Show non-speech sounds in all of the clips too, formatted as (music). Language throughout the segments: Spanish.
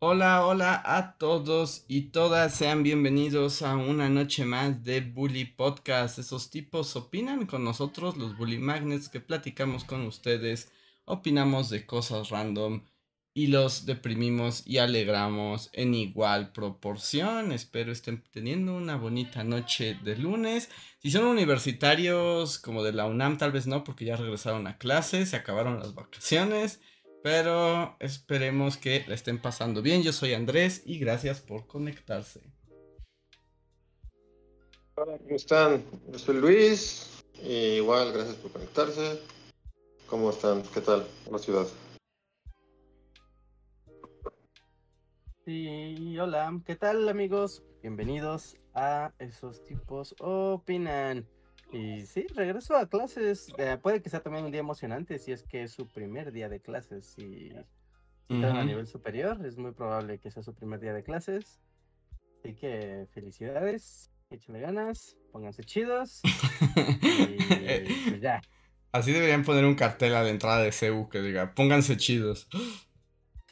Hola, hola a todos y todas, sean bienvenidos a una noche más de Bully Podcast. Esos tipos opinan con nosotros, los Bully Magnets, que platicamos con ustedes, opinamos de cosas random y los deprimimos y alegramos en igual proporción. Espero estén teniendo una bonita noche de lunes. Si son universitarios como de la UNAM, tal vez no, porque ya regresaron a clases, se acabaron las vacaciones. Pero esperemos que la estén pasando bien. Yo soy Andrés y gracias por conectarse. Hola, ¿cómo están? Yo soy Luis. Y igual, gracias por conectarse. ¿Cómo están? ¿Qué tal la ciudad? Sí, hola, ¿qué tal amigos? Bienvenidos a Esos tipos opinan. Y sí, regreso a clases. Eh, puede que sea también un día emocionante si es que es su primer día de clases. Y si están a nivel superior, es muy probable que sea su primer día de clases. Así que felicidades, échenle ganas, pónganse chidos. Y (laughs) pues ya. Así deberían poner un cartel a la entrada de CEU que diga, pónganse chidos.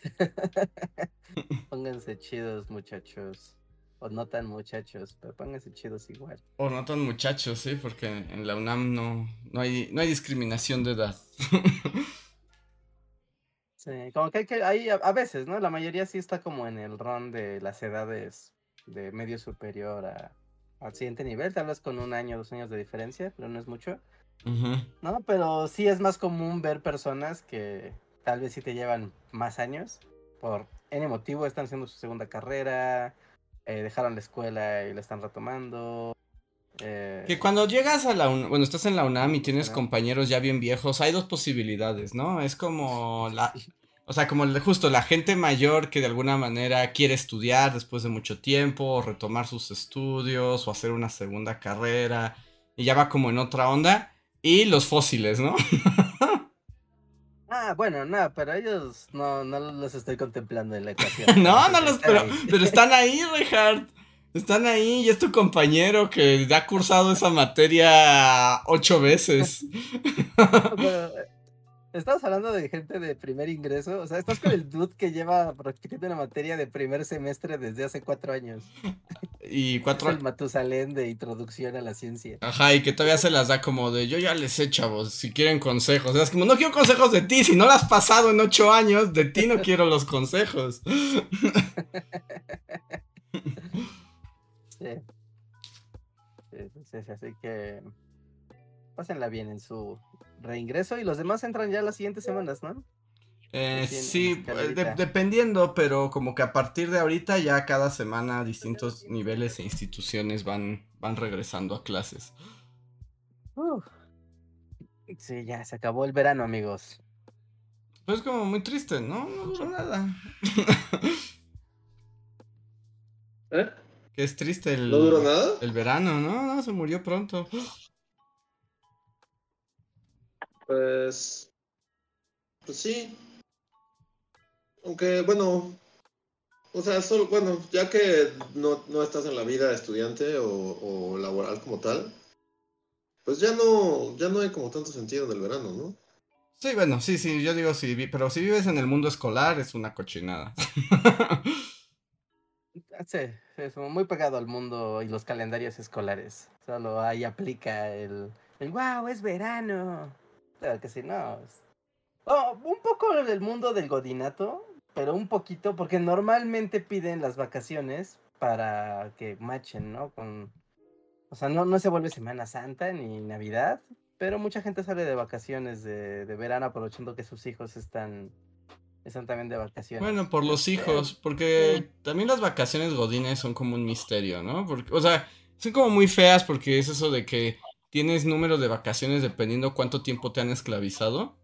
(laughs) Pónganse chidos, muchachos. O no tan muchachos, pero pónganse chidos igual. O no tan muchachos, sí, porque en la UNAM no, no, hay, no hay discriminación de edad. (laughs) Sí, como que hay que, hay a, a veces, ¿no? La mayoría sí está como en el ron de las edades de medio superior a, al siguiente nivel, tal vez con un año, dos años de diferencia, pero no es mucho. ¿no? Pero sí es más común ver personas que tal vez sí te llevan más años, por N motivo, están haciendo su segunda carrera, eh, dejaron la escuela y la están retomando. eh, Que cuando llegas a la UNAM, bueno, estás en la UNAM y tienes compañeros ya bien viejos, hay dos posibilidades, ¿no? Es como la, o sea, como justo la gente mayor que de alguna manera quiere estudiar después de mucho tiempo, o retomar sus estudios, o hacer una segunda carrera, y ya va como en otra onda, y los fósiles, ¿no? (laughs) Ah, bueno, no, pero ellos no, no los estoy contemplando en la ecuación. (laughs) No, no los, pero, pero están (laughs) ahí, Richard. Están ahí y es tu compañero que ha cursado esa materia ocho veces. Estamos hablando de gente de primer ingreso. O sea, estás con el dude que lleva practicando una materia de primer semestre desde hace cuatro años. (laughs) Y (laughs) cuatro. el Matusalén de introducción a la ciencia. Ajá, y que todavía se las da como de yo ya les sé, chavos, si quieren consejos. O sea, es como no quiero consejos de ti, si no las has pasado en ocho años, de ti no quiero los consejos. (laughs) Sí, sí, sí, sí, así que pásenla bien en su reingreso y los demás entran ya las siguientes semanas, ¿no? Eh, Sí, de- dependiendo, pero como que a partir de ahorita ya cada semana distintos niveles e instituciones van, van regresando a clases. Uf. Sí, ya se acabó el verano, amigos. Pues como muy triste, ¿no? No duró nada. ¿Eh? Que es triste el, ¿No duró nada? el verano, ¿no? No, se murió pronto. Pues. Pues sí. Aunque, bueno. O sea, solo, bueno, ya que no, no estás en la vida estudiante o, o laboral como tal, pues ya no, ya no hay como tanto sentido en el verano, ¿no? Sí, bueno, sí, sí, yo digo sí, pero si vives en el mundo escolar es una cochinada. (laughs) Sí, es muy pegado al mundo y los calendarios escolares. Solo ahí aplica el, el wow, es verano. Claro que sí, no. Oh, un poco del mundo del godinato, pero un poquito, porque normalmente piden las vacaciones para que machen, ¿no? Con, o sea, no, no se vuelve Semana Santa ni Navidad, pero mucha gente sale de vacaciones de, de verano aprovechando que sus hijos están, están también de vacaciones. Bueno, por los hijos, porque también las vacaciones godines son como un misterio, ¿no? Porque, o sea, son como muy feas porque es eso de que tienes número de vacaciones dependiendo cuánto tiempo te han esclavizado.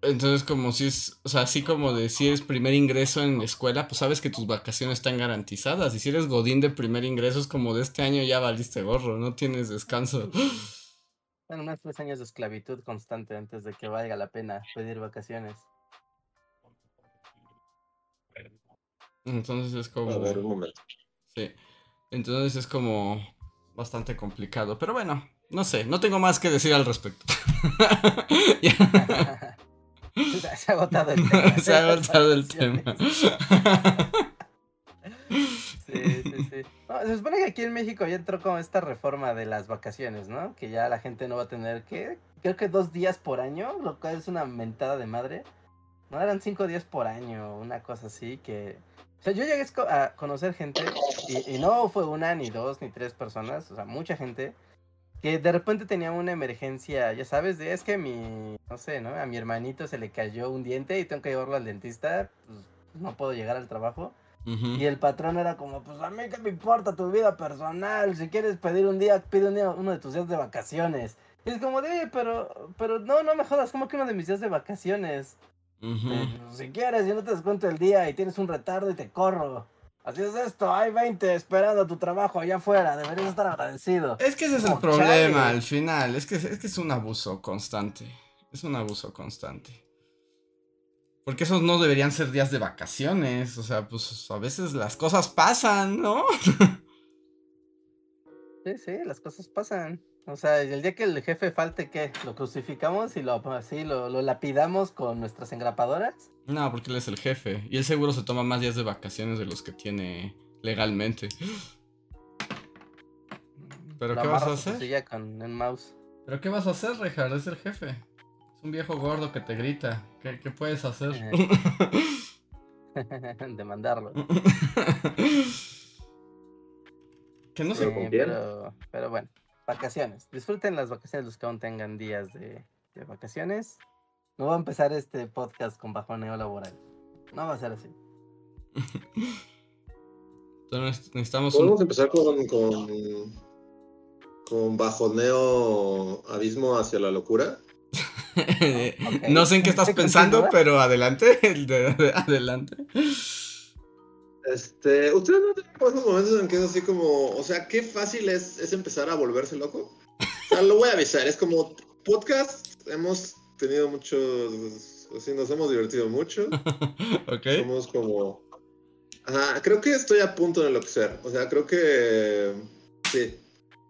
Entonces, como si es, o sea, así como de si eres primer ingreso en la escuela, pues sabes que tus vacaciones están garantizadas. Y si eres godín de primer ingreso, es como de este año ya valiste gorro, no tienes descanso. Bueno, unos tres años de esclavitud constante antes de que valga la pena pedir vacaciones. Entonces es como... A ver, un momento. Sí. Entonces es como bastante complicado. Pero bueno, no sé, no tengo más que decir al respecto. (laughs) (laughs) Se ha agotado el (laughs) tema. Se ha agotado el tema. Sí, sí, sí. No, se supone que aquí en México ya entró como esta reforma de las vacaciones, ¿no? Que ya la gente no va a tener, ¿qué? Creo que dos días por año, lo cual es una mentada de madre. No eran cinco días por año, una cosa así que... O sea, yo llegué a conocer gente, y, y no fue una, ni dos, ni tres personas, o sea, mucha gente, que de repente tenía una emergencia, ya sabes, de es que mi, no sé, ¿no? A mi hermanito se le cayó un diente y tengo que llevarlo al dentista, pues no puedo llegar al trabajo. Y el patrón era como, pues a mí qué me importa tu vida personal, si quieres pedir un día, pide un día, uno de tus días de vacaciones. Y es como de, "Oye, pero, pero no, no me jodas, como que uno de mis días de vacaciones. Eh, pues, si quieres, yo no te descuento el día y tienes un retardo y te corro. Así es esto, hay 20 esperando tu trabajo allá afuera, deberías estar agradecido. Es que ese es el Como, problema chale. al final. Es que, es que es un abuso constante. Es un abuso constante. Porque esos no deberían ser días de vacaciones. O sea, pues a veces las cosas pasan, ¿no? (laughs) Sí, sí, las cosas pasan. O sea, el día que el jefe falte, ¿qué? ¿Lo crucificamos y lo así lo, lo lapidamos con nuestras engrapadoras? No, porque él es el jefe. Y él seguro se toma más días de vacaciones de los que tiene legalmente. ¿Pero Lo qué vas a hacer? con un mouse. ¿Pero qué vas a hacer, Richard? Es el jefe. Es un viejo gordo que te grita. ¿Qué, qué puedes hacer? (laughs) (laughs) de mandarlo. que no con quién? pero, pero bueno, vacaciones. Disfruten las vacaciones los que aún tengan días de, de vacaciones. No va a empezar este podcast con bajoneo laboral. No va a ser así. (laughs) Entonces necesitamos Podemos un... empezar con, con, con bajoneo abismo hacia la locura. (laughs) No sé en qué estás pensando, pero adelante. el (laughs) de- de- adelante. Este, ¿ustedes no tienen esos momentos en que es así como, o sea, qué fácil es, es empezar a volverse loco? O sea, lo voy a avisar, es como podcast, hemos tenido muchos, así nos hemos divertido mucho, (laughs) ok. somos como, ajá, creo que estoy a punto de enloquecer, o sea, creo que, sí.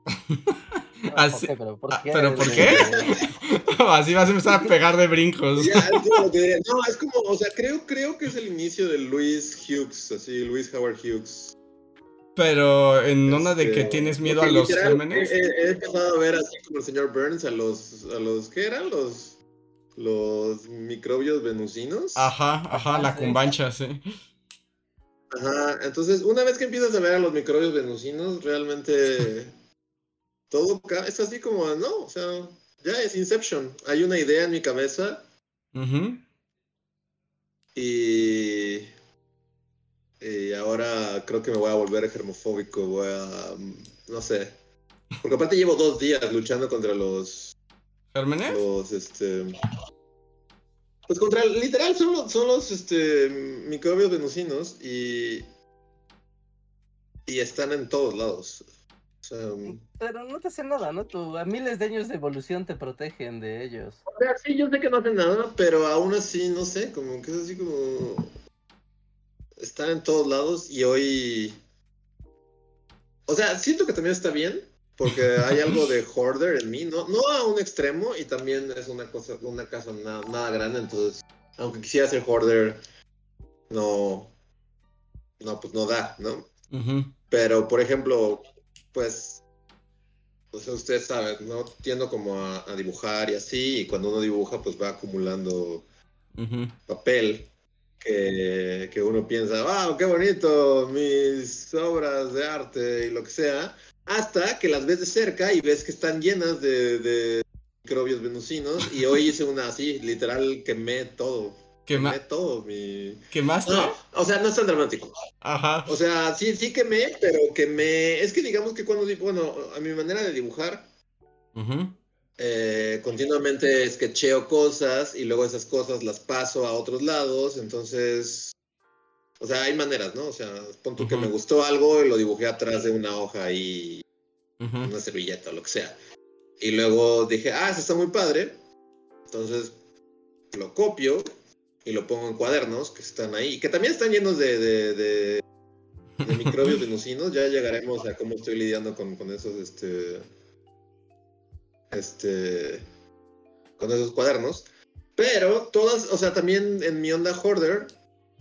(laughs) Ok, Así- pero ¿por ah, qué? ¿pero por qué? (laughs) (laughs) Así vas a empezar a pegar de brincos. Ya, es como que. No, es como, o sea, creo, creo que es el inicio de Luis Hughes, así, Luis Howard Hughes. Pero en onda de que Este, tienes miedo a los literal, gérmenes. He, he- empezado a ver así como el señor Burns a los, a los, ¿qué eran? Los, los microbios venusinos. Ajá, ajá, la cumbancha, sí. Ajá, entonces una vez que empiezas a ver a los microbios venusinos, realmente todo es así como, no, o sea, ya es Inception. Hay una idea en mi cabeza Ujú. y, y ahora creo que me voy a volver germofóbico, voy a, no sé. Porque aparte llevo dos días luchando contra los, ¿Gérmenes? los, este... Pues contra, literal, son los, son los, este, microbios venusinos y... Y están en todos lados. Sea, Pero no te hace nada, ¿no? Tu, a miles de años de evolución te protegen de ellos. O sea, sí, yo sé que no hacen nada, pero aún así, no sé, como que es así como... Están en todos lados y hoy... O sea, siento que también está bien, porque hay algo de (laughs) hoarder en mí, no, no a un extremo, y también es una cosa, una casa na- nada grande, entonces, aunque quisiera ser hoarder, no... No, pues no da, ¿no? Pero, por ejemplo, pues, o sea, ustedes saben, ¿no? Tiendo como a, a dibujar y así, y cuando uno dibuja, pues va acumulando papel que, que uno piensa, wow, qué bonito, mis obras de arte y lo que sea, hasta que las ves de cerca y ves que están llenas de, de microbios venusinos, y hoy hice una así, literal, quemé todo. ¿Qué ma- Quemé todo mi... ¿Quemaste? No, o sea, no es tan dramático. Ajá. O sea, sí, sí quemé, pero quemé. Es que digamos que cuando, bueno, a mi manera de dibujar, eh, continuamente sketcheo cosas y luego esas cosas las paso a otros lados, entonces, o sea, hay maneras, ¿no? O sea, pon tú que me gustó algo y lo dibujé atrás de una hoja y Ujú. una servilleta o lo que sea. Y luego dije, ah, eso está muy padre, entonces lo copio y lo pongo en cuadernos que están ahí, que también están llenos de, de, de- de microbios venusinos, (laughs) ya llegaremos a cómo estoy lidiando con, con esos, este, este, con esos cuadernos. Pero todas, o sea, también en mi onda hoarder,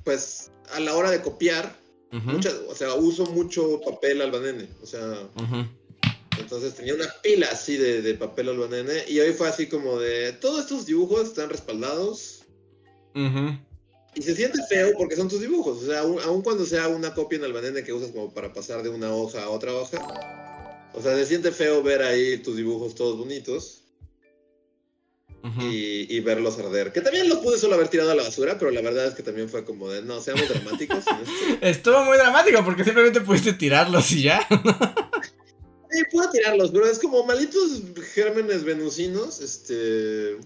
pues a la hora de copiar, muchas, o sea, uso mucho papel albanene, o sea, entonces tenía una pila así de, de papel albanene y hoy fue así como de, todos estos dibujos están respaldados Ujú. y se siente feo porque son tus dibujos, o sea, aun, aun cuando sea una copia en albanene que usas como para pasar de una hoja a otra hoja, o sea, se siente feo ver ahí tus dibujos todos bonitos. Y, y verlos arder. Que también los pude solo haber tirado a la basura, pero la verdad es que también fue como de, no, seamos dramáticos. (laughs) Estuvo muy dramático porque simplemente pudiste tirarlos y ya. Sí, puedo tirarlos, pero es como malditos gérmenes venusinos, este...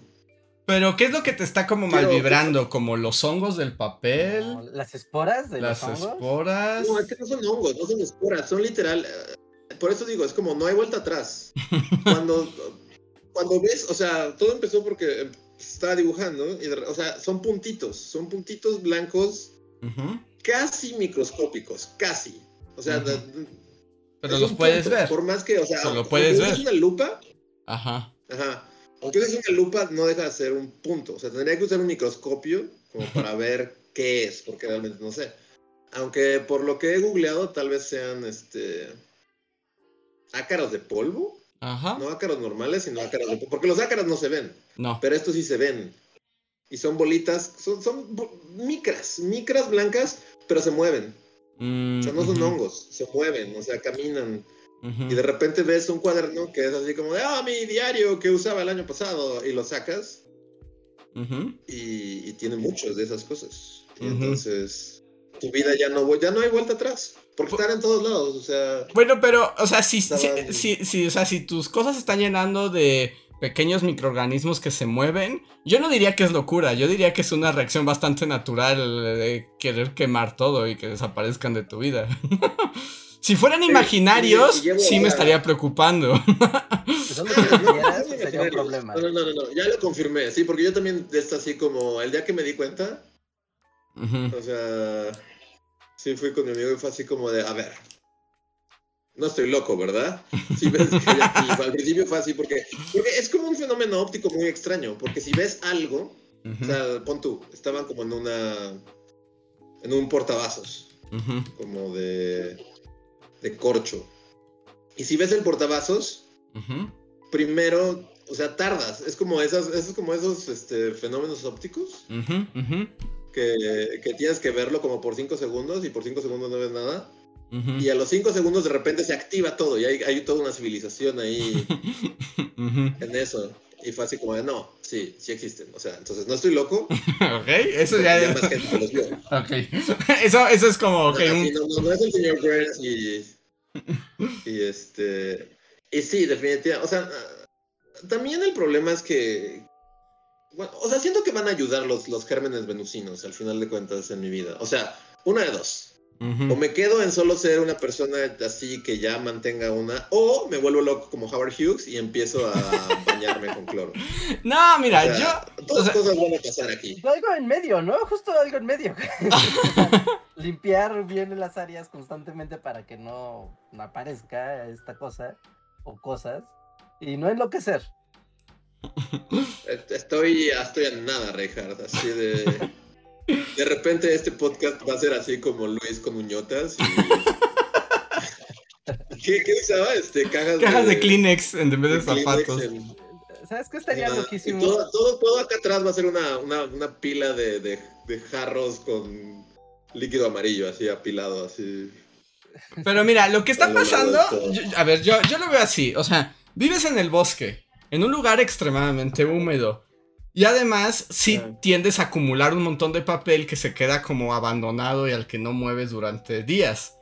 Pero, ¿qué es lo que te está como mal vibrando? ¿Como los hongos del papel? Las esporas de ¿Las los hongos. esporas? No, es que no son hongos, no son esporas, son literal... eh, Por eso digo, es como no hay vuelta atrás. (laughs) Cuando, cuando ves, o sea, todo empezó porque estaba dibujando, y de- o sea, son puntitos, son puntitos blancos casi microscópicos, casi. O sea, Pero los puedes punto, ver. Por más que, o sea, Pero lo puedes ver. una lupa, Ajá. ajá, aunque uses una lupa, no deja de ser un punto. O sea, tendría que usar un microscopio como para (laughs) ver qué es, porque realmente no sé. Aunque por lo que he googleado, tal vez sean este ácaros de polvo. Ajá. No ácaros normales, sino ácaros de polvo. Porque los ácaros no se ven, No. pero estos sí se ven. Y son bolitas, son, son micras, micras blancas, pero se mueven. Mm, O sea, no son ujú, hongos, se mueven, o sea, caminan. Ujú. Y de repente ves un cuaderno que es así como de, ah, mi diario que usaba el año pasado, y lo sacas Ujú. y, y tiene muchos de esas cosas. Y Ujú. entonces, tu vida ya no, ya no hay vuelta atrás, porque están en todos lados, o sea, Bueno, pero, o sea, si, si, si- si- o sea, si tus cosas están llenando de pequeños microorganismos que se mueven, yo no diría que es locura, yo diría que es una reacción bastante natural de querer quemar todo y que desaparezcan de tu vida. (laughs) si fueran imaginarios, sí me estaría preocupando. Que no, no, sería un (laughs) problema. no, no, no, no, ya lo confirmé, sí, porque yo también está así como, el día que me di cuenta. O sea, sí fui con mi amigo y fue así como de, a ver, no estoy loco, ¿verdad? Sí, ves que al principio fue así porque, porque es como un fenómeno óptico muy extraño, porque si ves algo, o sea, pon tú, estaban como en una, en un portavasos, como de, de corcho. Y si ves el portavasos, Ujú. primero, o sea, tardas, es como esas, es como esos este, fenómenos ópticos. Ujú. Ujú. Que, que tienes que verlo como por 5 segundos y por 5 segundos no ves nada. Y a los 5 segundos de repente se activa todo y hay, hay toda una civilización ahí (laughs) en eso. Y fue así como de, no, sí, sí existen. O sea, entonces no estoy loco. (laughs) Ok, eso ya ya es. más gente los vio. (laughs) Ok. Eso, eso es como, Ajá, un- no, no, no es el señor Burns y, (laughs) y este... Y sí, definitivamente. O sea, también el problema es que... O sea, siento que van a ayudar los, los gérmenes venusinos al final de cuentas en mi vida. O sea, una de dos. O me quedo en solo ser una persona así que ya mantenga una, o me vuelvo loco como Howard Hughes y empiezo a (laughs) bañarme con cloro. No, mira, O sea, yo. Todas o sea- cosas van a pasar aquí. Algo en medio, ¿no? Justo algo en medio. (laughs) Limpiar bien las áreas constantemente para que no, no aparezca esta cosa o cosas. Y no enloquecer. (laughs) Estoy, estoy en nada, Reinhardt, así de... De repente este podcast va a ser así como Luis con uñotas. y- (laughs) ¿Qué, ¿Qué usaba? Este, cajas, Cajas de Kleenex en vez de Kleenex zapatos. en- ¿Sabes qué estaría y loquísimo? todo, todo, todo acá atrás va a ser una, una, una pila de, de, de jarros con líquido amarillo, así apilado, así. Pero mira, lo que está de pasando, yo- a ver, yo, yo lo veo así, o sea, vives en el bosque, en un lugar extremadamente húmedo, y además sí tiendes a acumular un montón de papel que se queda como abandonado y al que no mueves durante días.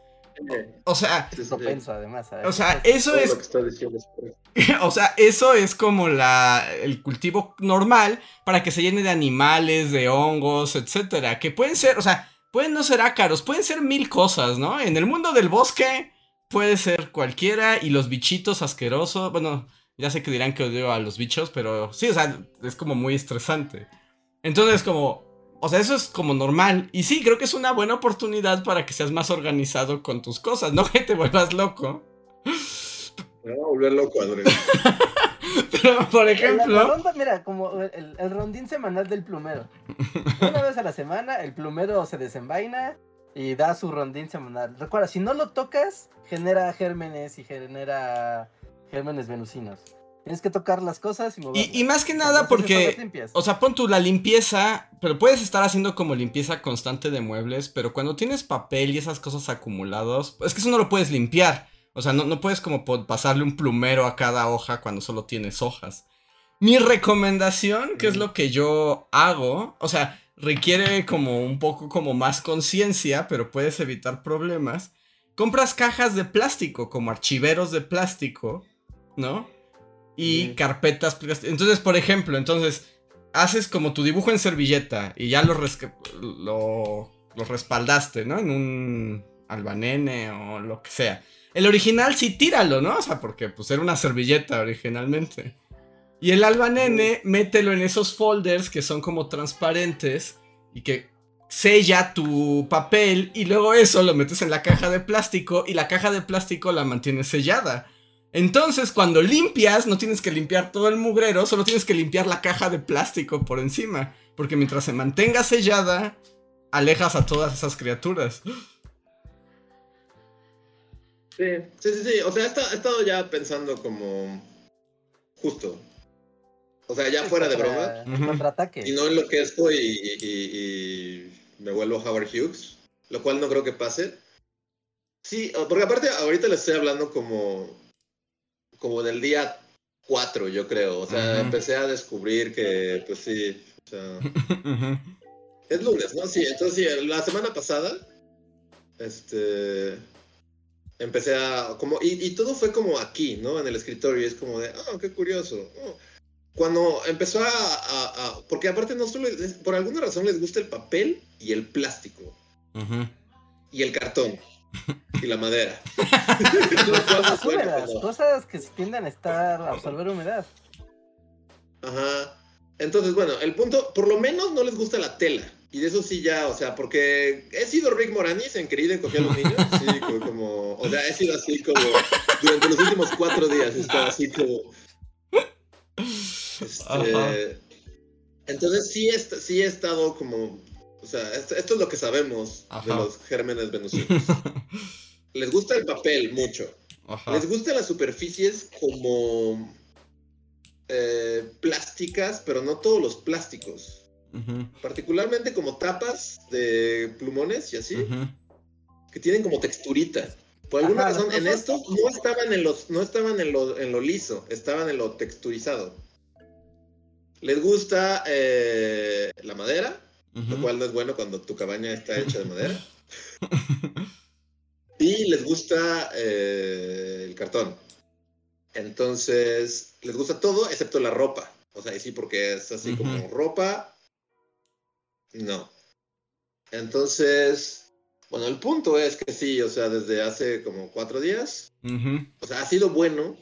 O sea, Es propenso, además. o sea, eso es. (laughs) O sea, eso es como la, el cultivo normal para que se llene de animales, de hongos, etcétera. Que pueden ser, o sea, pueden no ser ácaros, pueden ser mil cosas, ¿no? En el mundo del bosque puede ser cualquiera y los bichitos asquerosos. Bueno, ya sé que dirán que odio a los bichos, pero sí, o sea, es como muy estresante. Entonces, como, o sea, eso es como normal. Y sí, creo que es una buena oportunidad para que seas más organizado con tus cosas, no (laughs) que te vuelvas loco. Me va a volver loco, Andrés. (laughs) Pero, por La- ejemplo. La, ronda, mira, como el, el rondín semanal del plumero. Una vez a la semana, el plumero se desenvaina y da su rondín semanal. Recuerda, si no lo tocas, genera gérmenes y genera gérmenes venusinos. Tienes que tocar las cosas y moverlas. Y, y más que nada Entonces, porque, o sea, pon tú la limpieza, pero puedes estar haciendo como limpieza constante de muebles, pero cuando tienes papel y esas cosas acumulados, es que eso no lo puedes limpiar. O sea, no, no puedes como pasarle un plumero a cada hoja cuando solo tienes hojas. Mi recomendación, que es lo que yo hago, o sea, requiere como un poco como más conciencia, pero puedes evitar problemas. Compras cajas de plástico, como archiveros de plástico, ¿no? Y carpetas. plast- Entonces, por ejemplo, entonces haces como tu dibujo en servilleta y ya lo, lo respaldaste, ¿no? En un albanene o lo que sea. El original sí tíralo, ¿no? O sea, porque pues era una servilleta originalmente. Y el albanene, mételo en esos folders que son como transparentes y que sella tu papel y luego eso lo metes en la caja de plástico y la caja de plástico la mantienes sellada. Entonces, cuando limpias, no tienes que limpiar todo el mugrero, solo tienes que limpiar la caja de plástico por encima. Porque mientras se mantenga sellada, alejas a todas esas criaturas. Sí, sí, sí, sí. O sea, he esta- he estado ya pensando como justo. O sea, ya fuera de broma. Contraataque. Y no enloquezco y, y, y- y me vuelvo Howard Hughes, lo cual no creo que pase. Sí, porque aparte ahorita le estoy hablando como, como del día 4, yo creo. O sea, empecé a descubrir que, pues sí, o sea, (laughs) es lunes, ¿no? Sí, entonces sí, la semana pasada, este, empecé a, como, y, y todo fue como aquí, ¿no? En el escritorio, y es como de, oh, qué curioso. oh". Cuando empezó a, a- a- porque aparte no solo, les- por alguna razón les gusta el papel y el plástico, y el cartón, y la madera. (laughs) Cosas húmedas, cosas que tienden a estar a absorber humedad. Ajá. Entonces, bueno, el punto, por lo menos no les gusta la tela. Y de eso sí ya, o sea, porque he sido Rick Moranis en Querida Encogía a los niños. Sí, como, como- o sea, he sido así como, durante los últimos cuatro días, he estado así como... este, entonces sí, he sí he estado como, o sea, esto, esto es lo que sabemos de los gérmenes venusinos. (laughs) Les gusta el papel mucho. Ajá. Les gustan las superficies como eh, plásticas, pero no todos los plásticos. Particularmente como tapas de plumones y así, que tienen como texturita. Por alguna Ajá, razón, en estos no estaban en los, no estaban en lo, en lo liso, estaban en lo texturizado. Les gusta eh, la madera, lo cual no es bueno cuando tu cabaña está hecha de madera. (laughs) Y les gusta eh, el cartón. Entonces, les gusta todo excepto la ropa. O sea, y sí, porque es así como ropa. No. Entonces, bueno, el punto es que sí, o sea, desde hace como cuatro días, o sea, ha sido bueno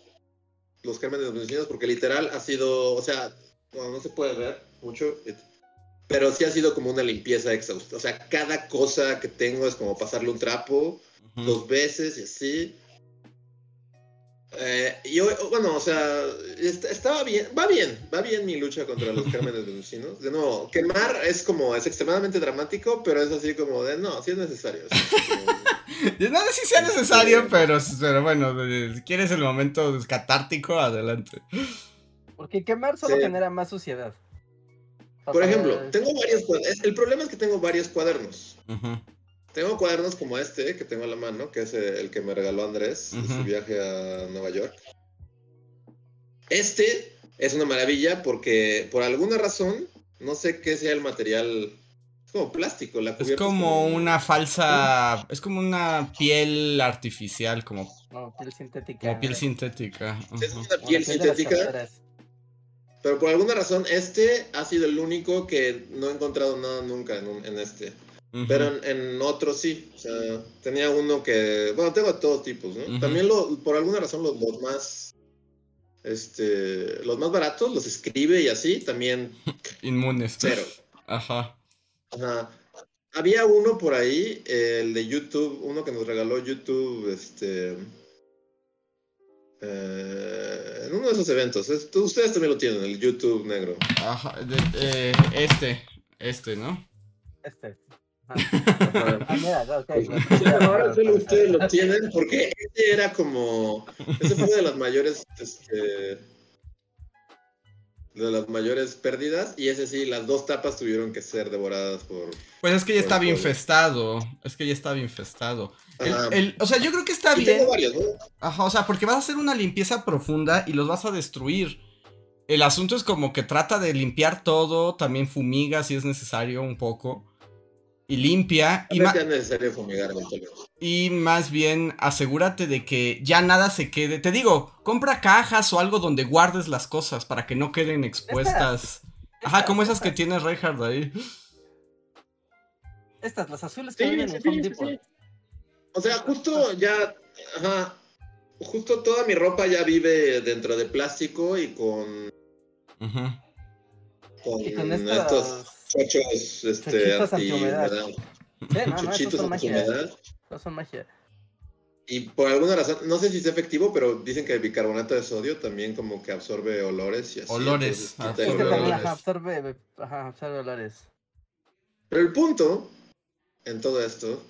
los gérmenes venusinos porque literal ha sido, o sea, bueno, no se puede ver mucho, pero sí ha sido como una limpieza exhaustiva. O sea, cada cosa que tengo es como pasarle un trapo dos veces y así. Eh, y yo, bueno, o sea, est- estaba bien, va bien, va bien mi lucha contra los (laughs) gérmenes venusinos. De nuevo, quemar es como, es extremadamente dramático, pero es así como de, no, sí es necesario. o sea, como- No sé si sea necesario, Este- pero, pero bueno, si quieres el momento catártico, adelante. Porque quemar solo Sí. genera más suciedad. Por ejemplo, tengo varios cuadernos. El problema es que tengo varios cuadernos. Tengo cuadernos como este que tengo a la mano, que es eh, el que me regaló Andrés en su viaje a Nueva York. Este es una maravilla porque por alguna razón, no sé qué sea el material Es como plástico, la Es cubierta como una falsa. Es como una piel artificial, como, No, piel sintética. como piel sintética. Es una piel sintética. Pero por alguna razón este ha sido el único que no he encontrado nada nunca en, un- en este. Pero en, en otros sí. O sea, tenía uno que. Bueno, tengo de todos tipos, ¿no? También lo, por alguna razón los, los más. Este. Los más baratos, los escribe y así, también (laughs) Inmunes. cero. Ajá. Ajá. Había uno por ahí, el de YouTube, uno que nos regaló YouTube, este. Eh, en uno de esos eventos. Es- ustedes también lo tienen, el YouTube negro. Ajá. de- eh, este. Este, ¿no? Este. (laughs) Ah, mira, sí, ahora solo ustedes lo tienen porque ese era como. Ese fue de las mayores. Este, de las mayores pérdidas. Y ese sí, las dos tapas tuvieron que ser devoradas por. Pues es que ya estaba infestado. Es que ya estaba infestado. El- o sea, yo creo que está Y bien. tengo varios, ¿no? Ajá, o sea, porque vas a hacer una limpieza profunda y los vas a destruir. El asunto es como que trata de limpiar todo, también fumiga si es necesario un poco. Y limpia. Y, es necesario fumigar y más bien asegúrate de que ya nada se quede. Te digo, compra cajas o algo donde guardes las cosas para que no queden expuestas. Ajá, como esas que tiene Reinhardt ahí. Estas, las azules que Sí, vienen sí, en sí, Home sí, Depot. sí. O sea, justo ya. Ajá. Justo toda mi ropa ya vive dentro de plástico y con. Ujú. Con, Y con estos estos chochos este, chochitos anti-humedad. antihumedad. Sí, no, no, esos Chochitos son magia. anti-humedad. Esos son magia. Y por alguna razón, no sé si es efectivo, pero dicen que el bicarbonato de sodio también como que absorbe olores y así. Olores, entonces quita absorbe también ajá, ajá, absorbe olores. Pero el punto en todo esto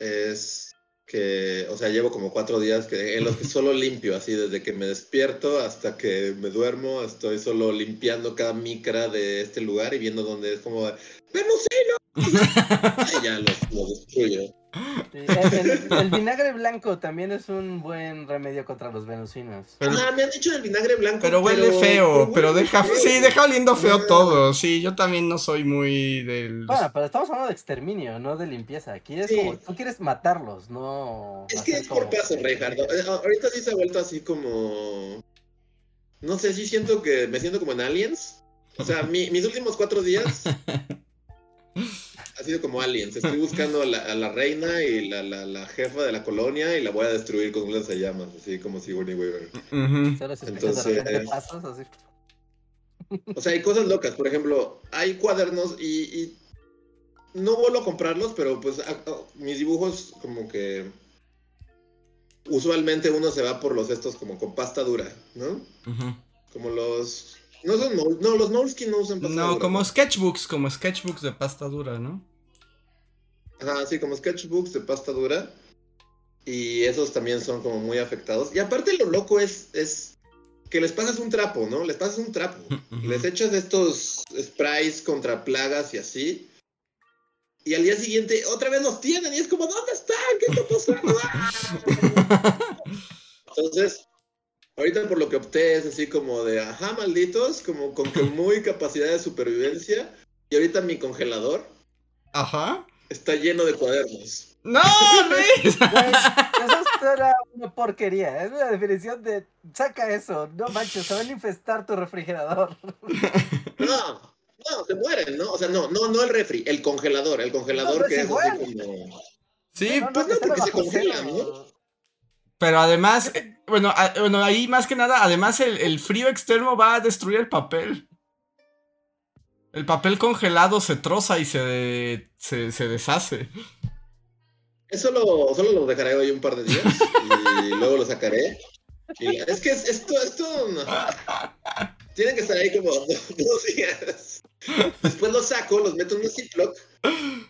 es que, o sea, llevo como cuatro días que, en los que solo limpio, así desde que me despierto hasta que me duermo, estoy solo limpiando cada micra de este lugar y viendo dónde es como, ¡Venusino! Ya lo, lo el, el- el vinagre blanco también es un buen remedio contra los venusinos. Pero, Ah, me han dicho del vinagre blanco. pero huele feo, pero huele deja, feo. sí, deja oliendo feo Ah. todo. Sí, yo también no soy muy del... Bueno, pero estamos hablando de exterminio, no de limpieza. Aquí es Sí. como, tú quieres matarlos, no... Es que es por paso, Reinhardt. Eh, Ahorita sí se ha vuelto así como. No sé, sí siento que me siento como en Aliens. O sea, mi- mis últimos cuatro días (laughs) ha sido como Aliens. Estoy buscando a la, a la reina y la, la- la jefa de la colonia y la voy a destruir con un lanzallamas, así como Sigourney Weaver. Escuchas Entonces- de así. O sea, hay cosas locas. Por ejemplo, hay cuadernos y, y no vuelvo a comprarlos, pero pues a- a- mis dibujos como que usualmente uno se va por los estos como con pasta dura, ¿no? Ujú. Como los no son Mol- no los Moleskine no usan pasta No, dura. como sketchbooks, como sketchbooks de pasta dura, ¿no? Ajá, sí, como sketchbooks de pasta dura. Y esos también son como muy afectados. Y aparte lo loco es, es que les pasas un trapo, ¿no? Les pasas un trapo. (laughs) Les echas estos sprays contra plagas y así. Y al día siguiente otra vez los tienen y es como, ¿dónde están? ¿Qué está pasando? (laughs) ¡Ah! Entonces, ahorita por lo que opté es así como de, ajá, malditos, como con que (laughs) muy capacidad de supervivencia. Y ahorita mi congelador Ajá. está lleno de cuadernos. ¡No, (laughs) Luis! Eso era una porquería. Es la definición de saca eso. No manches, se van a infestar tu refrigerador. (laughs) No, no, se mueren, ¿no? O sea, no, no, no el refri, el congelador, el congelador No, no que es así como... Sí, no, pues no, estén porque se bajo congela, cero. pero además, eh, bueno, a- bueno, ahí más que nada, además el, el frío externo va a destruir el papel. El papel congelado se troza y se, se, se deshace. Eso lo, solo lo dejaré hoy un par de días y (laughs) luego lo sacaré. Y es que es- esto, esto no. Tienen que estar ahí como dos, (laughs) dos días. Después los saco, los meto en un Ziploc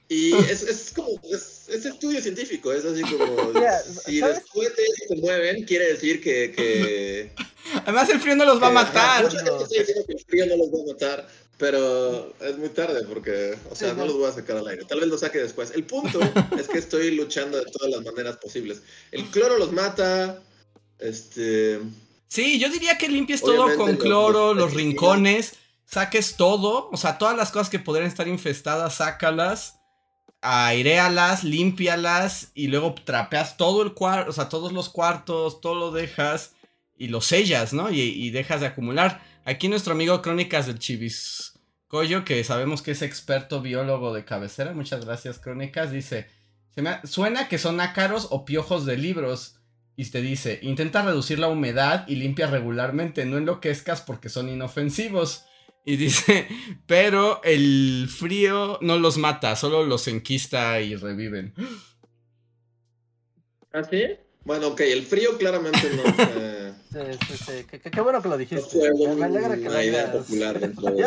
y es, es como, es, es estudio científico, es así como, (laughs) Mira, si ¿sabes? después de eso se mueven, quiere decir que... que Además el frío no los va a ajá, matar. mucha gente está diciendo que el frío no los va a matar, pero es muy tarde porque, o sea, Sí, no no. los voy a sacar al aire. Tal vez los saque después. El punto (laughs) es que estoy luchando de todas las maneras posibles. El cloro los mata, este... Sí, yo diría que limpies todo con cloro, los rincones. saques todo, o sea, todas las cosas que podrían estar infestadas, sácalas, airealas, límpialas y luego trapeas todo el cuarto, o sea, todos los cuartos, todo lo dejas y lo sellas, ¿no? Y, y dejas de acumular. Aquí nuestro amigo Crónicas del Chivis Coyo, que sabemos que es experto biólogo de cabecera, muchas gracias Crónicas, dice, se me suena que son ácaros o piojos de libros. Y te dice, intenta reducir la humedad y limpia regularmente, no enloquezcas porque son inofensivos. Y dice, (laughs) pero el frío no los mata, solo los enquista y reviven. ¿Ah, sí? Bueno, ok, el frío claramente no fue, (laughs) Sí, sí, sí. Qué, qué- qué bueno que lo no dijiste. fue Me, alegra que lo una idea popular (laughs) dentro de.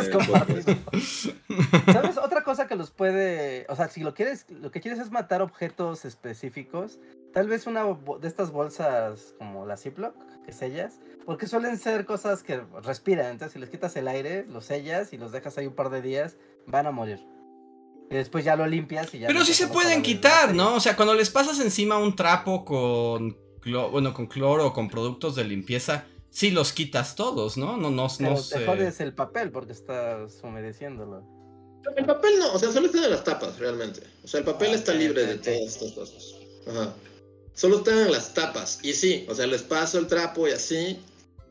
¿Sabes? Otra cosa que los puede. O sea, si lo quieres, lo que quieres es matar objetos específicos. Tal vez una de estas bolsas como la Ziploc, que sellas. Porque suelen ser cosas que respiran. Entonces, si les quitas el aire, los sellas y los dejas ahí un par de días, van a morir. Y después ya lo limpias y ya. Pero sí se pueden quitar. ¿no? O sea, cuando les pasas encima un trapo con, clo- bueno, con cloro o con productos de limpieza, sí los quitas todos, ¿no? No, no, Pero no te sé. jodes el papel porque estás humedeciéndolo. El papel no, o sea, solo están en las tapas, realmente. O sea, el papel Ah, está libre de todas estas cosas. Ajá. Solo están en las tapas. Y sí, o sea, les paso el trapo y así.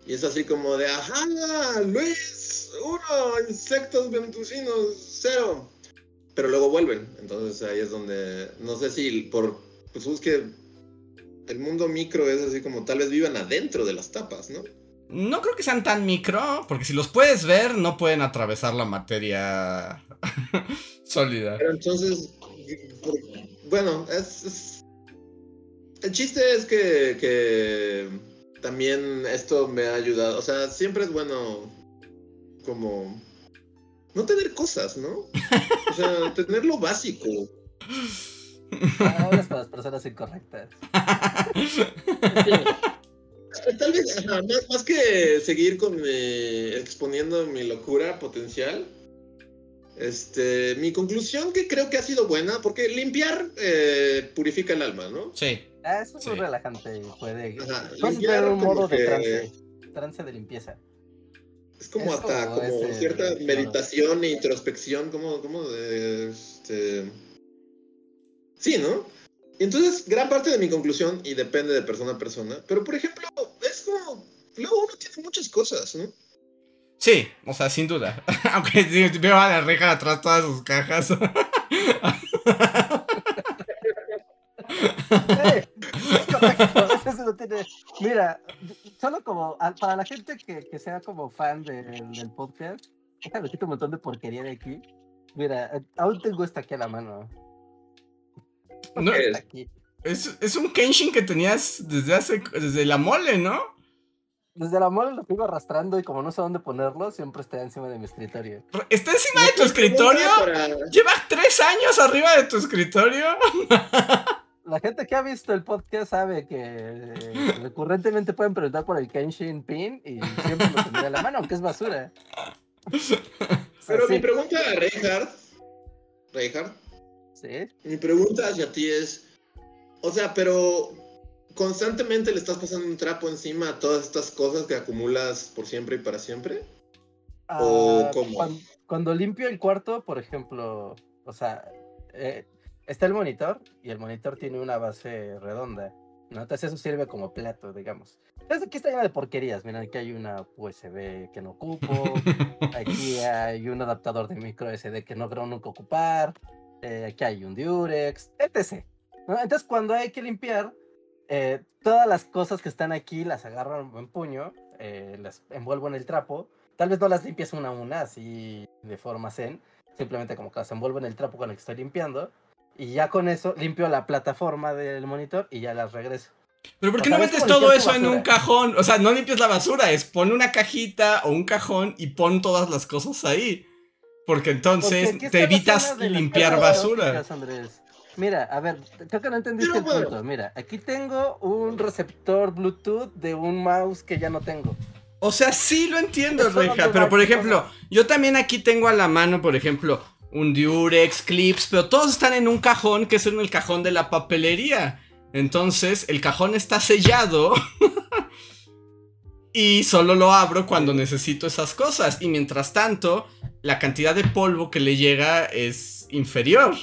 Y es así como de, ajá, Luis, uno, insectos ventusinos, cero. Pero luego vuelven. Entonces ahí es donde, no sé si por, pues es que el mundo micro es así como tal vez vivan adentro de las tapas, ¿no? No creo que sean tan micro, porque si los puedes ver, no pueden atravesar la materia (laughs) sólida. Pero entonces, bueno, es, es- el chiste es que, que también esto me ha ayudado. O sea, siempre es bueno como no tener cosas, ¿no? O sea, (laughs) tener lo básico. Hablas con las personas incorrectas. (laughs) Tal vez, ajá, más, más que seguir con mi, exponiendo mi locura potencial, este, mi conclusión que creo que ha sido buena, porque limpiar eh, purifica el alma, ¿no? Sí. Ah, eso es Sí. muy relajante. Puede. Ajá, Puedes limpiar un modo de que- trance. Trance de limpieza. Es como hasta como cierta meditación e introspección, como, como de este. Sí, ¿no? Entonces, gran parte de mi conclusión, y depende de persona a persona, pero por ejemplo, es como. Luego uno tiene muchas cosas, ¿no? Sí, o sea, sin duda. (laughs) Aunque veo a la reja atrás todas sus cajas. (laughs) Sí, es correcto. Eso no tiene. Mira, solo como a- para la gente que, que sea como fan de- del podcast, déjame quitar un montón de porquería de aquí. Mira, eh, aún tengo esta aquí a la mano. No, ¿Qué Está es? aquí. es, es un Kenshin que tenías desde hace. desde la mole, ¿no? Desde la mole lo sigo arrastrando y como no sé dónde ponerlo, siempre está encima de mi escritorio. ¿Está encima de tu escritorio? Para- ¿Lleva tres años arriba de tu escritorio? (laughs) La gente que ha visto el podcast sabe que eh, recurrentemente pueden preguntar por el Kenshin Pin y siempre lo tendré a la mano, aunque es basura. O sea, Pero sí, mi pregunta a Reinhardt, Reinhardt, sí. mi pregunta hacia ti es: O sea, pero constantemente le estás pasando un trapo encima a todas estas cosas que acumulas por siempre y para siempre. ¿O Ah, cómo? cuan- Cuando, limpio el cuarto, por ejemplo, o sea, eh, está el monitor y el monitor tiene una base redonda. ¿no? Entonces eso sirve como plato, digamos. Entonces aquí está lleno de porquerías. Miren, aquí hay una USB que no ocupo. (laughs) Aquí hay un adaptador de micro SD que no creo nunca ocupar. eh, aquí hay un Durex, etc. ¿no? Entonces, cuando hay que limpiar, eh, todas las cosas que están aquí las agarro en puño, eh, las envuelvo en el trapo. Tal vez no las limpies una a una, así de forma zen. Simplemente como que las envuelvo en el trapo con el que estoy limpiando. Y ya con eso limpio la plataforma del monitor y ya las regreso. ¿Pero por qué O no metes todo eso en un cajón? O sea, no limpies la basura, es pon una cajita o un cajón y pon todas las cosas ahí. Porque entonces Porque te evitas limpiar basura. Mira, a ver, creo que no entendiste Pero el bueno. punto. Mira, aquí tengo un receptor Bluetooth de un mouse que ya no tengo. O sea, sí lo entiendo, Reja, pero por ejemplo, yo también aquí tengo a la mano, por ejemplo, un Durex, clips, pero todos están en un cajón que es en el cajón de la papelería. Entonces, el cajón está sellado. (laughs) Y solo lo abro cuando necesito esas cosas. Y mientras tanto, la cantidad de polvo que le llega es inferior.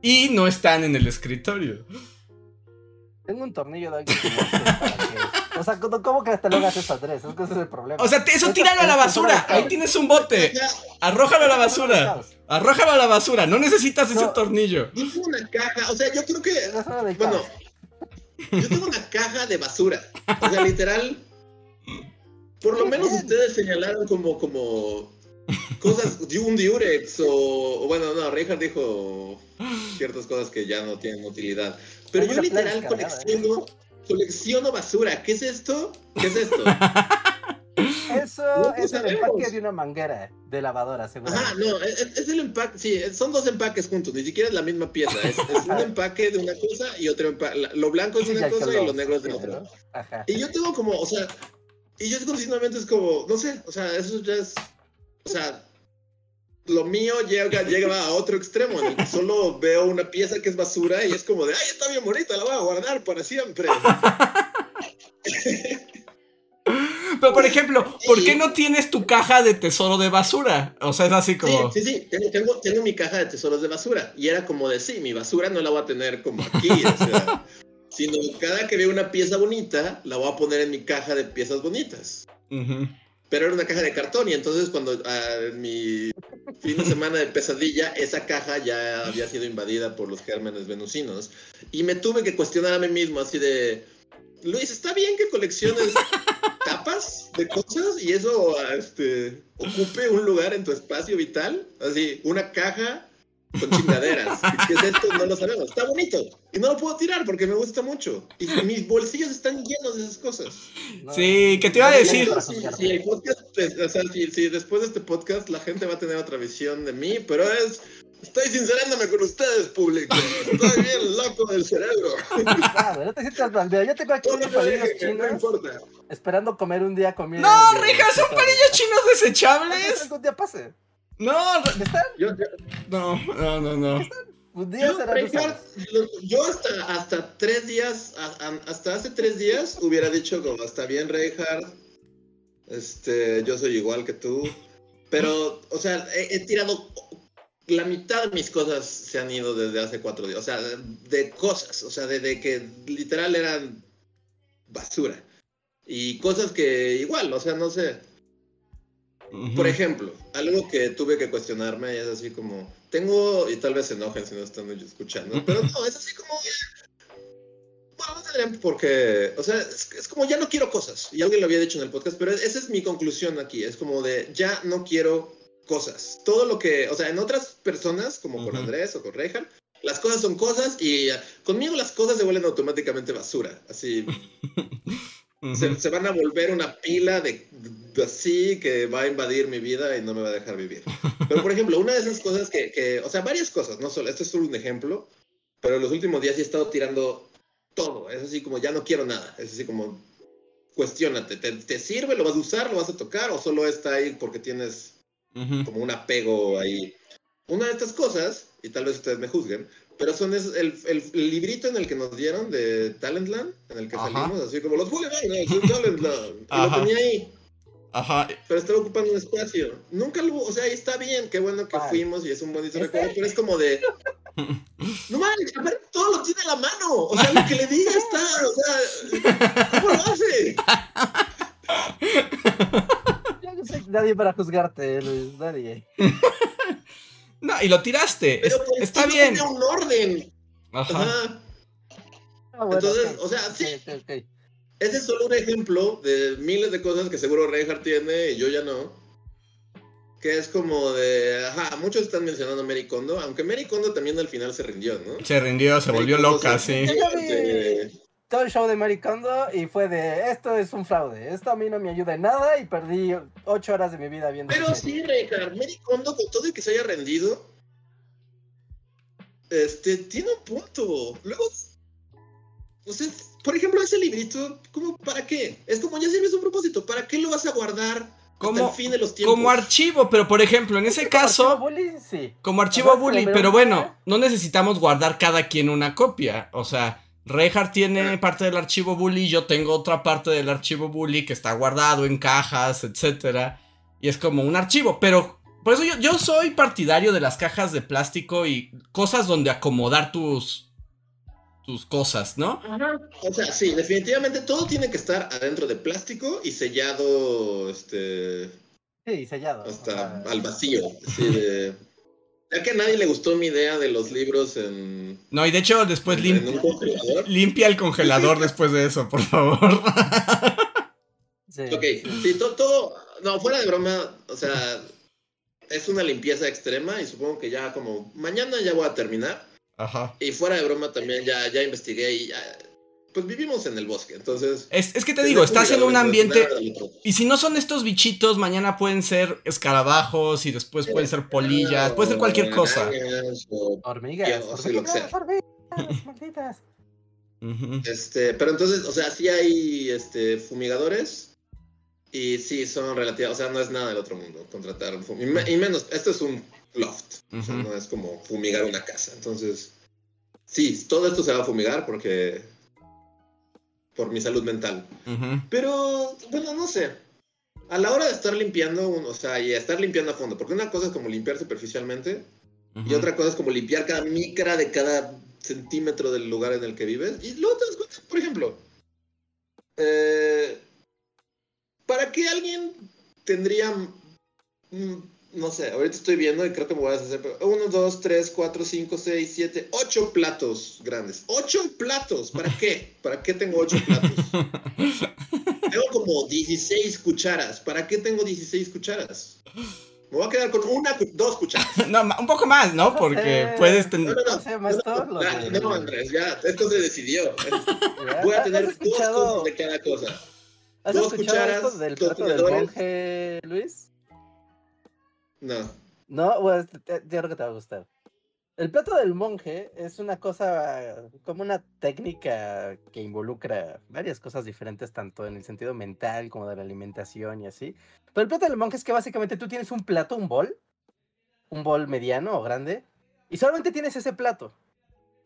Y no están en el escritorio. Tengo un tornillo de alguien que qué. O sea, ¿cómo que hasta luego haces Andrés? Es que ese es el problema. O sea, eso Esto- tíralo a la basura. Ahí tienes un bote. Arrójalo a la basura. Arrójalo a la basura. No necesitas ese No. tornillo. Yo tengo una caja, o sea, yo creo que. Bueno, yo tengo una caja de basura. O sea, literal. Por lo menos ustedes señalaron como, como cosas de un diurex o, o bueno, no, Reinhardt dijo ciertas cosas que ya no tienen utilidad. Pero yo literal ¿eh? colecciono, colecciono basura. ¿Qué es esto? ¿Qué es esto? (laughs) Eso No es el empaque de una manguera de lavadora, Ajá, seguramente. no, es, es el empaque, sí, son dos empaques juntos, ni siquiera es la misma pieza, es, es un (laughs) empaque de una cosa y otro empaque, lo blanco es Sí, una cosa y lo- negro es de otra. ¿no? Ajá. Y yo tengo como, o sea, y yo continuamente es como, no sé, o sea, eso ya es, o sea, lo mío llega, llega a otro extremo, en el que solo veo una pieza que es basura y es como de, ay, está bien bonita, la voy a guardar para siempre. (laughs) Pero por ejemplo, ¿por qué no tienes tu caja de tesoro de basura? O sea, es así como. Sí, sí, sí, tengo, tengo, tengo mi caja de tesoros de basura. Y era como de, sí, mi basura no la voy a tener como aquí, o sea, (laughs) sino cada que veo una pieza bonita, la voy a poner en mi caja de piezas bonitas. Ujú. Pero era una caja de cartón y entonces cuando en mi fin de semana de pesadilla, esa caja ya había sido invadida por los gérmenes venusinos. Y me tuve que cuestionar a mí mismo así de, Luis, ¿está bien que colecciones tapas de cosas y eso este, ocupe un lugar en tu espacio vital? Así, una caja con chingaderas. (laughs) ¿Qué es esto? No lo sabemos. Está bonito. Y no lo puedo tirar porque me gusta mucho. Y mis bolsillos están llenos de esas cosas. No, Sí, ¿qué te iba a decir? sí, el podcast, pues, o sea, si, si después de este podcast la gente va a tener otra visión de mí, pero es, estoy sincerándome con ustedes, público. Estoy bien loco del cerebro. No te sientas mal. Mira, yo tengo aquí unos lo palillos que no chinos importa. esperando comer un día comida. No, Rija, son palillos chinos desechables. algún día pase. No, ¿Dónde están? Yo, yo, no, no, no, no. Un día yo, Reinhardt, yo hasta, hasta tres días, a- a- hasta hace tres días hubiera dicho como, está bien, Reinhardt, este, yo soy igual que tú, pero, o sea, he, he tirado, la mitad de mis cosas se han ido desde hace cuatro días, o sea, de, de cosas, o sea, de, de que literal eran basura. Y cosas que igual, o sea, no sé, Por ejemplo, algo que tuve que cuestionarme es así como, tengo, y tal vez se enojen si no están escuchando, pero no, es así como, bueno, no tendrían por qué, o sea, es, es como ya no quiero cosas, y alguien lo había dicho en el podcast, pero esa es mi conclusión aquí, es como de, ya no quiero cosas, todo lo que, o sea, en otras personas, como con Ujú. Andrés o con Rejan, las cosas son cosas y eh, conmigo las cosas se vuelven automáticamente basura, así, (laughs) Se, se van a volver una pila de, de así que va a invadir mi vida y no me va a dejar vivir. Pero, por ejemplo, una de esas cosas que, que- o sea, varias cosas, no solo, esto es solo un ejemplo, pero en los últimos días he estado tirando todo. Es así como, ya no quiero nada. Es así como, cuestiónate, ¿te, te sirve? ¿Lo vas a usar? ¿Lo vas a tocar? ¿O solo está ahí porque tienes como un apego ahí? Una de estas cosas, y tal vez ustedes me juzguen, pero son es- el, el- el librito en el que nos dieron de Talentland, en el que Ajá. salimos, así como los de (laughs) Talentland. Y Ajá. lo tenía ahí, Ajá. pero estaba ocupando un espacio. Nunca lo, o sea, ahí está bien, qué bueno que Ay. fuimos y es un bonito recuerdo, pero es como de. (laughs) No mames, a ver, todo lo tiene a la mano. O sea, lo que le diga está. O sea, ¿cómo lo hace? Yo no soy nadie para juzgarte, Luis. Nadie. (laughs) No, y lo tiraste. Es- Pero pues, está bien. Tiene un orden. Ajá. Ajá. Ah, bueno, Entonces, o sea, sí. Ese es solo un ejemplo de miles de cosas que seguro Reinhardt tiene y yo ya no. Que es como de. Ajá, muchos están mencionando a Mary Kondo, aunque Mary Kondo también al final se rindió, ¿no? Se rindió, se volvió Kondo loca, se- sí. Yo ya vi todo el show de Mary Kondo y fue de esto es un fraude, esto a mí no me ayuda en nada y perdí ocho horas de mi vida viendo Pero sí, Reinhardt, Mary Kondo, con todo y que se haya rendido, este, tiene un punto. Luego, o sea, por ejemplo, ese librito, ¿cómo, para qué? Es como ya sirve su propósito, ¿para qué lo vas a guardar hasta Como- el fin de los tiempos? Como archivo, pero por ejemplo, en ese caso, Como Bully, sí. como archivo Ajá, bully, pero- pero bueno, no necesitamos guardar cada quien una copia. O sea, Reinhardt tiene parte del archivo bully, yo tengo otra parte del archivo bully que está guardado en cajas, etcétera. Y es como un archivo, pero por eso yo, yo soy partidario de las cajas de plástico y cosas donde acomodar tus tus cosas, ¿no? O sea, sí, definitivamente todo tiene que estar adentro de plástico y sellado, este, Sí, sellado. o hasta sea, al vacío. así de- Ya que a nadie le gustó mi idea de los libros en, No, y de hecho después en lim- un congelador. (laughs) limpia el congelador (laughs) después de eso, por favor. sí, Ok, sí. sí, to- todo, no, fuera de broma, o sea, es una limpieza extrema y supongo que ya como mañana ya voy a terminar. Ajá. Y fuera de broma también ya, ya investigué y ya, pues vivimos en el bosque, entonces... Es, es que te digo, estás en un ambiente... Y si no son estos bichitos, mañana pueden ser escarabajos y después pueden ser polillas, puede ser cualquier cosa. O- Hormigas, Yo, o sea, lo que sea. hormigas, hormigas, (laughs) malditas. Este, pero entonces, o sea, sí hay este, fumigadores y sí son relativas, o sea, no es nada del otro mundo contratar un fum- y, me- y menos, esto es un loft, o sea, no es como fumigar una casa. Entonces, sí, todo esto se va a fumigar porque por mi salud mental. Pero, bueno, no sé. A la hora de estar limpiando, o sea, y estar limpiando a fondo, porque una cosa es como limpiar superficialmente y otra cosa es como limpiar cada micra de cada centímetro del lugar en el que vives. Y luego te das cuenta, por ejemplo, eh, ¿para qué alguien tendría, no sé, ahorita estoy viendo y creo que me voy a hacer, pero uno, dos, tres, cuatro, cinco, seis, siete, ocho platos grandes. ¡Ocho platos! ¿Para qué? ¿Para qué tengo ocho platos? (laughs) tengo como 16 cucharas. ¿Para qué tengo 16 cucharas? Me voy a quedar con una, dos cucharas. (laughs) No, un poco más, ¿no? No Porque sé. puedes No, tener... no, no. Ya, de- no, Andrés, ya, esto se decidió. (laughs) Voy a ¿Has tener dos de cada cosa. ¿has dos escuchado cucharas, esto del dos plato del monje, Luis? No. No, pues yo creo que te va a gustar. El plato del monje es una cosa, como una técnica que involucra varias cosas diferentes, tanto en el sentido mental como de la alimentación y así. Pero el plato del monje es que básicamente tú tienes un plato, un bol, un bol mediano o grande, y solamente tienes ese plato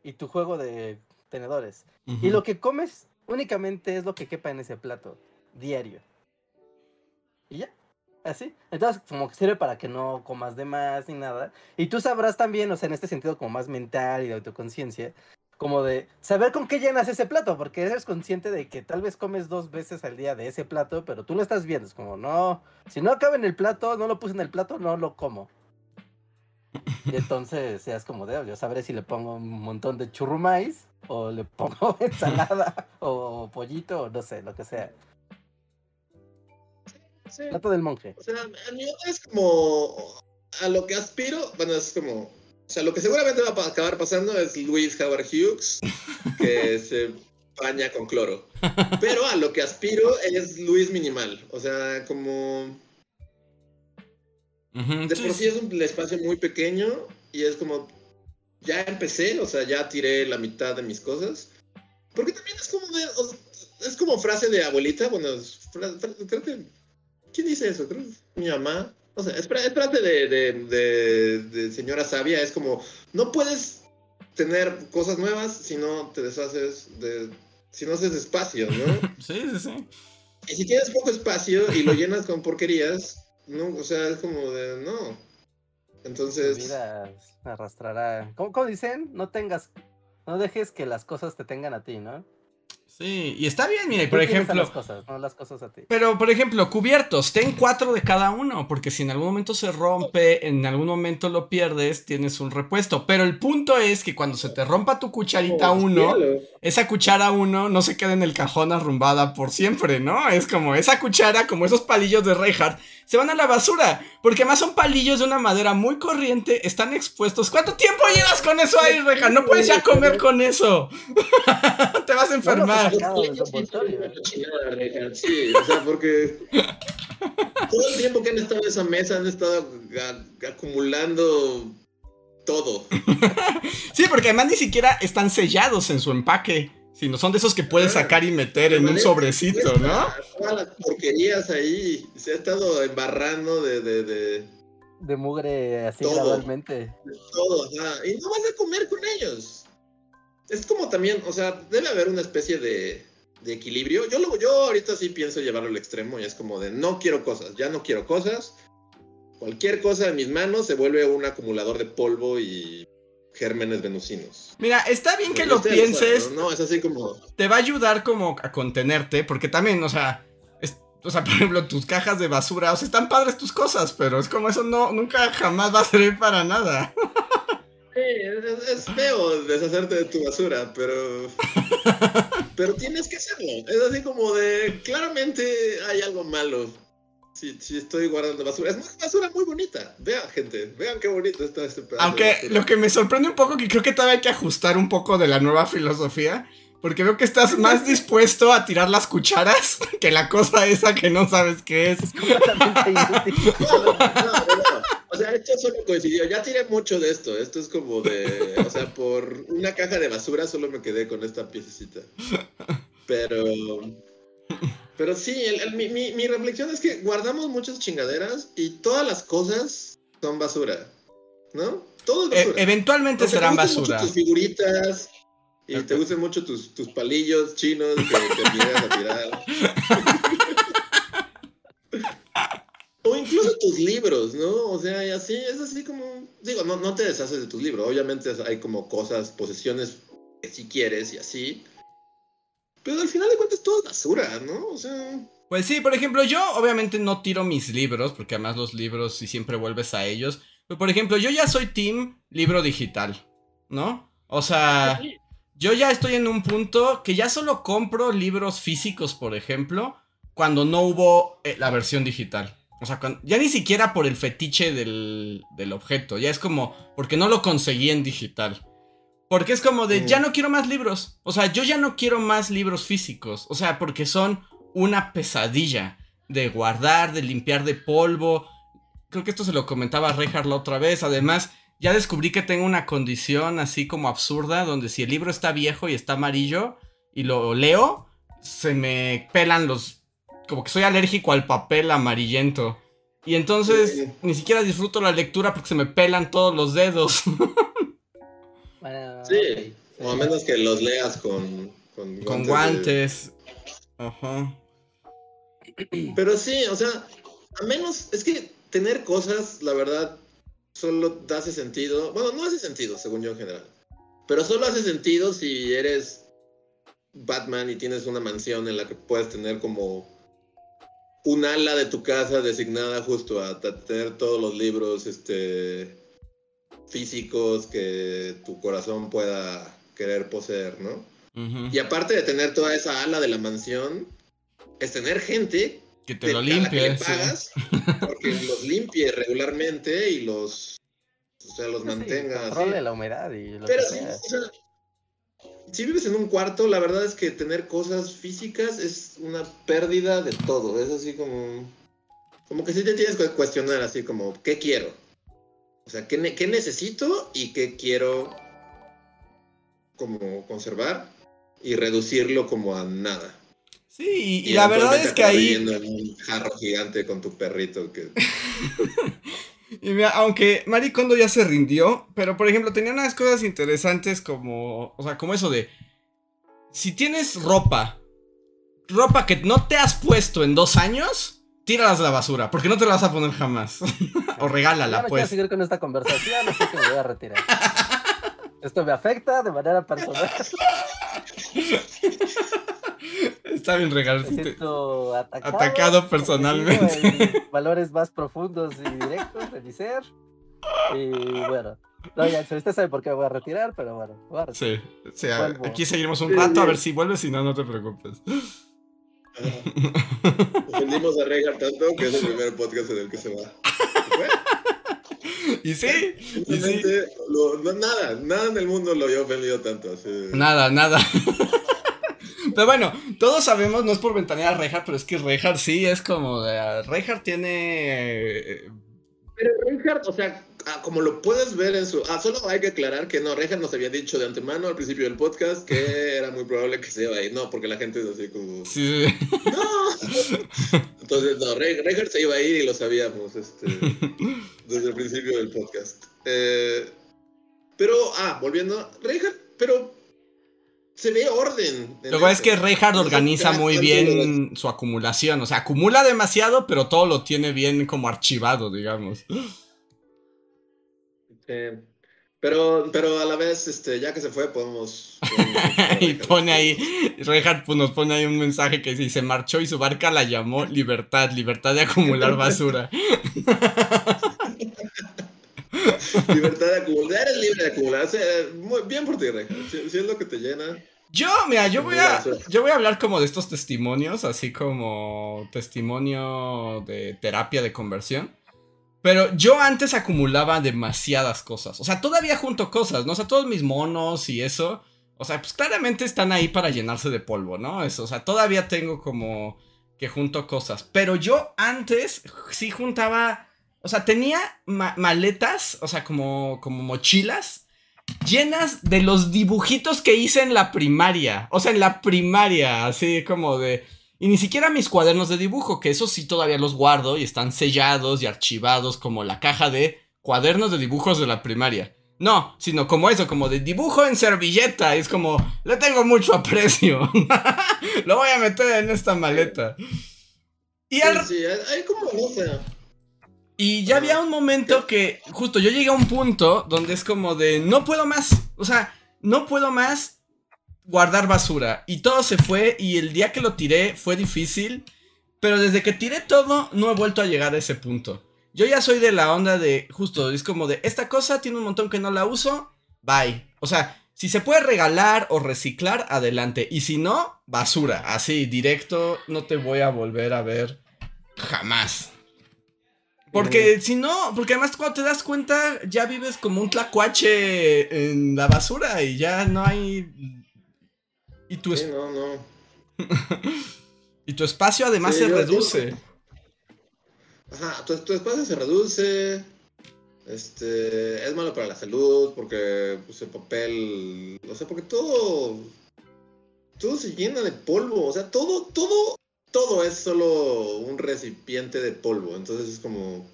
y tu juego de tenedores. Y lo que comes únicamente es lo que quepa en ese plato, diario. Y ya, así. Entonces, como que sirve para que no comas de más ni nada. Y tú sabrás también, o sea, en este sentido como más mental y de autoconciencia, como de saber con qué llenas ese plato, porque eres consciente de que tal vez comes dos veces al día de ese plato, pero tú lo estás viendo, es como, no, si no acaba en el plato, no lo puse en el plato, no lo como. Y entonces, es como de, yo sabré si le pongo un montón de churrumais, o le pongo (laughs) ensalada, o pollito, o no sé, lo que sea. Sí. Del monje. O sea, a mí es como a lo que aspiro, bueno, es como, o sea, lo que seguramente va a acabar pasando es Luis Howard Hughes, que (laughs) se baña con cloro. Pero a lo que aspiro es Luis Minimal, o sea, como de sí, por sí es un espacio muy pequeño y es como, ya empecé, o sea, ya tiré la mitad de mis cosas. Porque también es como de, o- es como frase de abuelita, bueno, es creo que, ¿quién dice eso? Creo que es mi mamá. O sea, es, fra- es frase de, de, de- de señora sabia, es como, no puedes tener cosas nuevas si no te deshaces de, si no haces espacio, ¿no? (laughs) Sí, sí, sí. Y si tienes poco espacio y lo llenas con porquerías, no, o sea, es como de no. Tu Entonces, vida arrastrará. ¿Cómo, cómo dicen? No tengas. No dejes que las cosas te tengan a ti, ¿no? Sí, y está bien, mire, Tú por ejemplo... Las cosas, no las cosas a ti. Pero, por ejemplo, cubiertos, ten cuatro de cada uno, porque si en algún momento se rompe, en algún momento lo pierdes, tienes un repuesto. Pero el punto es que cuando se te rompa tu cucharita Oh, uno, cielo. esa cuchara uno no se queda en el cajón arrumbada por siempre, ¿no? Es como esa cuchara, como esos palillos de Reinhardt, se van a la basura, porque además son palillos de una madera muy corriente, están expuestos. ¿Cuánto tiempo llevas con eso ahí, Reinhardt? No puedes ya comer con eso. (laughs) te vas a enfermar. Sí, o sea, porque (laughs) todo el tiempo que han estado en esa mesa han estado acumulando todo. (laughs) Sí, porque además ni siquiera están sellados en su empaque, sino son de esos que puedes sacar y meter en un sobrecito, ¿no? Todas las porquerías ahí. Se ha estado embarrando de, de, de De mugre así Todo. gradualmente. todo. ajá, Y no vas a comer con ellos. Es como también, o sea, debe haber una especie de, de equilibrio. Yo, lo, yo ahorita sí pienso llevarlo al extremo y es como de no quiero cosas, ya no quiero cosas. Cualquier cosa en mis manos se vuelve un acumulador de polvo y gérmenes venusinos. Mira, está bien que lo Ustedes pienses. ¿no? No, es así como... Te va a ayudar como a contenerte, porque también, o sea, es- o sea, (laughs) por ejemplo, tus cajas de basura, o sea, están padres tus cosas, pero es como eso no, nunca jamás va a servir para nada. (laughs) Sí, es, es feo deshacerte de tu basura, pero. (laughs) pero tienes que hacerlo. Es así como de. Claramente hay algo malo. Si, si estoy guardando basura. Es muy- basura muy bonita. Vean, gente. Vean qué bonito está este pedazo. Aunque lo que me sorprende un poco, que creo que todavía hay que ajustar un poco de la nueva filosofía, porque veo que estás más (laughs) dispuesto a tirar las cucharas (laughs) que la cosa esa que no sabes qué es. Completamente inútil. O sea, esto solo coincidió. Ya tiré mucho de esto. Esto es como de. O sea, por una caja de basura solo me quedé con esta piececita. Pero. Pero sí, el- el- mi, mi- mi reflexión es que guardamos muchas chingaderas y todas las cosas son basura. ¿No? Todo es E- basura. eventualmente Aunque te serán mucho basura. tus figuritas y te Ok. gusten mucho tus, tus palillos chinos que te a tirar. (laughs) o incluso tus libros, ¿no? O sea, y así, es así como. Digo, no, no te deshaces de tus libros. Obviamente hay como cosas, posesiones que sí quieres y así. Pero al final de cuentas todo es basura, ¿no? O sea. Pues sí, por ejemplo, yo obviamente no tiro mis libros, porque además los libros si siempre vuelves a ellos. Pero por ejemplo, yo ya soy team libro digital, ¿no? O sea, yo ya estoy en un punto que ya solo compro libros físicos, por ejemplo, cuando no hubo eh, la versión digital. O sea, ya ni siquiera por el fetiche del, del objeto, ya es como porque no lo conseguí en digital. Porque es como de, ya no quiero más libros. O sea, yo ya no quiero más libros físicos. O sea, porque son una pesadilla de guardar, de limpiar de polvo. Creo que esto se lo comentaba a Reinhardt la otra vez. Además, ya descubrí que tengo una condición así como absurda, donde si el libro está viejo y está amarillo y lo leo, se me pelan los... Como que soy alérgico al papel amarillento. Y entonces Sí. ni siquiera disfruto la lectura porque se me pelan todos los dedos. (laughs) Bueno, Sí. O a menos que los leas con. Con guantes. Con de- guantes. Ajá. (clears throat) Pero sí, o sea, a menos. Es que tener cosas, la verdad, solo hace sentido. Bueno, no hace sentido, según yo en general. Pero solo hace sentido si eres Batman y tienes una mansión en la que puedes tener como un ala de tu casa designada justo a tener todos los libros este físicos que tu corazón pueda querer poseer, ¿no? Y aparte de tener toda esa ala de la mansión, es tener gente Que te de- lo a la que le sí. porque los limpie regularmente y los, o sea, los Sí, mantenga. así. controle la humedad y lo Pero que sí, sea. o sea, si vives en un cuarto, la verdad es que tener cosas físicas es una pérdida de todo. Es así como, como que sí te tienes que cuestionar así como, ¿qué quiero? O sea, ¿qué, ne- qué necesito y qué quiero como conservar y reducirlo como a nada? Sí, y, y la verdad es que ahí, en un jarro gigante con tu perrito que... (laughs) y mira, aunque Maricondo ya se rindió, pero por ejemplo tenía unas cosas interesantes como, o sea, como eso de, si tienes ropa, ropa que no te has puesto en dos años, tíralas a la basura, porque no te la vas a poner jamás. (laughs) o Ya regálala, no quiero pues. seguir con esta conversación, así que me voy a retirar. (laughs) Esto me afecta de manera personal. (laughs) (laughs) Está bien siento atacado. Atacado personalmente. en valores más profundos y directos de mi ser. Y bueno, no, ya, usted sabe por qué me voy a retirar, pero bueno, voy a retirar. Sí, o sea, Vuelvo. aquí seguiremos un Sí, rato a sí. ver si vuelves, si no, no te preocupes. (laughs) Ofendimos a Reinhardt tanto que es el primer podcast en el que se va. (laughs) y sí, y sí. Lo- no, nada, nada en el mundo lo había ofendido tanto. así. Nada, nada. Pero bueno, todos sabemos, no es por ventanear a Reinhardt, pero es que Reinhardt sí es como Reinhardt tiene. eh, Pero Reinhardt, o sea, ah, como lo puedes ver en su. Ah, solo hay que aclarar que no, Reinhardt nos había dicho de antemano al principio del podcast que (laughs) era muy probable que se iba a ir. No, porque la gente es así como. Sí. (laughs) ¡No! Entonces, no, Re- Reinhardt se iba a ir y lo sabíamos este, (laughs) desde el principio del podcast. Eh, pero, ah, volviendo, Reinhardt, pero se ve orden. en Luego es que Reinhardt organiza muy bien su acumulación. O sea, acumula demasiado, pero todo lo tiene bien como archivado, digamos. Pero, pero a la vez, este, ya que se fue, podemos. (laughs) y pone ahí, Reinhardt pues, nos pone ahí un mensaje que dice, se marchó y su barca la llamó Libertad, libertad de acumular basura. (laughs) Libertad de acumular. Eres libre de acumular. O sea, muy bien por ti. Si, si es lo que te llena. Yo, mira, yo voy a, yo voy a hablar como de estos testimonios, así como testimonio de terapia de conversión. Pero yo antes acumulaba demasiadas cosas. O sea, todavía junto cosas, ¿no? O sea, todos mis monos y eso. O sea, pues claramente están ahí para llenarse de polvo, ¿no? Eso, o sea, todavía tengo como que junto cosas. Pero yo antes sí juntaba. O sea, tenía ma- maletas, o sea, como, como mochilas llenas de los dibujitos que hice en la primaria. O sea, en la primaria, así como de... Y ni siquiera mis cuadernos de dibujo, que esos sí todavía los guardo y están sellados y archivados como la caja de cuadernos de dibujos de la primaria. No, sino como eso, como de dibujo en servilleta. Es como, le tengo mucho aprecio. (laughs) Lo voy a meter en esta maleta. Y al, Sí, sí, hay, como, no sé. Y ya había un momento que, justo yo llegué a un punto donde es como de, no puedo más, o sea, no puedo más guardar basura. Y todo se fue y el día que lo tiré fue difícil, pero desde que tiré todo no he vuelto a llegar a ese punto. Yo ya soy de la onda de, justo, es como de, esta cosa tiene un montón que no la uso, bye. O sea, si se puede regalar o reciclar, adelante. Y si no, basura, así, directo, no te voy a volver a ver jamás. Porque si no, porque además cuando te das cuenta ya vives como un tlacuache en la basura y ya no hay... Y tu, Sí, es- no, no. (laughs) y tu espacio además Sí, se yo- reduce. Ajá, tu, tu espacio se reduce. Este, es malo para la salud porque pues, el papel, o sea, porque todo, todo se llena de polvo, o sea, todo, todo, todo es solo un recipiente de polvo. Entonces es como.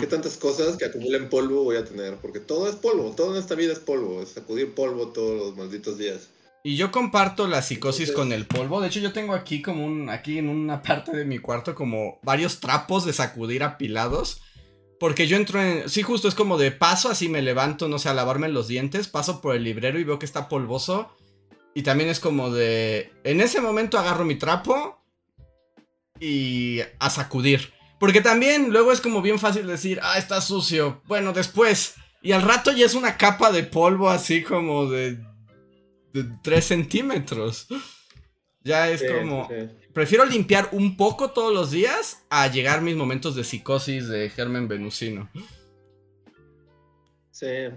¿qué tantas cosas que acumulen polvo voy a tener? Porque todo es polvo, todo en esta vida es polvo, es sacudir polvo todos los malditos días. Y yo comparto la psicosis Entonces- con el polvo. De hecho, yo tengo aquí como un. Aquí en una (laughs) parte de mi cuarto, como varios trapos de sacudir apilados. Porque yo entro en. Sí, justo es como de paso, así me levanto, no sé, a lavarme los dientes. Paso por el librero y veo que está polvoso. Y también es como de. En ese momento agarro mi trapo. Y a sacudir. Porque también luego es como bien fácil decir, ah, está sucio. Bueno, después. Y al rato ya es una capa de polvo así como de de 3 centímetros. Ya es Sí, como... sí, sí. Prefiero limpiar un poco todos los días a llegar mis momentos de psicosis de germen venusino. Sí.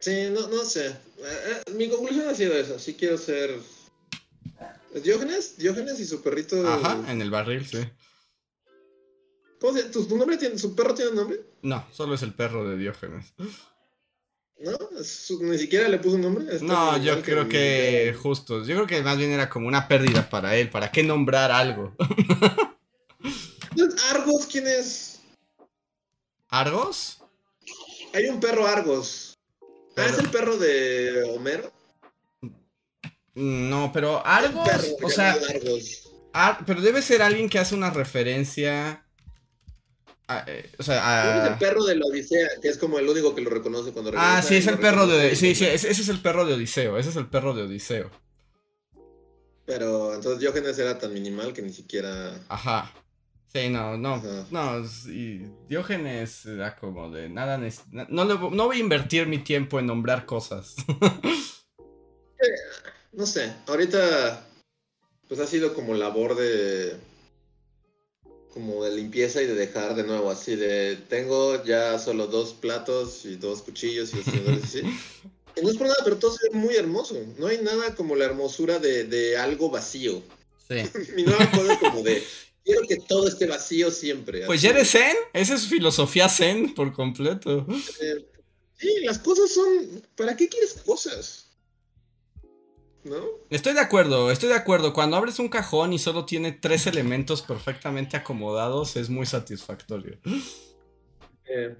Sí, no, no sé. Eh, eh, mi conclusión ha sido esa. Sí quiero ser. ¿Es Diógenes? Diógenes y su perrito. Ajá, en el barril, sí. ¿Cómo se ¿Tu, tu nombre tiene, ¿Su perro tiene nombre? No, solo es el perro de Diógenes. ¿No? Su- ni siquiera le puso un nombre. Es No, yo creo que justo. Yo creo que más bien era como una pérdida para él. ¿Para qué nombrar algo? (laughs) Argos, ¿quién es? ¿Argos? Hay un perro Argos. Ah, es el perro de Homero. No, pero Argos. perro O sea, Argos. Ar- pero debe ser alguien que hace una referencia. a- eh, o sea, que es a. el perro de la Odisea, que es como el único que lo reconoce cuando regresa. Ah, sí, es y el perro de. Sí, sí, ese es el perro de Odiseo. Ese es el perro de Odiseo. Pero entonces Diógenes era tan minimal que ni siquiera. Ajá. Sí, no, no. Ajá. No, sí, Diógenes era como de nada. No, vo- no voy a invertir mi tiempo en nombrar cosas. (laughs) No sé, ahorita pues ha sido como labor de como de limpieza y de dejar de nuevo así de tengo ya solo dos platos y dos cuchillos y así. (laughs) Y no es por nada, pero todo se ve muy hermoso. No hay nada como la hermosura de, de algo vacío. Sí. (laughs) Mi nueva cosa es como de quiero que todo esté vacío siempre. Pues así. ya eres zen. Esa es filosofía zen por completo. Eh, sí, las cosas son. ¿Para qué quieres cosas? ¿No? Estoy de acuerdo, estoy de acuerdo. Cuando abres un cajón y solo tiene tres elementos perfectamente acomodados, es muy satisfactorio. Eh,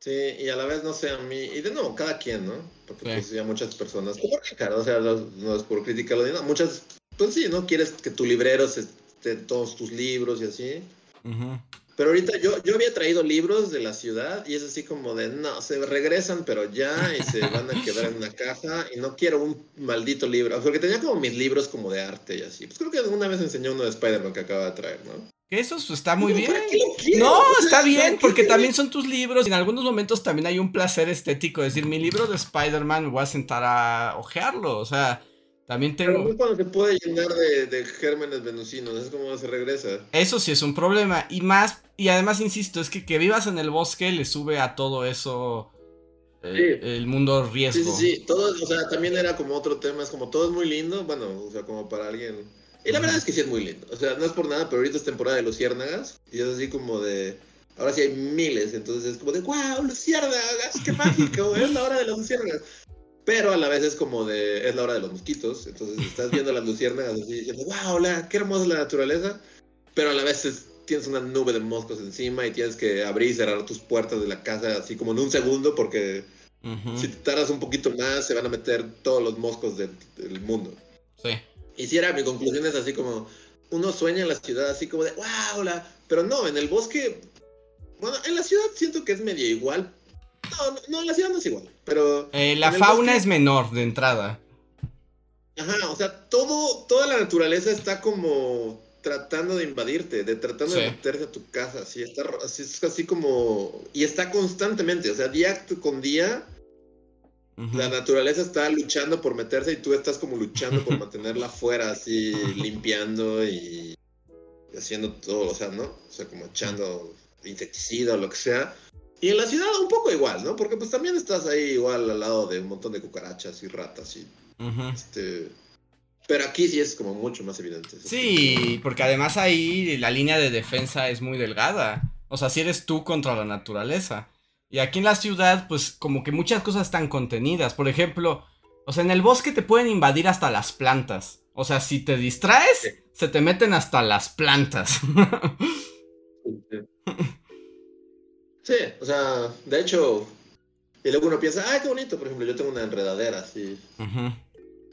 Sí, y a la vez, no sé, a mí, y de nuevo, cada quien, ¿no? Porque Sí. pues ya muchas personas, o sea, no, no es por criticarlo, ni nada, muchas, pues sí, ¿no? Quieres que tu librero esté todos tus libros y así. Ujú. Pero ahorita yo, yo había traído libros de la ciudad y es así como de, no, se regresan, pero ya, y se van a quedar en una caja, y no quiero un maldito libro, porque tenía como mis libros como de arte y así. Pues creo que alguna vez enseñó uno de Spider-Man que acaba de traer, ¿no? Que eso está muy bien. No, está bien, ¿para qué porque también son tus libros y en algunos momentos también hay un placer estético. Es decir, mi libro de Spider-Man voy a sentar a ojearlo. O sea, también Pero tengo. no cuando se puede llenar de, de gérmenes venusinos, es como se regresa. Eso sí es un problema. Y más, y además, insisto, es que que vivas en el bosque le sube a todo eso eh, Sí. el mundo Sí, riesgo. sí, sí, todo, o sea, también era como otro tema, es como todo es muy lindo, bueno, o sea, como para alguien... Y la verdad es que sí es muy lindo, o sea, no es por nada, pero ahorita es temporada de luciérnagas, y es así como de... Ahora sí hay miles, entonces es como de, wow, luciérnagas, qué mágico, es la hora de las luciérnagas. Pero a la vez es como de, es la hora de los mosquitos, entonces estás viendo las luciérnagas así diciendo, wow, la, qué hermosa la naturaleza, pero a la vez es- tienes una nube de moscos encima y tienes que abrir y cerrar tus puertas de la casa así como en un segundo porque Ujú, si te tardas un poquito más, se van a meter todos los moscos del, del mundo. sí. Y si era, mi conclusión es así como, uno sueña en la ciudad así como de, wow, la... pero no, en el bosque, bueno, en la ciudad siento que es medio igual. No, no, no, la ciudad no es igual, pero... Eh, la fauna bosque- es menor de entrada. Ajá, o sea, todo, toda la naturaleza está como tratando de invadirte, de tratando Sí. de meterse a tu casa, así, está, así, es así como... Y está constantemente, o sea, día con día. La naturaleza está luchando por meterse y tú estás como luchando por (laughs) mantenerla afuera, así limpiando y haciendo todo, o sea, ¿no? O sea, como echando insecticida o lo que sea. Y en la ciudad un poco igual, ¿no? Porque pues también estás ahí igual al lado de un montón de cucarachas y ratas y este... Pero aquí sí es como mucho más evidente. Sí, porque además ahí la línea de defensa es muy delgada. O sea, si eres tú contra la naturaleza. Y aquí en la ciudad, pues como que muchas cosas están contenidas. Por ejemplo, o sea, en el bosque te pueden invadir hasta las plantas. O sea, si te distraes, Sí. se te meten hasta las plantas. (laughs) como- Sí, o sea, de hecho... Y luego uno piensa, ay, qué bonito, por ejemplo, yo tengo una enredadera así.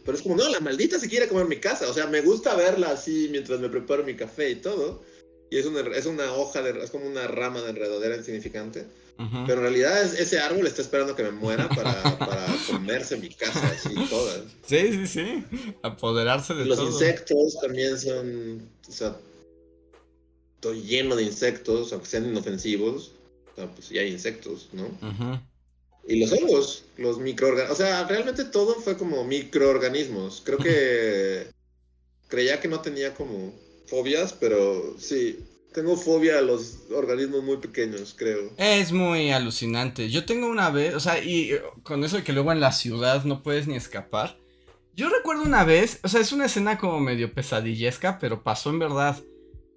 Pero es como, no, la maldita se quiere comer mi casa. O sea, me gusta verla así mientras me preparo mi café y todo. Y es una, es una hoja, de, es como una rama de enredadera insignificante. Pero en realidad es- ese árbol está esperando que me muera para, para comerse mi casa, así toda. Sí, sí, sí. Apoderarse de Los todo. insectos también son, o sea, estoy lleno de insectos, aunque sean inofensivos. Sea, pues sí hay insectos, ¿no? Y los hongos, los microorganismos. O sea, realmente todo fue como microorganismos. Creo que (laughs) creía que no tenía como fobias, pero sí, tengo fobia a los organismos muy pequeños, creo. Es muy alucinante. Yo tengo una vez, o sea, y eh, con eso de que luego en la ciudad no puedes ni escapar. Yo recuerdo una vez, o sea, es una escena como medio pesadillesca, pero pasó en verdad.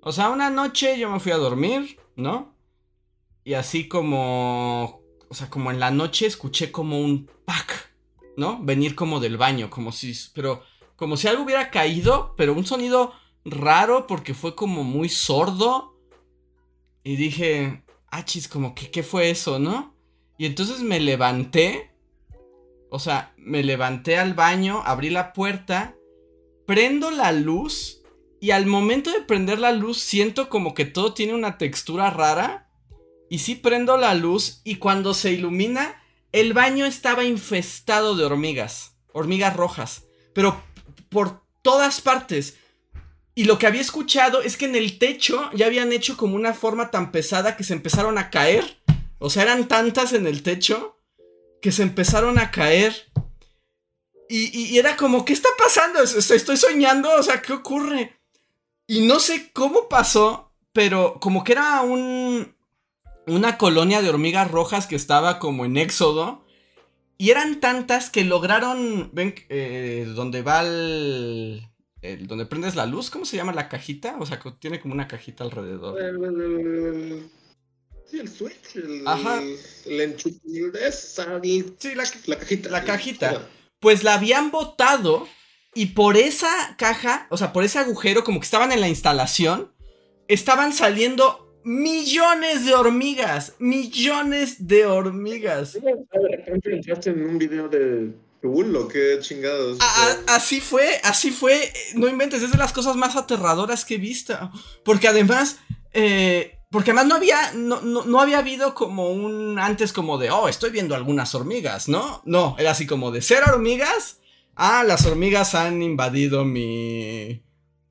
O sea, una noche yo me fui a dormir, ¿no? Y así como, o sea, como en la noche escuché como un pack, ¿no? Venir como del baño, como si, pero como si algo hubiera caído, pero un sonido raro porque fue como muy sordo. Y dije, ah, chis, como que, ¿qué fue eso, no? Y entonces me levanté, o sea, me levanté al baño, abrí la puerta, prendo la luz y al momento de prender la luz siento como que todo tiene una textura rara. Y sí prendo la luz y cuando se ilumina, el baño estaba infestado de hormigas, hormigas rojas, pero por todas partes. Y lo que había escuchado es que en el techo ya habían hecho como una forma tan pesada que se empezaron a caer. O sea, eran tantas en el techo que se empezaron a caer. Y, era como, ¿qué está pasando? ¿Estoy, estoy soñando? O sea, ¿qué ocurre? Y no sé cómo pasó, pero como que era un, una colonia de hormigas rojas que estaba como en éxodo. Y eran tantas que lograron, ven, eh, donde va el, el- donde prendes la luz, ¿cómo se llama la cajita? O sea, tiene como una cajita alrededor. Sí, el switch, el, Ajá. el enchufe, Sí, la, la cajita. La cajita. Pues la habían botado y por esa caja, o sea, por ese agujero, como que estaban en la instalación, estaban saliendo millones de hormigas, millones de hormigas. Entraste en un video de Tool o qué chingados. A- así fue, así fue. No inventes, es de las cosas más aterradoras que he visto. Porque además, eh, porque además no había, no, no, no había habido como un antes como de, oh, estoy viendo algunas hormigas, ¿no? No, era así como de cero hormigas. Ah, las hormigas han invadido mi,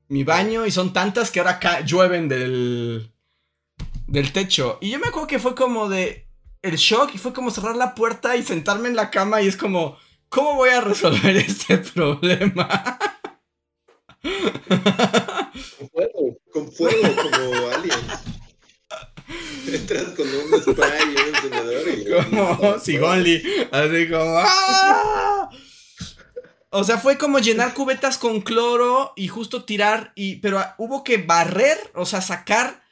mi baño y son tantas que ahora llueven del, del techo. Y yo me acuerdo que fue como de el shock y fue como cerrar la puerta y sentarme en la cama y es como, ¿cómo voy a resolver (laughs) este problema? Con fuego, con fuego como aliens. (laughs) Entras con un spray y un encendedor y. como Sigonli, así como ¡ah! O sea, fue como llenar cubetas con cloro y justo tirar y pero hubo que barrer, o sea, sacar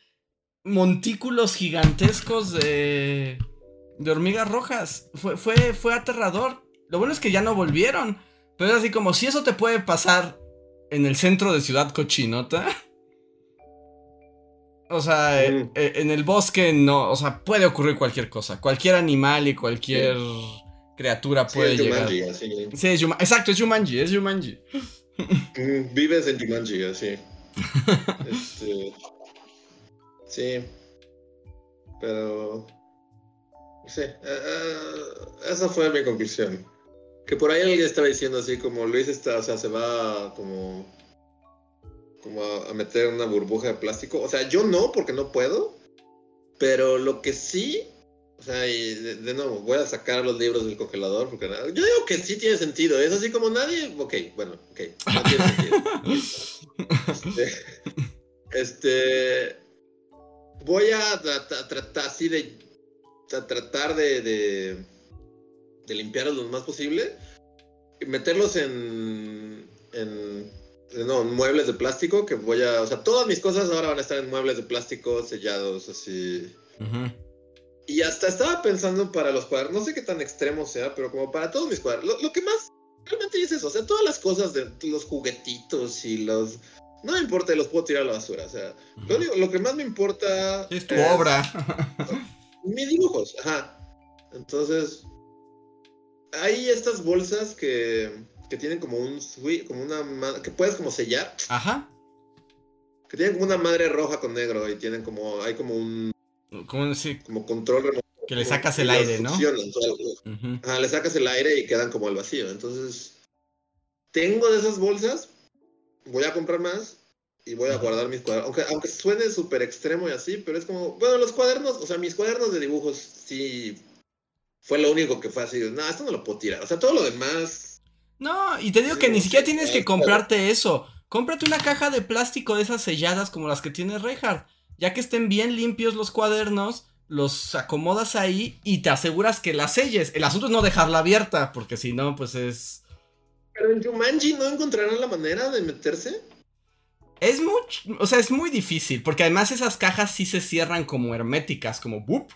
montículos gigantescos de de hormigas rojas. Fue fue fue aterrador. Lo bueno es que ya no volvieron, pero es así como si eso te puede pasar en el centro de Ciudad Cochinota. O sea, eh, eh, en el bosque no, o sea, puede ocurrir cualquier cosa. Cualquier animal y cualquier criatura Sí, puede es llegar. Así. Sí, es Yuma- Exacto, es Jumanji, es Jumanji. Mm, Vives en Jumanji, así. (laughs) Este, sí. Pero. Sí. eh, eh, esa fue mi conclusión. Que por ahí alguien estaba diciendo así como Luis está, o sea, se va como. como a, a meter una burbuja de plástico. O sea, yo no, porque no puedo. Pero lo que sí. O sea, y de, de nuevo, voy a sacar los libros del congelador porque nada- yo digo que sí tiene sentido. Es así como nadie. Ok, bueno, ok. No tiene sentido. (laughs) Este, este, voy a tratar, así de a tratar de, de, de limpiarlos lo más posible y meterlos en, en no, muebles de plástico que voy a, o sea, todas mis cosas ahora van a estar en muebles de plástico sellados así. Y hasta estaba pensando para los cuadernos, no sé qué tan extremo sea, pero como para todos mis cuadernos, lo, lo que más realmente es eso, o sea, todas las cosas de los juguetitos y los... No me importa, los puedo tirar a la basura, o sea, lo, único- lo que más me importa... Es tu obra. (laughs) Mis dibujos, ajá. Entonces, hay estas bolsas que, que tienen como un como una que puedes como sellar, Ajá. que tienen como una madre roja con negro y tienen como hay como un Como decir, como control remoto que le sacas el aire, ¿no? Ajá, le sacas el aire y quedan como al vacío. Entonces, tengo de esas bolsas, voy a comprar más y voy a guardar mis cuadernos. Aunque, aunque suene súper extremo y así, pero es como, bueno, los cuadernos, o sea, mis cuadernos de dibujos sí fue lo único que fue así. No, esto no lo puedo tirar. O sea, todo lo demás. No, y te digo que ni siquiera tienes que comprarte eso. Cómprate una caja de plástico de esas selladas como las que tiene Reinhardt. Ya que estén bien limpios los cuadernos, los acomodas ahí y te aseguras que la selles. El asunto es no dejarla abierta, porque si no, pues es. Pero en Jumanji no encontrarán la manera de meterse. Es muy. O sea, es muy difícil. Porque además esas cajas sí se cierran como herméticas, como boop.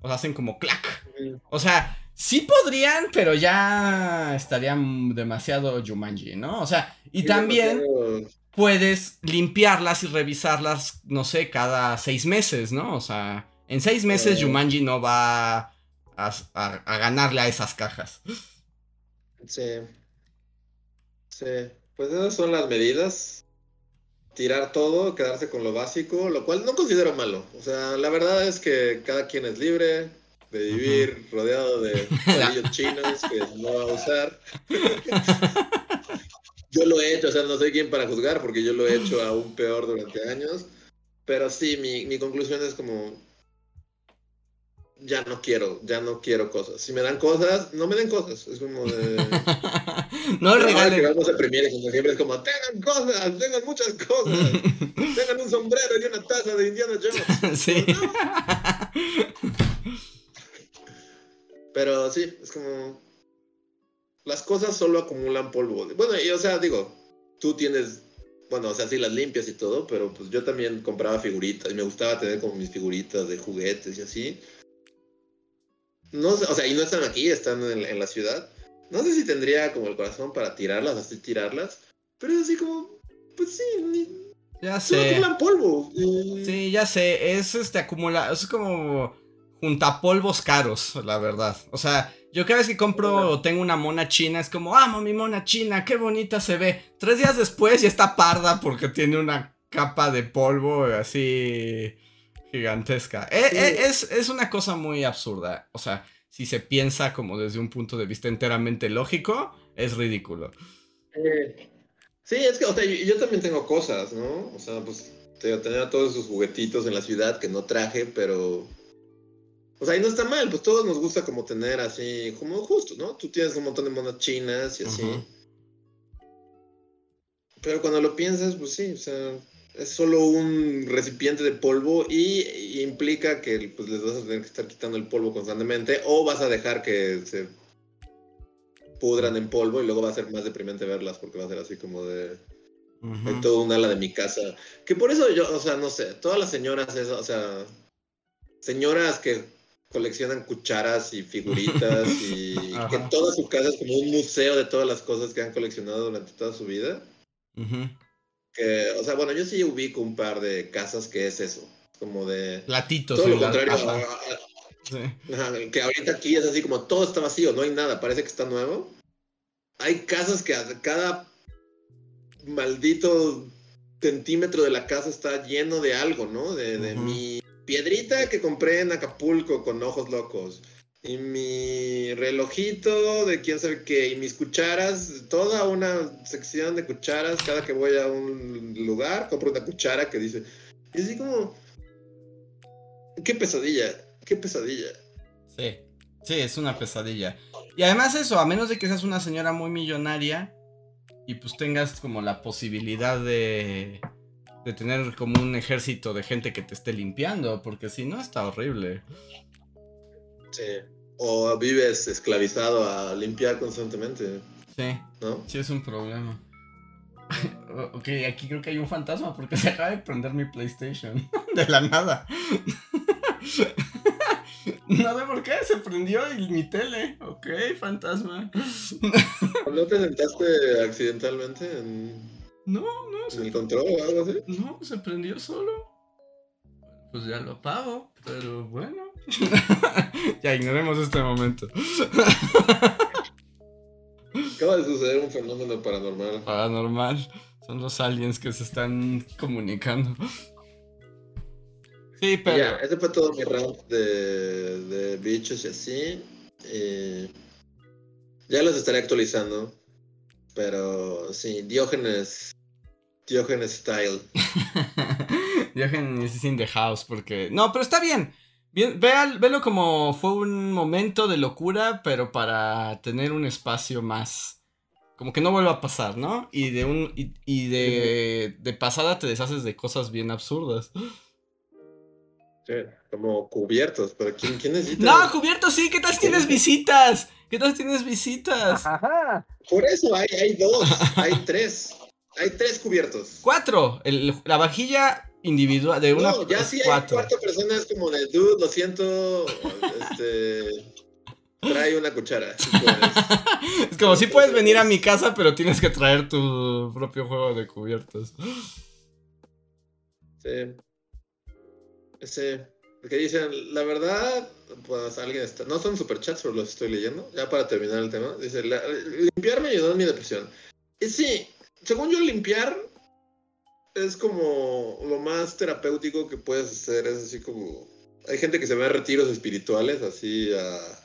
O sea, hacen como clac. O sea, sí podrían, pero ya estarían demasiado Jumanji, ¿no? O sea, y Sí, también demasiado- puedes limpiarlas y revisarlas, no sé, cada seis meses, ¿no? O sea, en seis meses Eh. Jumanji no va a, a- a ganarle a esas cajas. Sí. Sí. Pues esas son las medidas. Tirar todo, quedarse con lo básico, lo cual no considero malo. O sea, la verdad es que cada quien es libre de vivir rodeado de (laughs) palillos chinos que no va a usar. yo lo he hecho, o sea, no soy quien para juzgar porque yo lo he hecho aún peor durante años. Pero sí, mi, mi conclusión es como, ya no quiero, ya no quiero cosas. Si me dan cosas, no me den cosas. Es como de... (laughs) no que regalen. vamos a premiar siempre es como, tengan cosas, tengan muchas cosas. (laughs) tengan un sombrero y una taza de Indiana Jones. (laughs) sí. Pero sí, es como... Las cosas solo acumulan polvo. Bueno, y o sea, digo, tú tienes... Bueno, o sea, sí las limpias y todo, pero pues yo también compraba figuritas y me gustaba tener como mis figuritas de juguetes y así. No sé, o sea, y no están aquí, están en, en la ciudad. No sé si tendría como el corazón para tirarlas, así tirarlas. Pero es así como, pues sí, ni- Ya Solo sé. polvo. Sí, ya sé. Es este acumula. Es como juntapolvos caros, la verdad. O sea, yo cada vez que compro o tengo una mona china, es como, amo mi mona china, qué bonita se ve. Tres días después ya está parda porque tiene una capa de polvo así gigantesca. Sí. eh, es, es una cosa muy absurda. O sea, si se piensa como desde un punto de vista enteramente lógico, es ridículo. Eh, Sí, es que, o sea, yo, yo también tengo cosas, ¿no? O sea, pues te- tenía todos esos juguetitos en la ciudad que no traje, pero. O sea, y no está mal, pues todos nos gusta como tener así, como justo, ¿no? Tú tienes un montón de monas chinas y así. Pero cuando lo piensas, pues sí, o sea, es solo un recipiente de polvo y, y implica que pues, les vas a tener que estar quitando el polvo constantemente o vas a dejar que se pudran en polvo y luego va a ser más deprimente verlas porque va a ser así como de, Ujú. de todo un ala de mi casa. Que por eso yo, o sea, no sé, todas las señoras, eso, o sea, señoras que coleccionan cucharas y figuritas (laughs) y Ajá. que toda su casa es como un museo de todas las cosas que han coleccionado durante toda su vida. Ujú. Que, o sea, bueno, yo sí ubico un par de casas que es eso, como de... Platitos. Todo lo contrario, ajá, a- a- sí. Que ahorita aquí es así como todo está vacío, no hay nada, parece que está nuevo. Hay casas que a- cada maldito centímetro de la casa está lleno de algo, ¿no? De, mi piedrita que compré en Acapulco con ojos locos. Y mi relojito de quién sabe qué. Y mis cucharas, toda una sección de cucharas. Cada que voy a un lugar, compro una cuchara que dice. Y así como. Qué pesadilla, qué pesadilla. Sí, sí, es una pesadilla. Y además eso, a menos de que seas una señora muy millonaria y pues tengas como la posibilidad de, de tener como un ejército de gente que te esté limpiando, porque si no está horrible. Sí. O vives esclavizado a limpiar constantemente, Sí, ¿no? sí es un problema. (laughs) ok, aquí creo que hay un fantasma porque (laughs) se acaba de prender mi PlayStation. (laughs) de la nada. no sé por qué, se prendió y mi tele. Ok, fantasma. ¿No te sentaste accidentalmente en, No, no, en se el control o algo así? No, se prendió solo. Pues ya lo apago, pero bueno. (laughs) ya ignoremos este momento. Acaba de suceder un fenómeno paranormal. Paranormal. Son los aliens que se están comunicando. Sí, pero. Ya, ese fue todo mi round de, de bichos y así. Y ya los estaré actualizando. Pero sí, Diógenes. Diógenes Style. Dejen is in the house porque. No, pero está bien. Bien, véal- velo como fue un momento de locura, pero para tener un espacio más. Como que no vuelva a pasar, ¿no? Y de un. Y, y de, de pasada te deshaces de cosas bien absurdas. Sí, como cubiertos. Pero ¿quién, quién necesita? No, cubierto sí, ¿qué tal si tienes visitas? ¿Qué tal si tienes visitas? Ajá. Por eso hay, hay dos, hay tres. Hay tres cubiertos. Cuatro. El- la vajilla individual de una no, ya sí hay cuatro. cuarta persona, es como de, dude, lo siento, este, trae una cuchara. si puedes". Es como si (laughs) puedes venir a mi casa, pero tienes que traer tu propio juego de cubiertos. Sí. Sí. Porque dicen, la verdad, pues alguien está, no son superchats, pero los estoy leyendo, ya para terminar el tema. Dice, "La- limpiar me ayudó en mi depresión. Y sí, según yo limpiar es como lo más terapéutico que puedes hacer, es así como, hay gente que se ve a retiros espirituales, así a-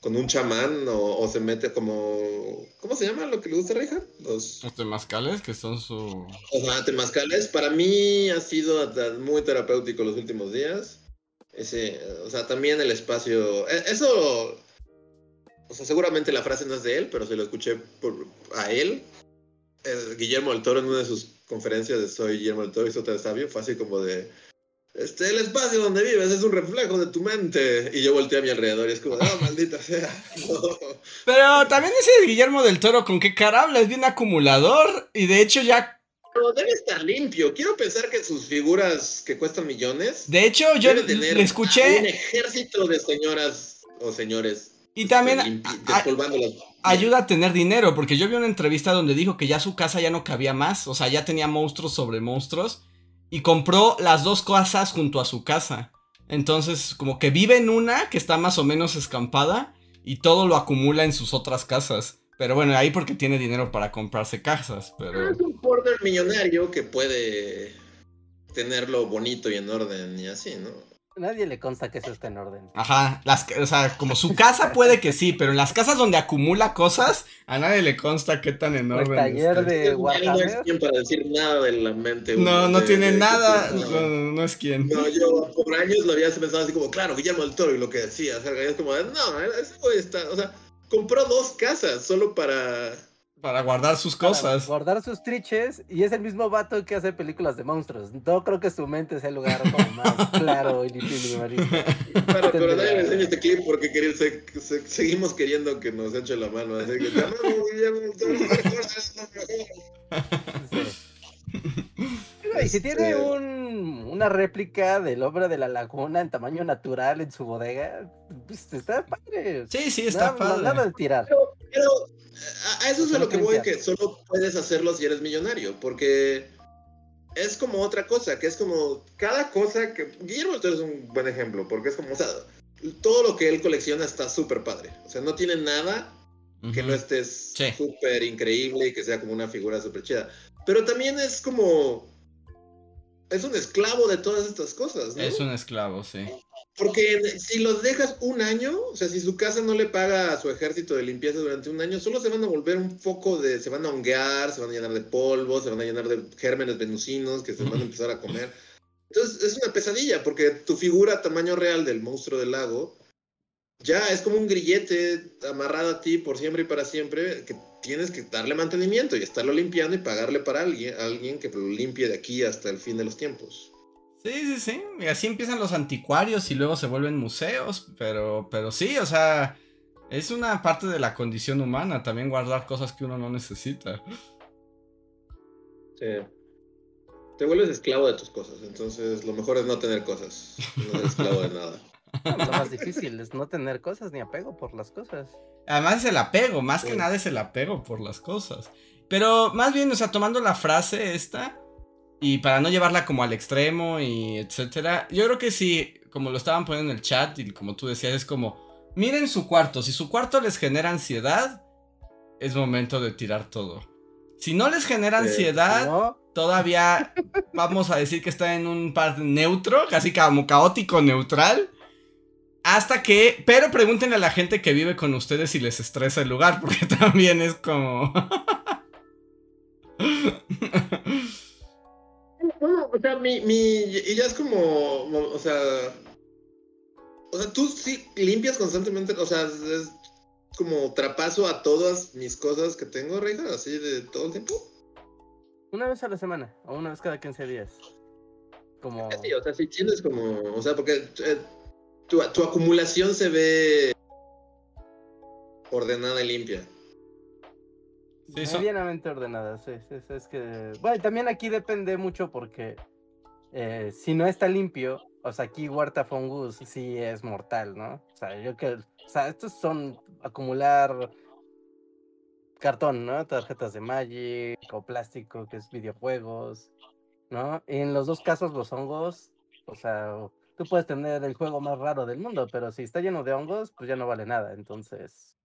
con un chamán, o, o se mete como, ¿cómo se llama lo que le gusta a? Los... Los temazcales, que son su. O sea, temazcales, para mí ha sido muy terapéutico los últimos días. Ese, o sea, también el espacio. e- Eso. O sea, seguramente la frase no es de él, pero se lo escuché por, a él. Guillermo del Toro en una de sus conferencias de Soy Guillermo del Toro y Sota de Sabio fue así como de. Este, el espacio donde vives es un reflejo de tu mente. Y yo volteé a mi alrededor y es como, no, maldita sea. (laughs) No. Pero también ese Guillermo del Toro, ¿con qué cara habla? Es bien acumulador. Y de hecho, ya. Pero debe estar limpio. Quiero pensar que sus figuras que cuestan millones. De hecho, yo tener le Un escuché. ejército de señoras o señores. Y también. este, a-. ayuda a tener dinero, porque yo vi una entrevista donde dijo que ya su casa ya no cabía más, o sea, ya tenía monstruos sobre monstruos, y compró las dos casas junto a su casa. Entonces, como que vive en una que está más o menos escampada, y todo lo acumula en sus otras casas. Pero bueno, ahí porque tiene dinero para comprarse casas, pero... Es un border millonario que puede tenerlo bonito y en orden y así, ¿no? Nadie le consta que eso está en orden. Ajá, las, o sea, como su casa puede que sí, pero en las casas donde acumula cosas, a nadie le consta qué tan en orden. El taller está. de No es Warhammer. quien para decir nada de la mente. No, no de- tiene de- nada, no. no, no es quien. No, yo por años lo había pensado así como, claro, Guillermo del Toro y lo que decía, o sea, es como, no, ese güey está, o sea, compró dos casas solo para... Para guardar sus para cosas. Guardar sus triches y es el mismo vato que hace películas de monstruos. No creo que su mente sea el lugar como (laughs) más claro y limpio y. Para, pero nadie enseña este clip porque quería- se- se- seguimos queriendo que nos eche la mano, así que te amamos, Y si tiene Este- un, una réplica del obra de la laguna en tamaño natural en su bodega, pues está padre. Sí, sí, está nada, padre. nada de tirar. Pero, pero a, a eso es a lo que voy, que solo puedes hacerlo si eres millonario, porque es como otra cosa, que es como cada cosa que... Guillermo Toro es un buen ejemplo, porque es como, o sea, todo lo que él colecciona está súper padre. O sea, no tiene nada que no estés Sí. súper increíble y que sea como una figura súper chida. Pero también es como... Es un esclavo de todas estas cosas, ¿no? Es un esclavo, sí. Porque si los dejas un año, o sea, si su casa no le paga a su ejército de limpieza durante un año, solo se van a volver un foco de, se van a honguear, se van a llenar de polvo, se van a llenar de gérmenes venusinos que se van a empezar a comer. Entonces es una pesadilla, porque tu figura tamaño real del monstruo del lago ya es como un grillete amarrado a ti por siempre y para siempre, que tienes que darle mantenimiento y estarlo limpiando y pagarle para alguien, alguien que lo limpie de aquí hasta el fin de los tiempos. Sí, sí, sí. Y así empiezan los anticuarios y luego se vuelven museos. Pero, pero sí, o sea, es una parte de la condición humana también guardar cosas que uno no necesita. Sí. Te vuelves esclavo de tus cosas, entonces lo mejor es no tener cosas, no ser esclavo de nada. (laughs) Lo más difícil es no tener cosas ni apego por las cosas. Además es el apego, más que nada es el apego por las cosas. Pero más bien, o sea, tomando la frase esta y para no llevarla como al extremo y etcétera, yo creo que sí, como lo estaban poniendo en el chat y como tú decías, es como, miren su cuarto, si su cuarto les genera ansiedad, es momento de tirar todo. Si no les genera Sí. ansiedad, ¿No? todavía (laughs) vamos a decir que está en un par neutro, casi como caótico neutral. Hasta que, pero pregúntenle a la gente que vive con ustedes si les estresa el lugar, porque (laughs) también es como... (laughs) No, o sea, mi, mi, y ya es como, o sea, o sea, tú sí limpias constantemente, o sea, es como trapazo a todas mis cosas que tengo, Reija, así de todo el tiempo. Una vez a la semana o una vez cada 15 días. Como... Sí, o sea, sí tienes como, o sea, porque eh, tu, tu acumulación se ve ordenada y limpia. Sí, son- medianamente ordenada, sí, sí, es que... Bueno, y también aquí depende mucho porque eh, si no está limpio, o sea, aquí Huerta Fungus sí es mortal, ¿no? O sea, yo que... O sea, estos son acumular cartón, ¿no? Tarjetas de Magic o plástico, que es videojuegos, ¿no? Y en los dos casos los hongos, o sea, tú puedes tener el juego más raro del mundo, pero si está lleno de hongos, pues ya no vale nada, entonces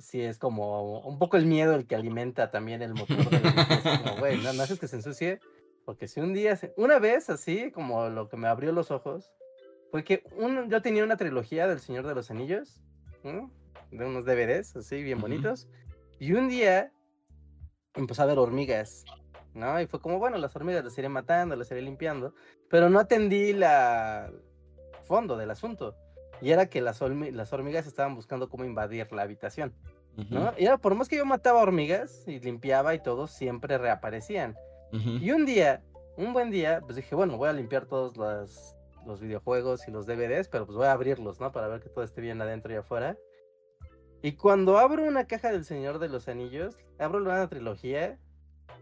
sí es como un poco el miedo el que alimenta también el motor de la güey, no, no haces que se ensucie, porque si un día, se- una vez así, como lo que me abrió los ojos, fue que un, yo tenía una trilogía del Señor de los Anillos, ¿no? de unos DVDs así bien bonitos, y un día empecé a ver hormigas, ¿no? Y fue como, bueno, las hormigas las iré matando, las iré limpiando, pero no atendí la fondo del asunto. Y era que las, hormi- las hormigas estaban buscando cómo invadir la habitación, ¿no? Y era por más que yo mataba hormigas y limpiaba y todo, siempre reaparecían. Y un día, un buen día, pues dije, bueno, voy a limpiar todos los, los videojuegos y los DVDs, pero pues voy a abrirlos, ¿no? Para ver que todo esté bien adentro y afuera. Y cuando abro una caja del Señor de los Anillos, abro una trilogía,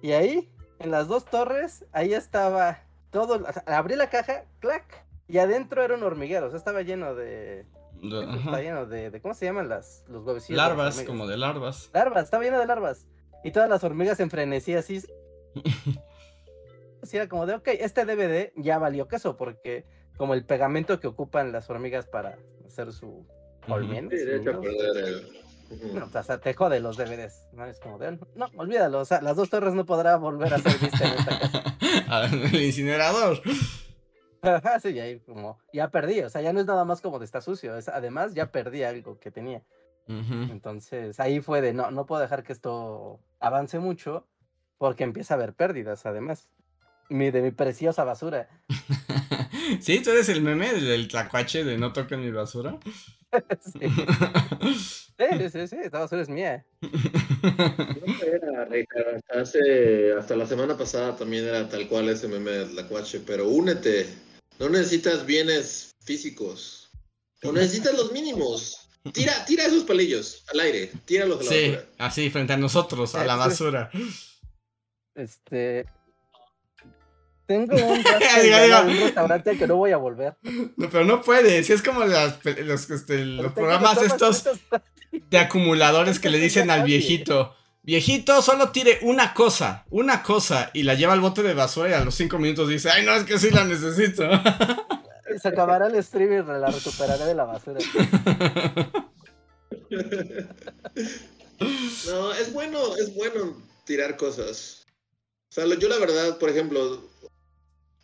y ahí, en las dos torres, ahí estaba todo, o sea, abrí la caja, clac, y adentro era un hormiguero, o sea, estaba lleno de, Está lleno de, de, ¿cómo se llaman las, los huevecillos? Larvas, como de larvas. Larvas, está lleno de larvas. Y todas las hormigas en frenesí así. (laughs) así era como de, ok, este DVD ya valió queso, porque como el pegamento que ocupan las hormigas para hacer su colmena. Sí, perder el... No, o sea, te jode los DVDs. No es como de, no, olvídalo. O sea, las dos torres no podrá volver a ser vista en esta casa. (laughs) el incinerador. Sí, ahí como, ya perdí, o sea, ya no es nada más como de está sucio, es, además ya perdí algo que tenía. Entonces ahí fue de, no, no puedo dejar que esto avance mucho porque empieza a haber pérdidas, además. Mi, de mi preciosa basura. (laughs) sí, tú eres el meme del tlacuache de no toquen mi basura. (laughs) sí. sí, sí, sí, esta basura es mía. No era, Ricardo, hasta, hace, hasta la semana pasada también era tal cual ese meme del tlacuache, pero únete. No necesitas bienes físicos. No necesitas los mínimos. Tira, tira esos palillos al aire. Tíralos a la sí, basura. así, frente a nosotros, a la basura. Este. Tengo un, (laughs) un restaurante al que no voy a volver. No, pero no puedes. Es como las, los, este, los programas estos de acumuladores que le (laughs) dicen al viejito. Viejito, solo tire una cosa, una cosa, y la lleva al bote de basura y a los cinco minutos dice, ay, no, es que sí la necesito. (laughs) Se acabará el stream y la recuperaré de la basura. No, es bueno, es bueno tirar cosas. O sea, yo la verdad, por ejemplo,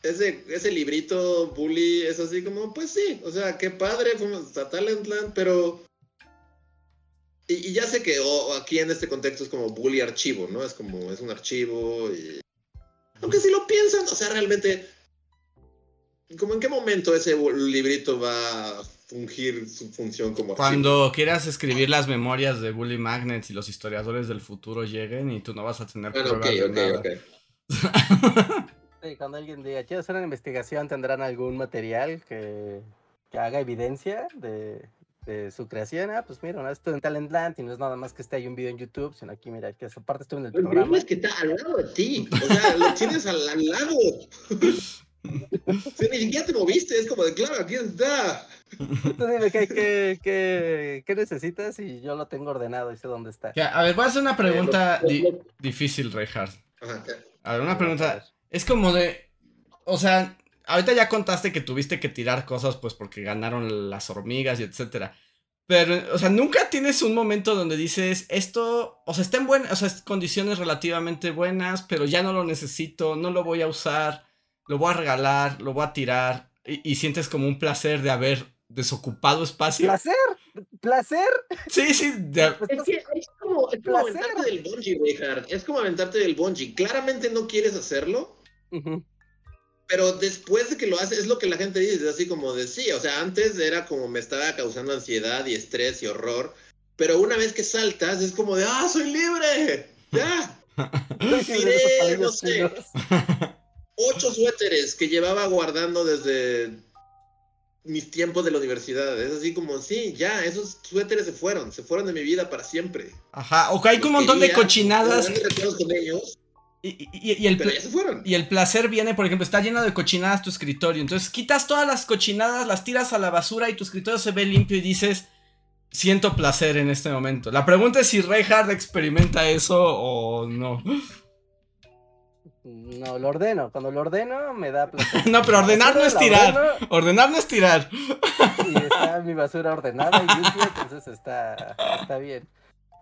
ese, ese librito Bully es así como, pues sí, o sea, qué padre, fuimos a Talentland, pero... Y, y ya sé que aquí en este contexto es como Bully archivo, ¿no? Es como, es un archivo y... Aunque si lo piensan, o sea, realmente ¿Cómo en qué momento ese librito va a fungir su función como Cuando quieras escribir las memorias de Bully Magnets y los historiadores del futuro lleguen y tú no vas a tener bueno, pruebas de okay, nada. Okay. (laughs) Sí, cuando alguien diga, quiero hacer una investigación, tendrán algún material que, que haga evidencia de, de, su creación. Ah, pues mira, no estoy en Talentland y no es nada más que esté ahí un video en YouTube, sino aquí, mira, que esa parte estuve en el programa. es que está al lado de ti, o sea, lo tienes al, al lado. Sí, ni siquiera te moviste, es como de claro, aquí está. Tú dime ¿qué, qué, qué, qué, necesitas y yo lo tengo ordenado y sé dónde está. Ya, a ver, voy a hacer una pregunta di difícil, Reinhardt. A ver, una pregunta. Es como de. O sea, ahorita ya contaste que tuviste que tirar cosas, pues porque ganaron las hormigas y etcétera. Pero, o sea, nunca tienes un momento donde dices, esto, o sea, está en buenas, o sea, condiciones relativamente buenas, pero ya no lo necesito, no lo voy a usar lo voy a regalar, lo voy a tirar y, y, sientes como un placer de haber desocupado espacio. ¿Placer? ¿Placer? Sí, sí. De... Es, que es como, es como aventarte del bungee, Richard. Es como aventarte del bungee. Claramente no quieres hacerlo. Uh -huh. Pero después de que lo haces, es lo que la gente dice, es así como de sí, o sea, antes era como me estaba causando ansiedad y estrés y horror, pero una vez que saltas es como de, ah, soy libre, ya. (laughs) Tiré, no sé, (laughs) ocho suéteres que llevaba guardando desde mis tiempos de la universidad. Es así como, sí, ya, esos suéteres se fueron, se fueron de mi vida para siempre. Ajá, o hay un montón quería, de cochinadas. Con ellos, y, y, y, el, pero ya se fueron. y el placer viene, por ejemplo, está lleno de cochinadas tu escritorio. Entonces quitas todas las cochinadas, las tiras a la basura y tu escritorio se ve limpio y dices, siento placer en este momento. La pregunta es si Reinhardt experimenta eso o no. No, lo ordeno. Cuando lo ordeno, me da placer. (laughs) no, pero ordenar no es tirar. Ordeno, ordenar no es tirar. y está mi basura ordenada y limpia, entonces está, está bien.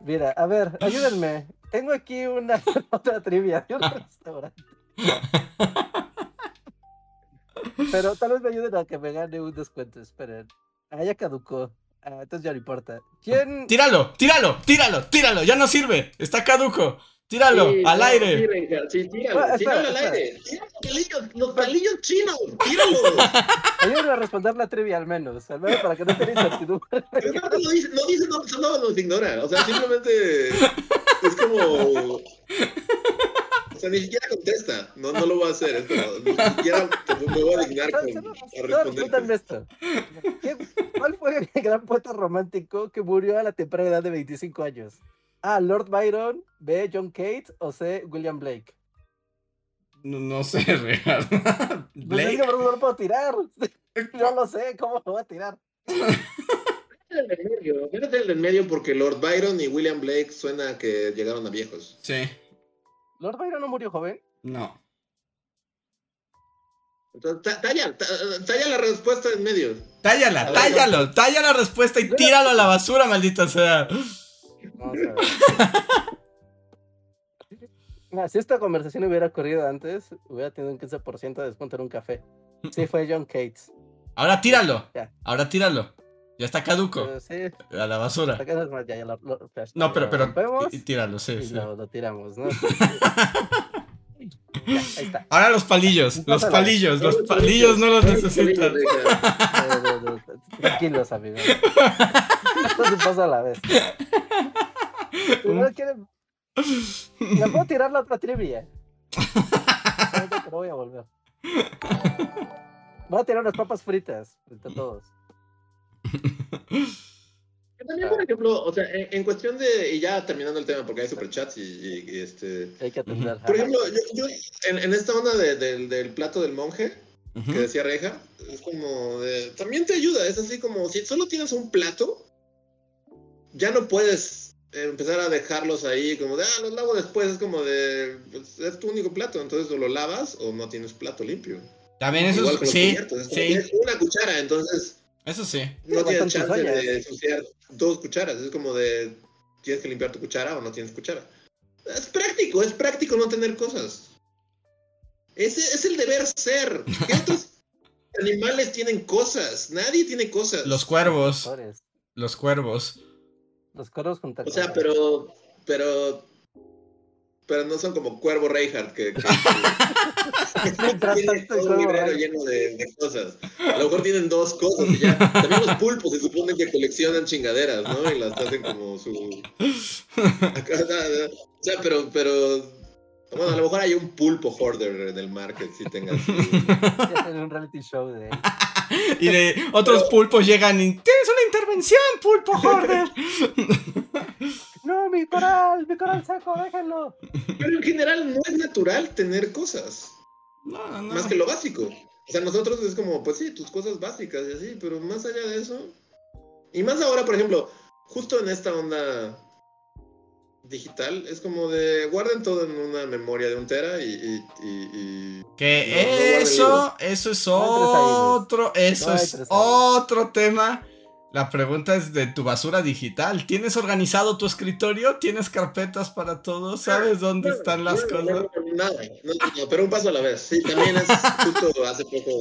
Mira, a ver, ayúdenme. Tengo aquí una (laughs) otra trivia de un restaurante. Pero tal vez me ayuden a que me gane un descuento. Esperen. Ah, ya caducó. Ah, entonces ya no importa. ¿Quién? Tíralo, tíralo, tíralo, tíralo. Ya no sirve. Está caduco. Tíralo, sí, al no, aire. Sí, Reinhardt, sí, tíralo, ah, tíralo al aire. Tíralo, los palillos, los chinos, tíralo. (laughs) Ayúdenme a responder la trivia al menos, al menos para que no tenga incertidumbre. Pero no dice, no dice, no, no nos ignora, o sea, simplemente es como... O sea, ni siquiera contesta, no, no lo voy a hacer, es como, ni siquiera me voy a dignar con, a responder. esto. ¿Cuál fue el gran poeta romántico que murió a la temprana edad de 25 años? A. Lord Byron, B. John Cates o C. William Blake. No, no sé, (laughs) real. Blake. Pues es que no lo puedo tirar. (laughs) No lo sé, ¿cómo lo voy a tirar? el del medio, el del medio porque Lord Byron y William Blake suena que llegaron a viejos. Sí. ¿Lord Byron no murió joven? No. Entonces, ta- talla, ta- talla la respuesta en medio. Tállala, ver, tállalo, talla la respuesta y tíralo a la basura, maldita sea. Vamos a ver. Ah, si esta conversación hubiera ocurrido antes, hubiera tenido un 15% de descuento en un café. Sí, fue John Cates. Ahora tíralo. Ya. Ahora tíralo. Ya está caduco. Pero sí, A la basura. no es más, ya, ya lo, lo- ya está, No, pero, pero. rompemos y- y Tíralo, sí, y sí. lo, lo tiramos, ¿no? Ya, ahí está. Ahora los palillos, los palillos, los palillos no los necesitan. Tranquilos, amigos. Esto se pasa a la vez. (laughs) Primero quieren- ¿Me puedo tirar la otra trivia? No voy a volver. Voy a tirar unas papas fritas entre todos. También, por ejemplo, o sea, en, en cuestión de, y ya terminando el tema, porque hay superchats y, y- y, este... Hay que atender. Por ejemplo, yo, yo en, en esta onda de- del, del plato del monje, que decía Reja, es como de, también te ayuda, es así como si solo tienes un plato, ya no puedes empezar a dejarlos ahí como de, ah, los lavo después, es como de, pues, es tu único plato, entonces o lo lavas o no tienes plato limpio. También eso Igual es. Sí, es sí. una cuchara, entonces Eso sí. no tienes chance de ensuciar dos cucharas, es como de, tienes que limpiar tu cuchara o no tienes cuchara. Es práctico, es práctico no tener cosas. Ese es el deber ser. ¿Qué otros (laughs) animales tienen cosas? Nadie tiene cosas. Los cuervos. Los cuervos. Los coros juntan O sea, con- pero, pero, pero no son como Cuervo Reinhardt que, que- (laughs) tiene todo un librero lleno de, de cosas. A lo mejor tienen dos cosas y ya. También los pulpos se supone que coleccionan chingaderas, ¿no? Y las hacen como su. O sea, pero, pero. Bueno, a lo mejor hay un pulpo hoarder en el mar que sí tenga así. (laughs) Es un reality show de. Y de otros pulpos llegan y. ¡Tienes una intervención, pulpo Horder! (laughs) No, mi coral, mi coral seco, déjenlo. Pero en general no es natural tener cosas. No, no, no. Más que lo básico. O sea, nosotros es como, pues sí, tus cosas básicas y así, pero más allá de eso. Y más ahora, por ejemplo, justo en esta onda digital, es como de guarden todo en una memoria de un tera y. y, y- y- Que No, eso, eso es No hay tres otro, eso No es otro tema. La pregunta es de tu basura digital. ¿Tienes organizado tu escritorio? ¿Tienes carpetas para todo? ¿Sabes dónde están las cosas? no, no, nada, no, no, pero un paso a la vez. Sí, también es (laughs) justo hace poco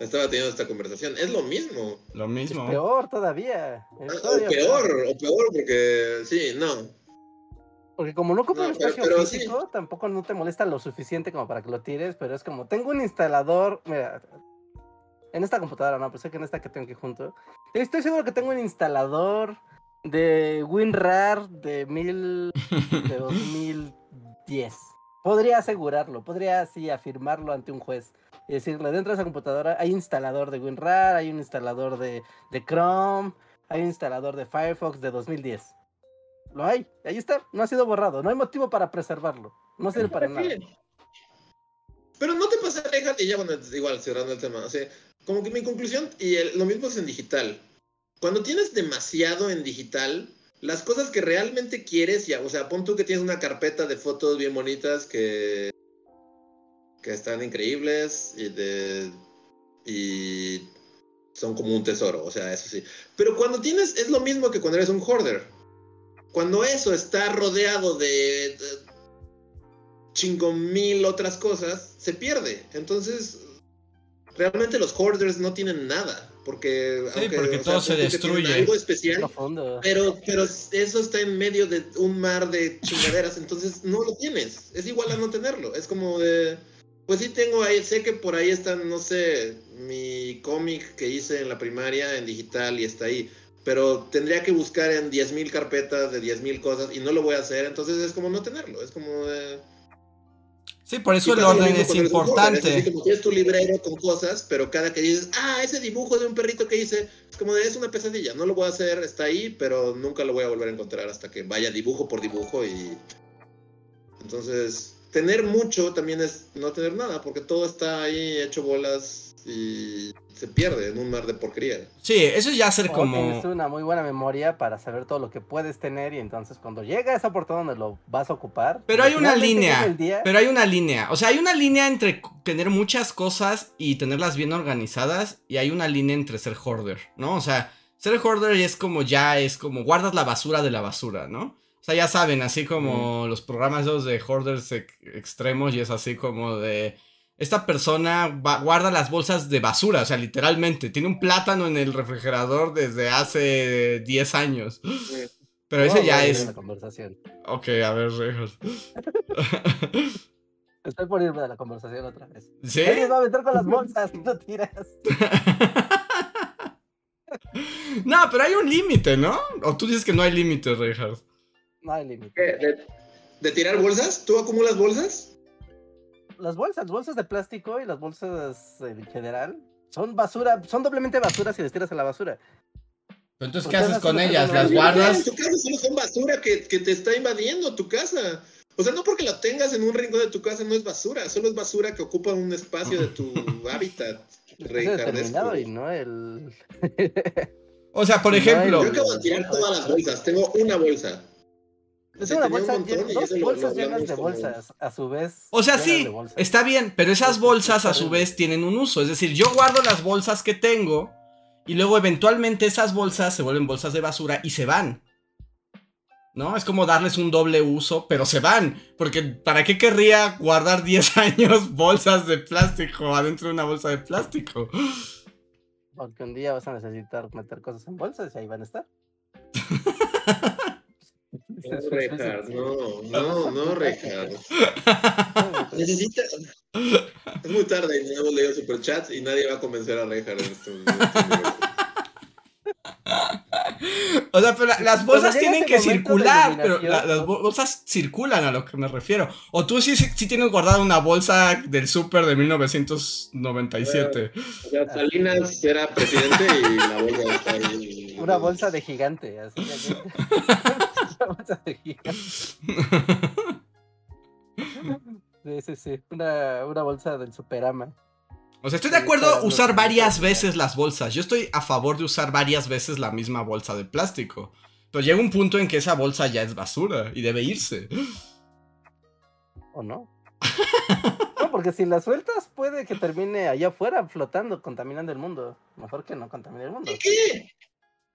estaba teniendo esta conversación. Es lo mismo. Lo Es mismo. peor todavía. es O todavía peor, o peor, porque sí, no. Porque como no ocupa No, un pero- espacio pero físico, tampoco no te molesta lo suficiente como para que lo tires, pero es como, tengo un instalador, mira, en esta computadora no, pero sé que en esta que tengo aquí junto, estoy seguro que tengo un instalador de WinRAR de mil, de 2010. (laughs) Podría asegurarlo, podría así afirmarlo ante un juez y decirle, dentro de esa computadora hay instalador de WinRAR, hay un instalador de, de Chrome, hay un instalador de Firefox de 2010. Lo hay, ahí está, no ha sido borrado, no hay motivo para preservarlo, no sirve para nada. Pero no te pasa, y ya bueno, igual cerrando el tema, o sea, como que mi conclusión, y el- lo mismo es en digital. Cuando tienes demasiado en digital, las cosas que realmente quieres, ya, o sea, pon tú que tienes una carpeta de fotos bien bonitas que, que están increíbles y de y son como un tesoro, o sea, eso sí. Pero cuando tienes, es lo mismo que cuando eres un hoarder. Cuando eso está rodeado de, de chingo mil otras cosas, se pierde. Entonces, realmente los hoarders no tienen nada. Porque, Sí, porque todo se destruye. Algo especial, pero, pero eso está en medio de un mar de chingaderas, entonces no lo tienes. Es igual a no tenerlo. Es como de. Pues sí tengo ahí, sé que por ahí está, no sé, mi cómic que hice en la primaria en digital y está ahí. Pero tendría que buscar en 10.000 carpetas de 10.000 cosas y no lo voy a hacer, entonces es como no tenerlo. Es como de. Sí, por eso el orden es Es importante. así como tienes tu librero con cosas, pero cada que dices, ah, ese dibujo de un perrito que hice, es como de, es una pesadilla, no lo voy a hacer, está ahí, pero nunca lo voy a volver a encontrar hasta que vaya dibujo por dibujo y... Entonces, tener mucho también es no tener nada, porque todo está ahí hecho bolas y se pierde en un mar de porquería. Sí, eso es ya ser O como... tienes una muy buena memoria para saber todo lo que puedes tener y entonces cuando llega esa oportunidad donde lo vas a ocupar. Pero hay una línea. día, Pero hay una línea. O sea, hay una línea entre tener muchas cosas y tenerlas bien organizadas. Y hay una línea entre ser hoarder, ¿no? O sea, ser hoarder es como ya, es como guardas la basura de la basura, ¿no? O sea, ya saben, así como los programas esos de hoarders ex- extremos y es así como de... Esta persona va- guarda las bolsas de basura, o sea, literalmente. Tiene un plátano en el refrigerador desde hace 10 años. Pero ese ya es... La conversación. Ok, a ver, Rejos. (laughs) Estoy por irme de la conversación otra vez. ¿Sí? Nadie va a meter con las bolsas, (laughs) no tiras. (laughs) no, pero hay un límite, ¿no? O tú dices que no hay límite, Reinhardt. No hay límite. ¿Qué? ¿De, de tirar bolsas? ¿Tú acumulas bolsas? Las bolsas, bolsas de plástico y las bolsas en general son basura, son doblemente basura si les tiras a la basura. Pero entonces, ¿Por ¿qué haces con ellas? ¿Las guardas? En tu casa solo son basura que, que te está invadiendo tu casa. O sea, no porque la tengas en un rincón de tu casa no es basura, solo es basura que ocupa un espacio de tu (laughs) hábitat. Rey determinado y no el. O sea, por (laughs) No, ejemplo, Yo acabo de tirar todas las bolsas, tengo una bolsa. Tengo una un bolsa, montón y dos bolsas llenas de como- bolsas, a su vez. o sea, sí, está bien, pero esas Sí, bolsas a su vez tienen un uso. Es decir, yo guardo las bolsas que tengo y luego eventualmente esas bolsas se vuelven bolsas de basura y se van. ¿No? Es como darles un doble uso, pero se van. Porque ¿para qué querría guardar 10 (laughs) años bolsas de plástico adentro de una bolsa de plástico? Porque un día vas a necesitar meter cosas en bolsas y ahí van a estar. (laughs) (laughs) No, Reinhard, (laughs) no, no, no, Reinhard. Necesita. Es muy tarde y no hemos leído superchats y nadie va a convencer a Reinhard en este momento. (laughs) O sea, pero la- las bolsas tienen que circular, pero la- las bolsas circulan a lo que me refiero. O tú sí, sí, sí tienes guardada una bolsa del súper de 1997. O sea, Salinas era presidente y la bolsa está ahí. Una bolsa de gigante, así. Así. Una bolsa de gigante. Sí, sí, sí. Una, una bolsa del Superama. O sea, estoy de acuerdo usar varias veces las bolsas. Yo estoy a favor de usar varias veces la misma bolsa de plástico. Pero llega un punto en que esa bolsa ya es basura y debe irse. ¿O no? No, porque si la sueltas puede que termine allá afuera flotando, contaminando el mundo. Mejor que no contamine el mundo. ¿Qué?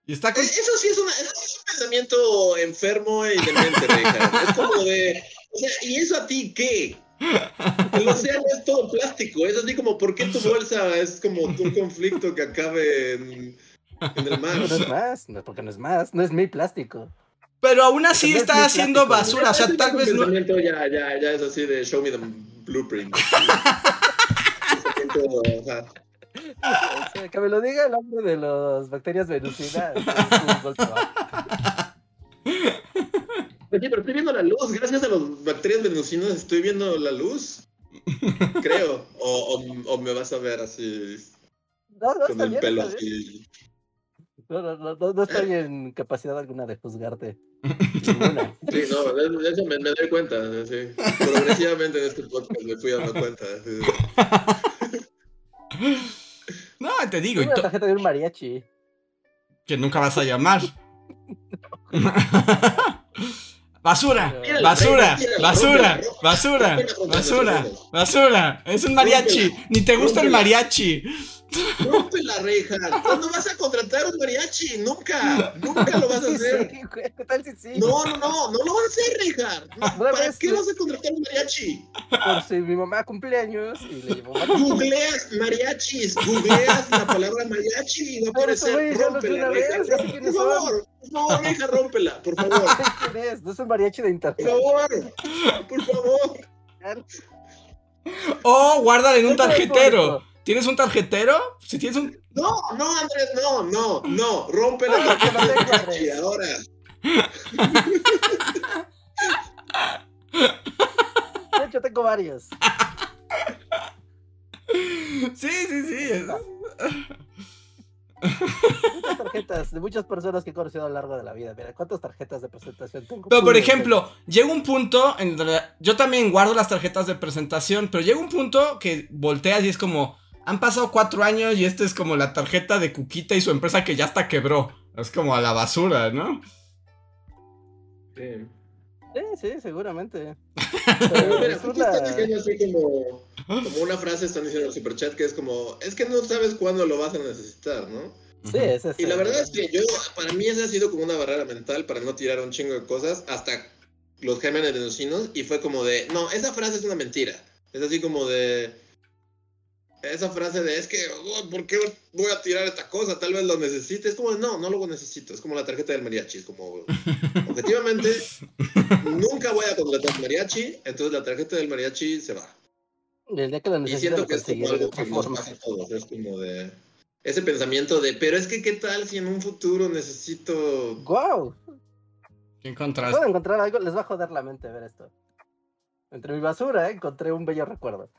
Y está con... Eso sí es, una, eso sí es un pensamiento enfermo y demente. Es como de. O sea, ¿y eso a ti qué? El océano es todo plástico. Es así como, ¿por qué tu bolsa es como un conflicto que acabe en, en el mar? No es más, no, porque no es más, no es mi plástico. Pero aún así no es está muy haciendo plástico. basura. O sea, tal vez no... pensamiento ya, ya, ya es así de show me the blueprint. (laughs) O sea, (laughs) O sea, que me lo diga el hombre de las bacterias venusinas. Oye, pero estoy viendo la luz. Gracias a los bacterias venusinas estoy viendo la luz. Creo. O, o, o me vas a ver así No, no, con el bien, pelo así. No, no, no, no, no estoy en capacidad alguna de juzgarte. (laughs) Ninguna. Sí, no, de, me, me doy cuenta. Sí. Progresivamente en este podcast me fui dando cuenta. sí. (laughs) No, te digo, y una to- tarjeta de un mariachi. que nunca vas a llamar. (laughs) basura, basura, basura, basura, basura, basura. Es un mariachi. Ni te gusta el mariachi. Rompe la reja. ¿Cuándo vas a contratar un mariachi? Nunca. Nunca lo vas a hacer. sí, güey, ¿Qué tal si sí? No, no, no, no lo vas a hacer, Una ¿Para qué vas a contratar un mariachi? Por si mi mamá cumpleaños y le llevó mariachi. Googleas mariachis, googleas la palabra mariachi y va a aparecer. Rómpela, Por favor, por favor, Richard, rómpela, por (laughs) favor. ¿Quién es? No es un mariachi de Por internet. favor, por favor. O guárdala en un tarjetero. ¿Tienes un tarjetero? Si tienes un. No, no, Andrés, no, no, no. Rompe la mariachi Andrés. ahora. De hecho, tengo varios. Sí, sí, sí. Muchas tarjetas de muchas personas que he conocido a lo largo de la vida. Mira, ¿cuántas tarjetas de presentación tengo? Pero por ejemplo, llega un punto en donde yo también guardo las tarjetas de presentación, pero llega un punto que volteas y es como, han pasado cuatro años y esta es como la tarjeta de Cuquita y su empresa que ya hasta quebró. Es como a la basura, ¿no? Sí. Sí, sí, seguramente. (laughs) Pero mira, es así como, como una frase, están diciendo en el superchat que es como, es que no sabes cuándo lo vas a necesitar, ¿no? Sí, ese es Y la verdad es que yo, para mí esa ha sido como una barrera mental para no tirar un chingo de cosas hasta los gérmenes de neutrinos y fue como de, no, esa frase es una mentira. Es así como de, esa frase de, es que, oh, ¿por qué voy a tirar esta cosa? Tal vez lo necesite. Es como, no, no lo necesito. Es como la tarjeta del mariachi. Es como, (laughs) objetivamente, nunca voy a contratar mariachi, entonces la tarjeta del mariachi se va. Día que lo Y necesites siento que es como algo que nos pasa a todos. Es como de, ese pensamiento de, pero es que, ¿qué tal si en un futuro necesito ¡Guau! ¿Qué encontraste? Puedo encontrar algo, les va a joder la mente ver esto. Entre mi basura, eh, encontré un bello recuerdo.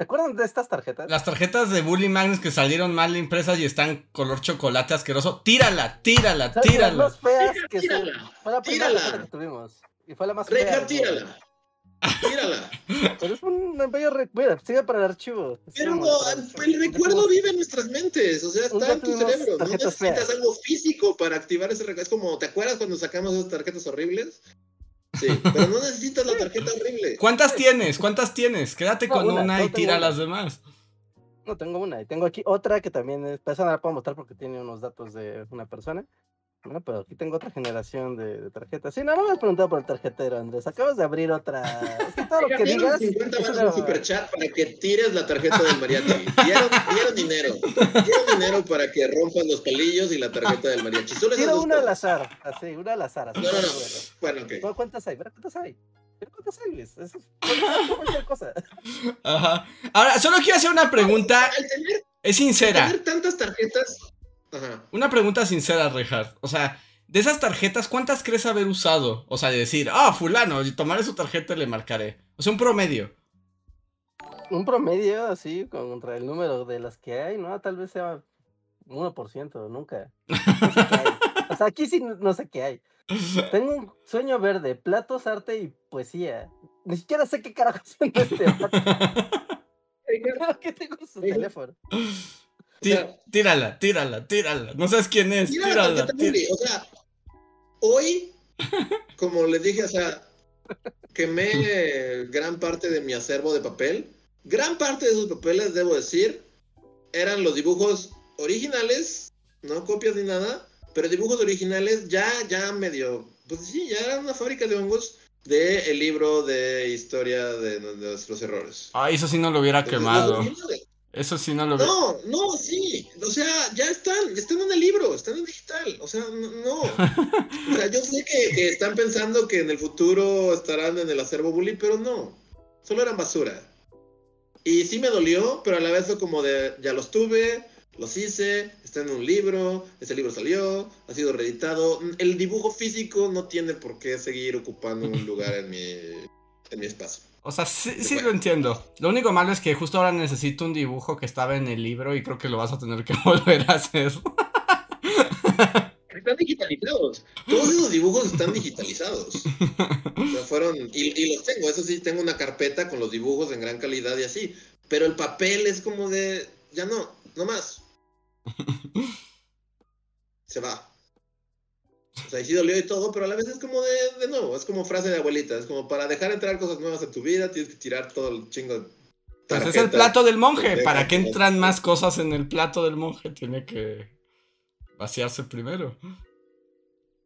¿Te acuerdan de estas tarjetas? Las tarjetas de Bully Magnus que salieron mal impresas y están color chocolate asqueroso. Tírala, tírala. Las tírala. más feas que son. Tírala, Fue la primera tírala. que tuvimos. Y fue la más. Reja, tírala. Tírala. (laughs) Pero es un bello recuerdo. Sigue para el archivo. Pero no, el recuerdo vive en nuestras mentes, o sea, está en tu cerebro. No necesitas feas. algo físico para activar ese recuerdo. Es como, ¿te acuerdas cuando sacamos esas tarjetas horribles? Sí, pero no necesitas la tarjeta horrible. ¿Cuántas tienes? ¿Cuántas tienes? Quédate No, con una, y tengo tira una. las demás. No, tengo una. Y tengo aquí otra que también es. Esa no la puedo mostrar porque tiene unos datos de una persona. No, pero aquí tengo otra generación de, de tarjetas. Sí, no, no me has preguntado por el tarjetero, Andrés. Acabas de abrir otra. Es que todo lo que digas. 50 es más en superchat para que tires la tarjeta del mariachi. (laughs) Dieron, dieron dinero. Dieron dinero para que rompas los palillos y la tarjeta del mariachi. Solo Tiro una al azar. Así, una al azar. Así No, no, no. bueno. Bueno, ok. ¿Cu- ¿Cuántas hay? Cuántas hay. Cuántas hay, Luis. Eso es cualquier- cosa. Ajá. Ahora, solo quiero hacer una pregunta. Al tener, Es sincera. tener tantas tarjetas. Ajá. Una pregunta sincera, Rehard. O sea, de esas tarjetas, ¿cuántas crees haber usado? O sea, de decir, ah, fulano, y tomaré su tarjeta y le marcaré. O sea, un promedio. Un promedio así contra el número de las que hay, ¿no? Tal vez sea 1%, nunca. No sé qué hay. O sea, aquí sí no- sé qué hay. Tengo un sueño verde, platos, arte y poesía. Ni siquiera sé qué carajo son este. (laughs) Creo que tengo su teléfono. Tí- tírala, tírala, tírala. No sabes quién es, tírala. O sea, hoy, como les dije, o sea, quemé gran parte de mi acervo de papel. Gran parte de esos papeles, debo decir, eran los dibujos originales, no copias ni nada, pero dibujos originales ya, ya medio, pues sí, ya era una fábrica de hongos del el libro de historia de, de nuestros errores. Ay, eso sí no lo hubiera Entonces, quemado. los originales. Eso sí no lo hubiera. No, no, sí. O sea, ya están, están en el libro, están en digital. O sea, no. O sea, yo sé que, están pensando que en el futuro estarán en el acervo bully, pero no. Solo eran basura. Y sí me dolió, pero a la vez fue como de, ya los tuve, los hice, está en un libro, ese libro salió, ha sido reeditado. El dibujo físico no tiene por qué seguir ocupando un lugar en mi, en mi espacio. O sea, sí, sí lo entiendo. Lo único malo es que justo ahora necesito un dibujo que estaba en el libro y creo que lo vas a tener que (laughs) volver a hacer. Están digitalizados. Todos esos dibujos están digitalizados. O sea, fueron. Y, y los tengo, eso sí, tengo una carpeta con los dibujos en gran calidad y así. Pero el papel es como de. Ya no, no más. (laughs) Se va. O sea, y sí dolió y todo, pero a la vez es como de, de nuevo, es como frase de abuelita, es como para dejar entrar cosas nuevas en tu vida, tienes que tirar todo el chingo de Pues es el plato del monje. ¿Para qué ¿no? entran más cosas en el plato del monje? Tiene que vaciarse primero.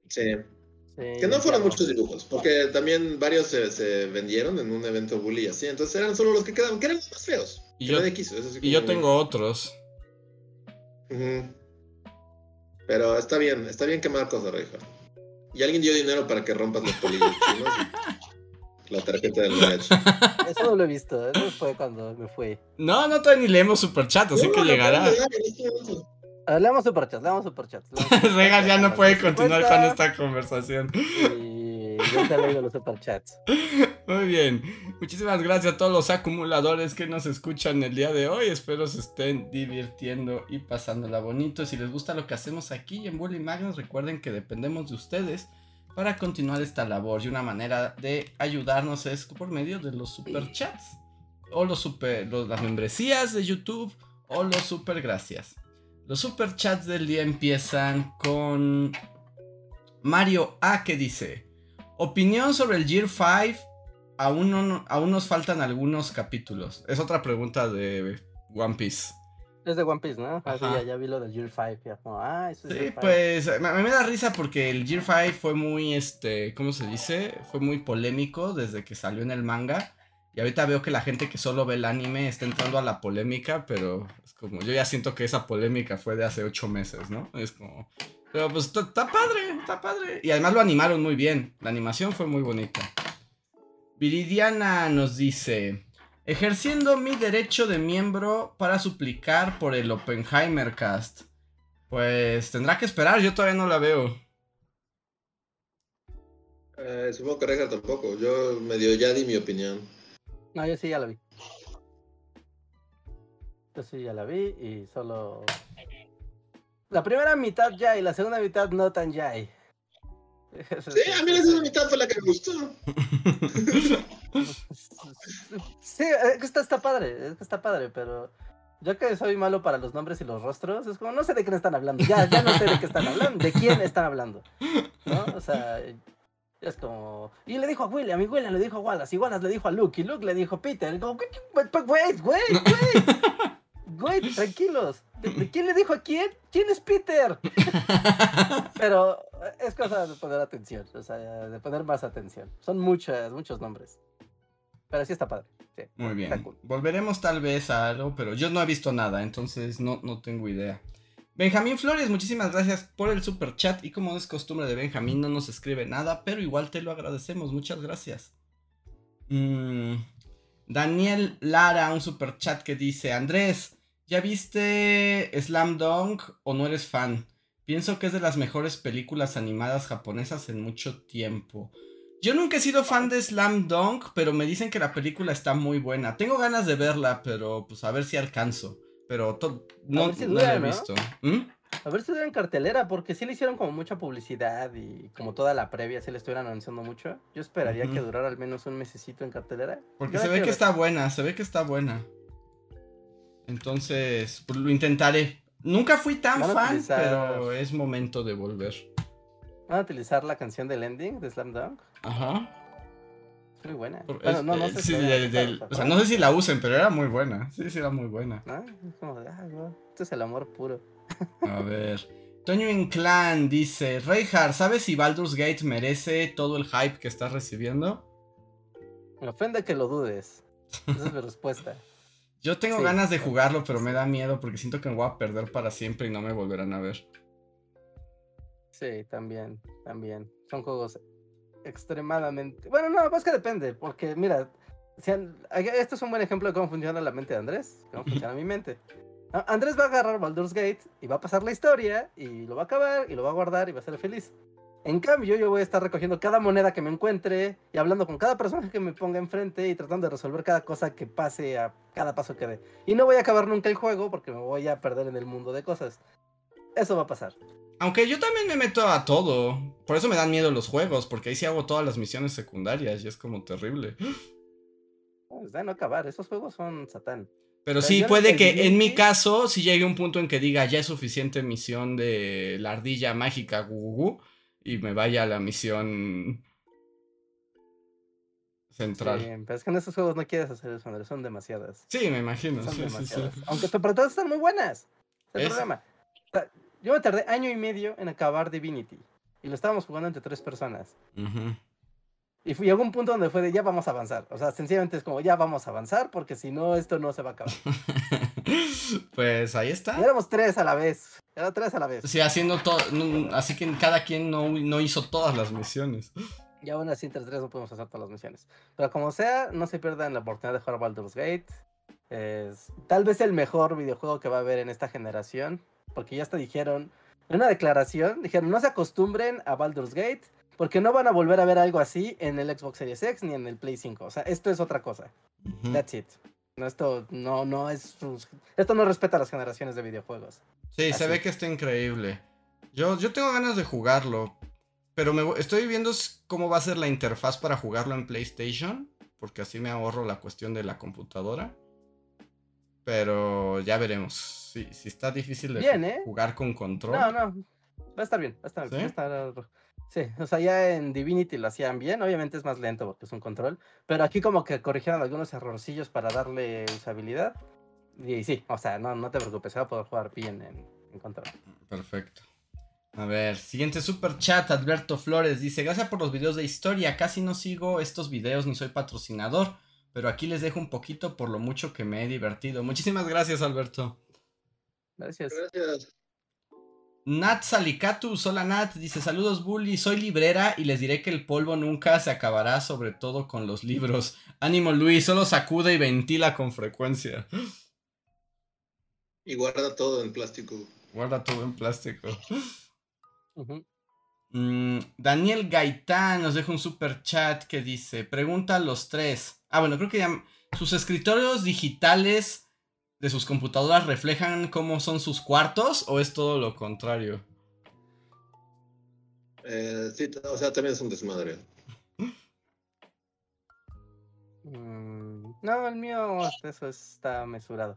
Sí. Sí, Que no fueron muchos dibujos, porque también varios se, se vendieron en un evento bully así, entonces eran solo los que quedaban, que eran los más feos. Y que yo- nadie quiso, eso sí Y yo como- tengo otros. Ujú. Pero está bien, está bien quemar cosas, Reija. Y alguien dio dinero para que rompas los polillos chinos. La tarjeta del mariachi. Eso no lo he visto. Eso fue cuando me fui. No, no todavía ni leemos superchat, así No, que lo llegará. este momento. Ah, Leamos superchats, leamos superchats. superchats. (laughs) Regal ya no puede continuar con 50, esta conversación. Y los superchats. Muy bien. Muchísimas gracias a todos los acumuladores que nos escuchan el día de hoy. Espero se estén divirtiendo y pasándola bonito. Si les gusta lo que hacemos aquí en Bully Magnus, recuerden que dependemos de ustedes para continuar esta labor. Y una manera de ayudarnos es por medio de los superchats. o los super, las membresías de YouTube o los super gracias. Los super chats del día empiezan con Mario A que dice, opinión sobre el Gear 5, aún, no- aún nos faltan algunos capítulos. Es otra pregunta de One Piece. Es de One Piece, ¿no? Ah, sí, ya, ya vi lo del Year 5. Ya como, ah, eso es Sí, Year 5. pues a mí me da risa porque el Gear 5 fue muy, este, ¿cómo se dice? Fue muy polémico desde que salió en el manga. Y ahorita veo que la gente que solo ve el anime está entrando a la polémica, pero es como, yo ya siento que esa polémica fue de hace ocho meses, ¿no? Es como, pero pues está padre, está padre. Y además lo animaron muy bien, la animación fue muy bonita. Viridiana nos dice, ejerciendo mi derecho de miembro para suplicar por el Oppenheimer Cast. Pues tendrá que esperar, yo todavía no la veo. Eh, supongo que Reja tampoco. Yo medio ya di mi opinión. No, yo sí ya la vi. Yo sí ya la vi y solo. La primera mitad ya y la segunda mitad no tan ya. Sí, a mí la segunda mitad fue la que me gustó. (laughs) Sí, es que está, está padre, es que está padre, pero yo que soy malo para los nombres y los rostros, es como no sé de quién están hablando, ya, ya no sé de qué están hablando, de quién están hablando, ¿no? O sea, es como... Y le dijo a William, y William le dijo a Wallace, y Wallace le dijo a Luke, y Luke le dijo a Peter, y como, "Wait, wait, wait, wait, tranquilos, ¿De, de quién le dijo a quién? ¿Quién es Peter? (laughs) Pero es cosa de poner atención, o sea, de poner más atención. Son muchos, muchos nombres. Pero sí está padre. sí, Muy bien. cool. Volveremos tal vez a algo, pero yo no he visto nada, entonces no, no tengo idea. Benjamín Flores, muchísimas gracias por el super chat. Y como es costumbre de Benjamín, no nos escribe nada, pero igual te lo agradecemos. Muchas gracias. Mm, Daniel Lara, un super chat que dice: Andrés, ¿ya viste Slam Dunk o no eres fan? Pienso que es de las mejores películas animadas japonesas en mucho tiempo. Yo nunca he sido fan de Slam Dunk, pero me dicen que la película está muy buena. Tengo ganas de verla, pero pues a ver si alcanzo. Pero no, la he ¿no? visto. ¿Mm? A ver si en cartelera, porque sí le hicieron como mucha publicidad y como toda la previa, sí le estuvieran anunciando mucho. Yo esperaría que durara al menos un mesecito en cartelera. Porque Yo se ve que ver. está buena, se ve que está buena. Entonces, pues lo intentaré. Nunca fui tan fan, utilizar- pero es momento de volver. Van a utilizar la canción del ending de Slam Dunk. Ajá. Muy buena. Por- Bueno, es- no, no sé sí, si del- del- o sea, no sé si la usen, pero era muy buena. Sí, sí, era muy buena. Ah, wow, esto es el amor puro. A ver. Toño Inclán dice: Reinhardt, ¿sabes si Baldur's Gate merece todo el hype que está recibiendo? Me ofende que lo dudes. Esa es mi respuesta. (laughs) Yo tengo Sí. ganas de jugarlo, pero me da miedo porque siento que me voy a perder para siempre y no me volverán a ver. Sí, también, también. Son juegos extremadamente... Bueno, no, es que depende, porque mira, si este es un buen ejemplo de cómo funciona la mente de Andrés, cómo funciona mi mente. Andrés va a agarrar Baldur's Gate y va a pasar la historia y lo va a acabar y lo va a guardar y va a ser feliz. En cambio, yo voy a estar recogiendo cada moneda que me encuentre y hablando con cada personaje que me ponga enfrente y tratando de resolver cada cosa que pase a cada paso que dé. Y no voy a acabar nunca el juego porque me voy a perder en el mundo de cosas. Eso va a pasar. Aunque yo también me meto a todo. Por eso me dan miedo los juegos, porque ahí sí hago todas las misiones secundarias y es como terrible. Pues de no acabar, esos juegos son satán. Pero Pero sí, puede que en mi caso, si llegue un punto en que diga ya es suficiente misión de la ardilla mágica gugugu y me vaya a la misión central. Sí, pero es que en esos juegos no quieres hacer eso, Andrés, son demasiadas. Sí, me imagino. Son sí, sí, sí. demasiadas. Aunque pero todas están muy buenas. Es el Es- problema. Yo me tardé año y medio en acabar Divinity. Y lo estábamos jugando entre tres personas. Ujú. Y fui, llegó un punto donde fue de ya vamos a avanzar. O sea, sencillamente es como ya vamos a avanzar porque si no, esto no se va a acabar. (laughs) pues ahí Y está. éramos tres a la vez. Era tres a la vez. Sí, haciendo todo. no- Así que cada quien no, no hizo todas las misiones. Y aún así entre tres no podemos hacer todas las misiones. Pero como sea, no se pierdan la oportunidad de jugar Baldur's Gate. Es tal vez el mejor videojuego que va a haber en esta generación. Porque ya hasta dijeron, en una declaración, dijeron no se acostumbren a Baldur's Gate. Porque no van a volver a ver algo así en el Xbox Series X ni en el Play 5. O sea, esto es otra cosa. That's it. No, esto no, no es. Esto no respeta las generaciones de videojuegos. Sí, se ve que está increíble. Yo, yo tengo ganas de jugarlo. Pero me, estoy viendo cómo va a ser la interfaz para jugarlo en PlayStation. porque así me ahorro la cuestión de la computadora. Pero ya veremos. Si, si está difícil de Bien, ¿eh? jugar con control. No, no. Va a estar bien, va a estar ¿Sí? va a estar- Sí, o sea, ya en Divinity lo hacían bien, obviamente es más lento porque es un control, pero aquí como que corrigieron algunos errorcillos para darle usabilidad. Y, sí, o sea, no, no te preocupes, se va a poder jugar bien en, en control. Perfecto. A ver, siguiente super chat, Alberto Flores dice, gracias por los videos de historia, casi no sigo estos videos ni soy patrocinador, pero aquí les dejo un poquito por lo mucho que me he divertido. Muchísimas gracias, Alberto. Gracias. Gracias. Nat Salicatus, hola Nat, dice saludos Bully, soy librera y les diré que el polvo nunca se acabará, sobre todo con los libros. Ánimo Luis, solo sacude y ventila con frecuencia. Y guarda todo en plástico. Guarda todo en plástico. Mm, Daniel Gaitán nos deja un super chat que dice, pregunta a los tres. Ah, bueno, creo que ya... ¿Sus escritorios digitales de sus computadoras reflejan cómo son sus cuartos o es todo lo contrario? Eh, sí, o sea, también es un desmadre. Mm, no, el mío, eso está mesurado.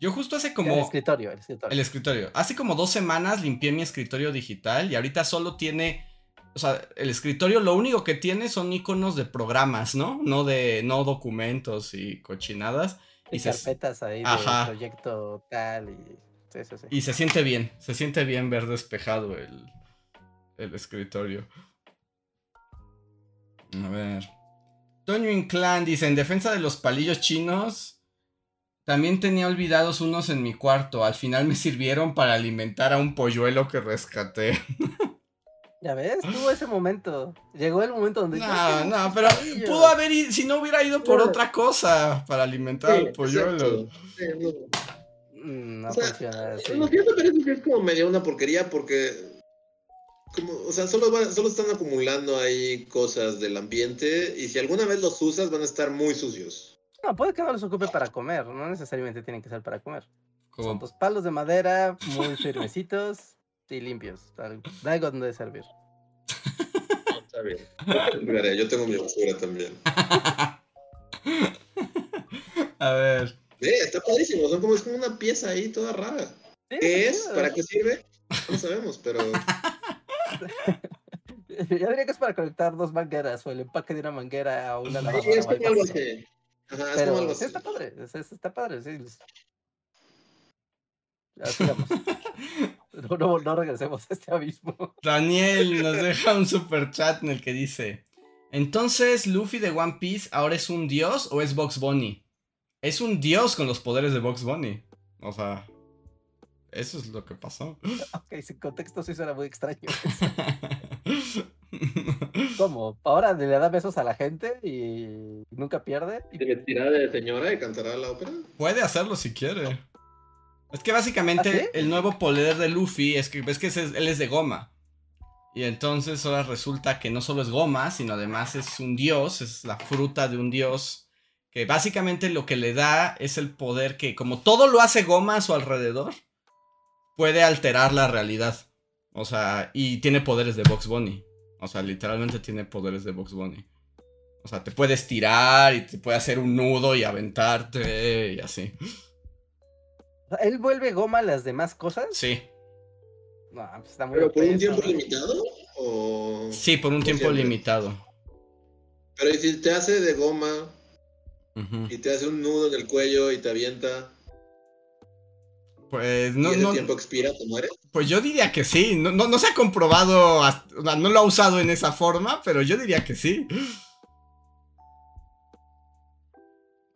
Yo justo hace El como... escritorio, el escritorio. El escritorio. Hace como dos semanas limpié mi escritorio digital y ahorita solo tiene... O sea, el escritorio lo único que tiene son iconos de programas, ¿no? No de... No documentos y cochinadas. y y se- carpetas ahí de Ajá. proyecto tal y... Sí, sí, sí. Y se siente bien, se siente bien ver despejado el, el escritorio. A ver. Toño Inclán dice, en defensa de los palillos chinos, también tenía olvidados unos en mi cuarto. Al final me (laughs) sirvieron para alimentar a un polluelo que rescaté. Ya ves, tuvo ese momento. Llegó el momento donde... No, no, pero pudo haber ido, si no hubiera ido por otra cosa, para alimentar al polluelo. Sí, no. Mm, No O sea, funciona así. Lo que me parece que es como medio una porquería porque, como, o sea, solo, van- solo están acumulando ahí cosas del ambiente y si alguna vez los usas van a estar muy sucios. No, puede que no los ocupe para comer, no necesariamente tienen que ser para comer. Son Como- pues palos de madera muy firmecitos y limpios. De algo donde servir. (laughs) Está bien. Yo tengo mi basura también. (laughs) A ver. Eh, está padrísimo, son como, es como una pieza ahí toda rara. Sí, ¿Qué es? ¿Para qué sirve? No sabemos, pero (laughs) Yo diría que es para conectar dos mangueras o el empaque de una manguera a una sí, lavadora. es como algo así. Es Pero como algo sí está padre, es- está padre, sí. Ya sigamos. (laughs) (laughs) No, no, no regresemos a este abismo. Daniel nos (laughs) deja un super chat en el que dice: Entonces, ¿Luffy de One Piece ahora es un dios o es Box Bunny? Es un dios con los poderes de Box Bunny. O sea, eso es lo que pasó. Ok, sin contexto sí suena muy extraño. ¿Cómo? Ahora le da besos a la gente y nunca pierde. ¿Y te vestirá de señora y cantará la ópera? Puede hacerlo si quiere. Es que básicamente ¿Ah, sí? el nuevo poder de Luffy es que ves que es- él es de goma. Y entonces ahora resulta que no solo es goma, sino además es un dios, es la fruta de un dios. Que básicamente lo que le da es el poder que, como todo lo hace goma a su alrededor, puede alterar la realidad. O sea, y tiene poderes de Box Bunny. O sea, literalmente tiene poderes de Box Bunny. O sea, te puede estirar y te puede hacer un nudo y aventarte y así. ¿Él vuelve goma a las demás cosas? Sí, No, pues está muy ¿Pero por un tiempo ¿no? limitado? ¿O... sí, por un tiempo siempre. limitado. Pero ¿y si te hace de goma y te hace un nudo en el cuello y te avienta Pues y no, ese no, tiempo expira, te mueres? pues yo diría que sí. No, no, no se ha comprobado, hasta- no lo ha usado en esa forma, pero yo diría que sí.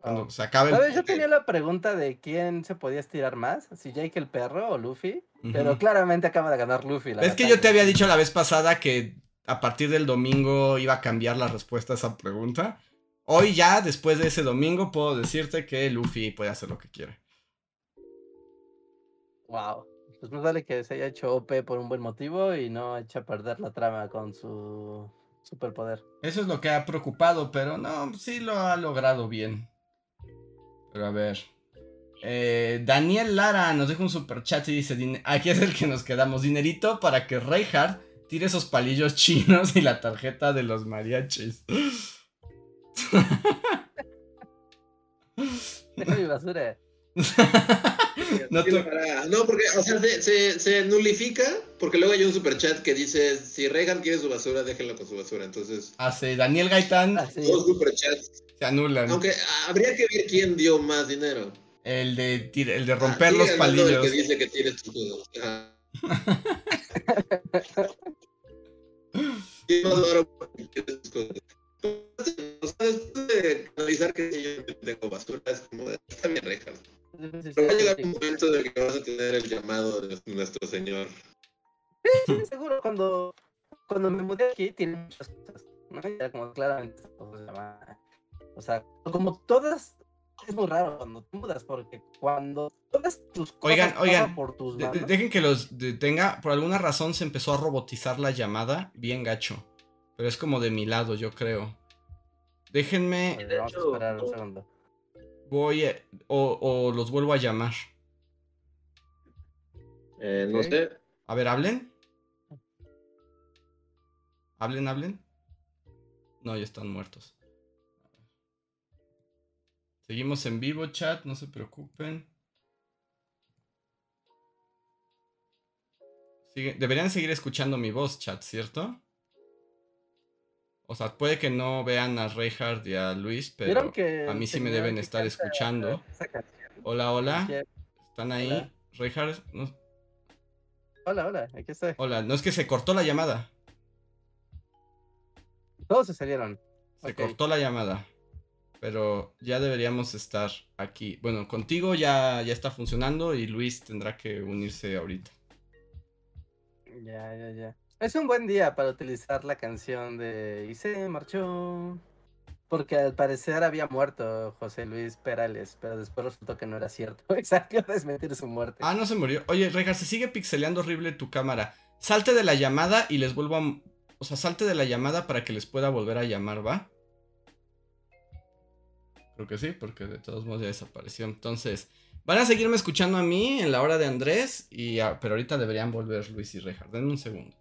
Cuando se acabe ¿Sabes? el... Yo tenía la pregunta de quién se podía estirar más, si Jake el perro o Luffy, pero claramente acaba de ganar Luffy. la Es que yo te había dicho la vez pasada que a partir del domingo iba a cambiar la respuesta a esa pregunta. Hoy ya, después de ese domingo, puedo decirte que Luffy puede hacer lo que quiere. Wow. Pues más vale que se haya hecho OP por un buen motivo y no echa a perder la trama con su superpoder. Eso es lo que ha preocupado, pero no, sí lo ha logrado bien. Pero a ver. Eh, Daniel Lara nos deja un super chat y dice: "Din- Aquí es el que nos quedamos. Dinerito para que Reinhardt tire esos palillos chinos y la tarjeta de los mariachis. (laughs) Basura. (laughs) No hará. No, porque, o sea, se, se, se nulifica, porque luego hay un superchat que dice, si Reagan quiere su basura, déjenlo con su basura. Entonces, Hace Daniel Gaitán Así. dos superchats. se anulan. Aunque habría que ver quién dio más dinero. El de el de Ah, romper sigue los ganando el palillos. que dice que tires tus dedos. Ajá. (laughs) ¿Quién más varo porque quieres tus cosas? O sea, después de analizar que si yo tengo basura, es como, de, está bien, Reagan. Pero va a llegar un momento en el que vas a tener el llamado de nuestro señor. Sí, seguro, cuando, cuando me mudé aquí tiene muchas cosas. ¿no? Ya como claramente. O sea, como todas. Es muy raro cuando te mudas, porque cuando todas tus cosas Oigan, pasan oigan, por tus De- de- manos, dejen que los detenga. Por alguna razón se empezó a robotizar la llamada. Bien gacho. Pero es como de mi lado, yo creo. Déjenme. vamos a esperar un segundo. Voy. a- o, o los vuelvo a llamar. Eh, no sé. A ver, hablen. Hablen, hablen. No, ya están muertos. Seguimos en vivo, chat, no se preocupen. Sigue- deberían seguir escuchando mi voz, chat, ¿cierto? O sea, puede que no vean a Reinhardt y a Luis, pero ¿Vieron que a mí sí me deben estar escuchando. Hola, hola. ¿Están ahí? Hola. Reinhardt, no- Hola, hola, aquí estoy. hola, no es que se cortó la llamada. Todos se salieron. Se cortó la llamada. Pero ya deberíamos estar aquí. Bueno, contigo ya, ya está funcionando y Luis tendrá que unirse ahorita. Ya, ya, ya. Es un buen día para utilizar la canción de Y se marchó. Porque al parecer había muerto José Luis Perales, pero después resultó que no era cierto. (laughs) Salió a desmentir su muerte. Ah, no se murió. Oye, Regar, se sigue pixeleando horrible tu cámara. Salte de la llamada y les vuelvo a... O sea, salte de la llamada para que les pueda volver a llamar, ¿va? Creo que sí, porque de todos modos ya desapareció. Entonces, van a seguirme escuchando a mí en la hora de Andrés, y pero ahorita deberían volver Luis y Rejar. Denme un segundo.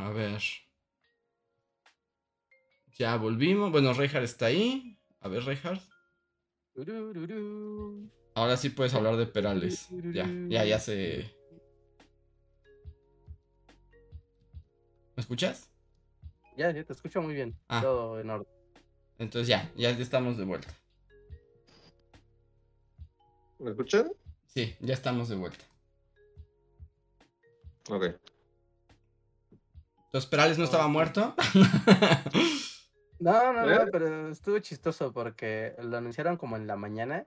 A ver. Ya volvimos. Bueno, Rejar está ahí. A ver, Rejar. Turururú. Ahora sí puedes hablar de Perales. Ya, ya, ya se. ¿Me escuchas? Ya, ya te escucho muy bien. Ah. Todo en orden. Entonces ya, ya estamos de vuelta. ¿Me escuchan? Sí, ya estamos de vuelta. Ok. Entonces, Perales no estaba muerto. No, no, no, ¿Eh? pero estuvo chistoso porque lo anunciaron como en la mañana.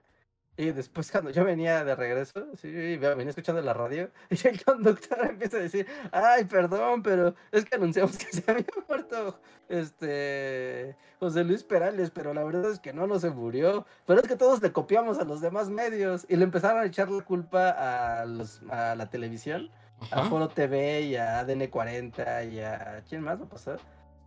Y después cuando yo venía de regreso, sí, venía escuchando la radio, (laughs) y el conductor empieza a decir, ay, perdón, pero es que anunciamos que (laughs) se había muerto este José Luis Perales, pero la verdad es que no, no se murió. Pero es que todos le copiamos a los demás medios y le empezaron a echar la culpa a, los, a la televisión, a Ajá. Foro TV y a ADN 40 y a... ¿Quién más lo pasó?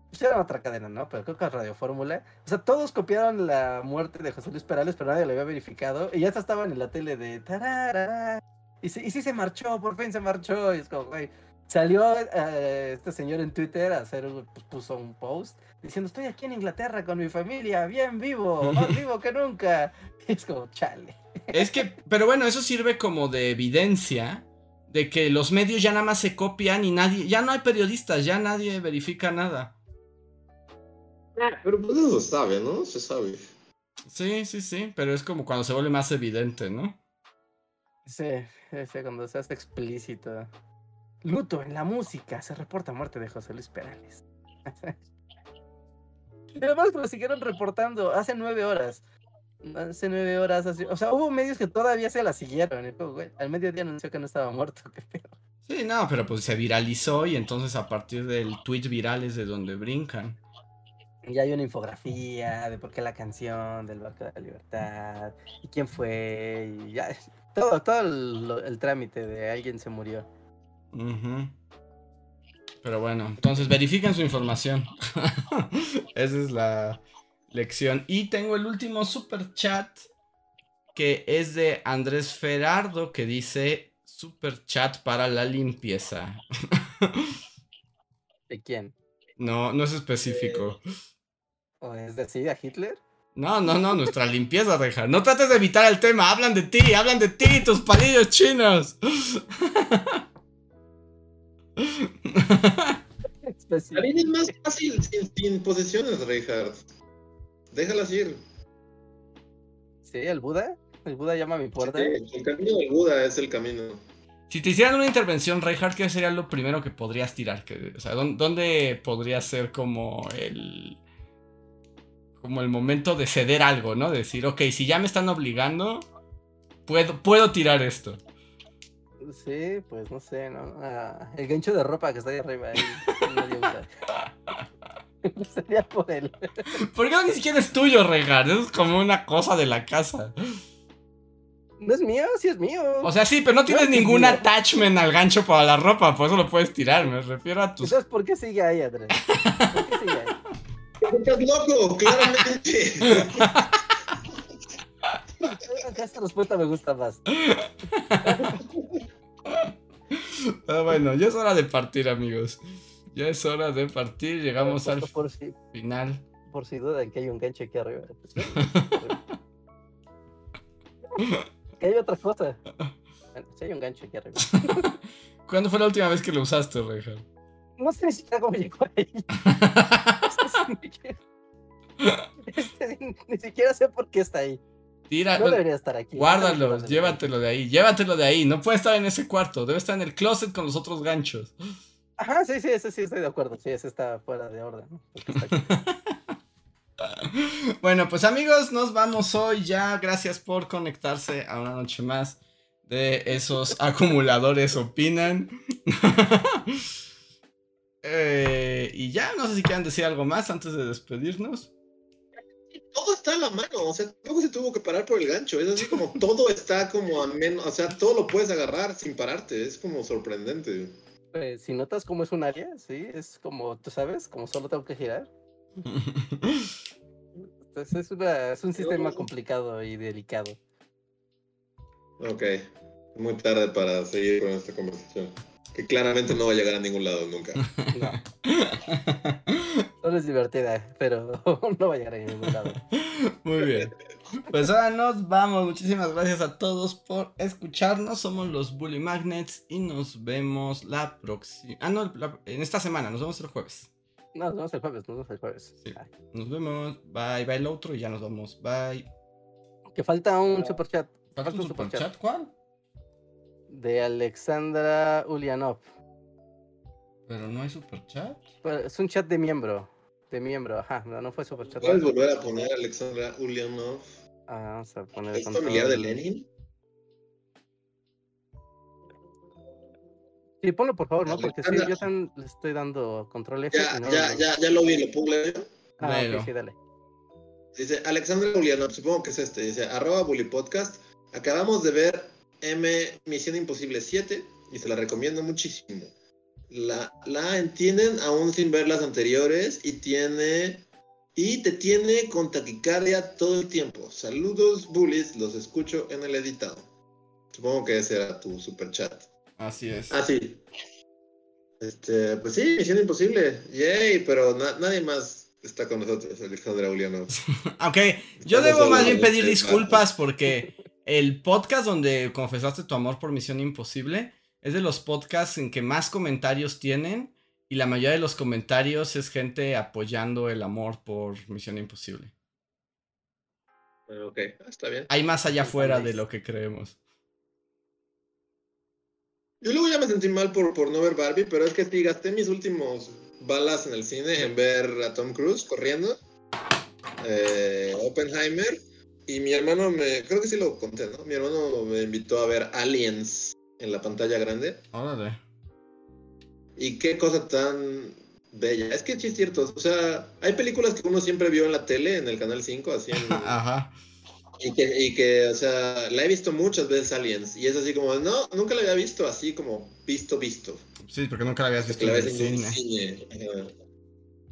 Pues era otra cadena, ¿no? Pero creo que a Radio Fórmula. O sea, todos copiaron la muerte de José Luis Perales, pero nadie lo había verificado. Y ya estaban en la tele de... tararara, Y sí, y sí se marchó, por fin se marchó. Y es como, güey. Salió eh, este señor en Twitter a hacer, pues, puso un post diciendo, estoy aquí en Inglaterra con mi familia, bien vivo, más vivo que nunca. (laughs) Y es como, chale. Es que, pero bueno, eso sirve como de evidencia de que los medios ya nada más se copian y nadie, ya no hay periodistas, ya nadie verifica nada. Pero pues eso se sabe, ¿no? Se sabe. Sí, sí, sí, pero es como cuando se vuelve más evidente, ¿no? Sí, sí, cuando se hace explícito. Luto en la música. Se reporta muerte de José Luis Perales. (laughs) y además lo siguieron reportando hace nueve horas. Hace nueve horas. así- O sea, hubo medios que todavía se la siguieron. y fue, güey, al mediodía anunció que no estaba muerto. ¿Qué pedo? Sí, no, pero pues se viralizó y entonces a partir del tweet viral es de donde brincan. Y hay una infografía de por qué la canción del Barco de la Libertad. Y quién fue. Y ya. Todo, todo el, trámite de alguien se murió. Pero bueno, entonces verifiquen su información. (laughs) Esa es la lección. Y tengo el último super chat que es de Andrés Ferardo que dice super chat para la limpieza. ¿De quién? No, no es específico. ¿O es decir a Hitler? No, no, no, nuestra limpieza, Reja. No trates de evitar el tema, hablan de ti, hablan de ti, tus palillos chinos. (laughs) También es más fácil sin, sin posesiones, Reinhardt. Déjalas ir. Sí, el Buda. El Buda llama a mi puerta. Sí, el camino del Buda es el camino. Si te hicieran una intervención, Reinhardt, ¿qué sería lo primero que podrías tirar? O sea, ¿dó- ¿dónde podría ser como el. como el momento de ceder algo, ¿no? De decir, ok, si ya me están obligando, puedo, puedo tirar esto. Sí, pues no sé, ¿no? Ah, el gancho de ropa que está ahí arriba. Ahí, nadie usa. (laughs) (laughs) Sería por él. ¿Por qué no ni siquiera es tuyo? Eso es como una cosa de la casa. No es mío, sí es mío. O sea, sí, pero no tienes es ningún mío. attachment al gancho para la ropa, por eso lo puedes tirar. Me refiero a tus. Entonces, ¿por qué sigue ahí, Andrés? ¿Por qué sigue ahí? Estás loco, claramente. (laughs) Esta respuesta me gusta más. Ah, bueno, ya es hora de partir, amigos. Ya es hora de partir. Llegamos al por, por si, final. por si dudan que hay un gancho aquí arriba. (laughs) Que hay otra cosa. Bueno, sí hay un gancho aquí arriba. (laughs) ¿Cuándo fue la última vez que lo usaste, Reja? No sé ni siquiera cómo llegó ahí. (laughs) Ni siquiera- Este, ni- ni siquiera sé por qué está ahí. Tira, No debería estar aquí. guárdalo, No llévatelo de ahí, llévatelo de ahí. No puede estar en ese cuarto, debe estar en el closet con los otros ganchos. Ajá, sí, sí, ese sí estoy de acuerdo. Sí, ese está fuera de orden. ¿no? Porque está aquí. (laughs) Bueno, pues amigos, nos vamos hoy ya. Gracias por conectarse a una noche más de esos (laughs) acumuladores opinan. (laughs) Eh, y ya, no sé si quieran decir algo más antes de despedirnos. Todo está a la mano, o sea, tampoco se tuvo que parar por el gancho. Es así como todo está como a menos, o sea, todo lo puedes agarrar sin pararte. Es como sorprendente. Pues, si notas cómo es un área, sí, es como, tú sabes, como solo tengo que girar. Entonces es, una- es un sistema complicado y delicado. Ok, muy tarde para seguir con esta conversación. Que claramente no va a llegar a ningún lado nunca. No, solo es divertida, pero (laughs) no va a llegar a ningún lado. Muy bien. Pues ahora nos vamos. Muchísimas gracias a todos por escucharnos. Somos los Bully Magnets y nos vemos la próxima. Ah, no, la- en esta semana. Nos vemos el jueves. No, nos vemos el jueves, nos vemos el jueves. Sí. Nos vemos. Bye, bye el otro y ya nos vamos. Bye. Que falta un super chat ¿Falta un un superchat. superchat? ¿Cuál? De Alexandra Ulianov. Pero no hay superchat. Pero Es un chat de miembro. De miembro, ajá. No, no fue super chat. ¿Puedes volver a poner a Alexandra Ulyanov? Ah, vamos a poner ¿Es familiar de Lenin? Sí, ponlo por favor, ¿no? Porque sí, yo también le estoy dando control F. Ya, y no ya, lo- ya, ya lo vi, lo pongo. Ah, ok, Léelo. sí, dale. Dice Alexandra Ulyanov, supongo que es este. Dice arroba Bully Podcast. Acabamos de ver M Misión Imposible 7 y se la recomiendo muchísimo. La, la entienden aún sin ver las anteriores y tiene y te tiene con taquicardia todo el tiempo. Saludos, bullies, los escucho en el editado. Supongo que ese era tu super chat. Así es. Ah, sí. Este, pues sí, Misión Imposible. Yay, pero na- nadie más está con nosotros, Alexandra Ulyanov. (laughs) Ok, yo debo más bien pedir este disculpas porque el podcast donde confesaste tu amor por Misión Imposible es de los podcasts en que más comentarios tienen y la mayoría de los comentarios es gente apoyando el amor por Misión Imposible. Ok, está bien. Hay más allá afuera de lo que creemos. Yo luego ya me sentí mal por, por no ver Barbie, pero es que sí, gasté mis últimos balas en el cine en ver a Tom Cruise corriendo, eh, Oppenheimer, y mi hermano me, creo que sí lo conté, ¿no? Mi hermano me invitó a ver Aliens en la pantalla grande, Órale. y qué cosa tan bella. Es que sí es cierto, o sea, hay películas que uno siempre vio en la tele, en el Canal 5, así en... (laughs) Ajá. Y que, y que, o sea, la he visto muchas veces Aliens. Y es así como, no, nunca la había visto así como visto, visto. Sí, porque nunca la habías visto la en el cine.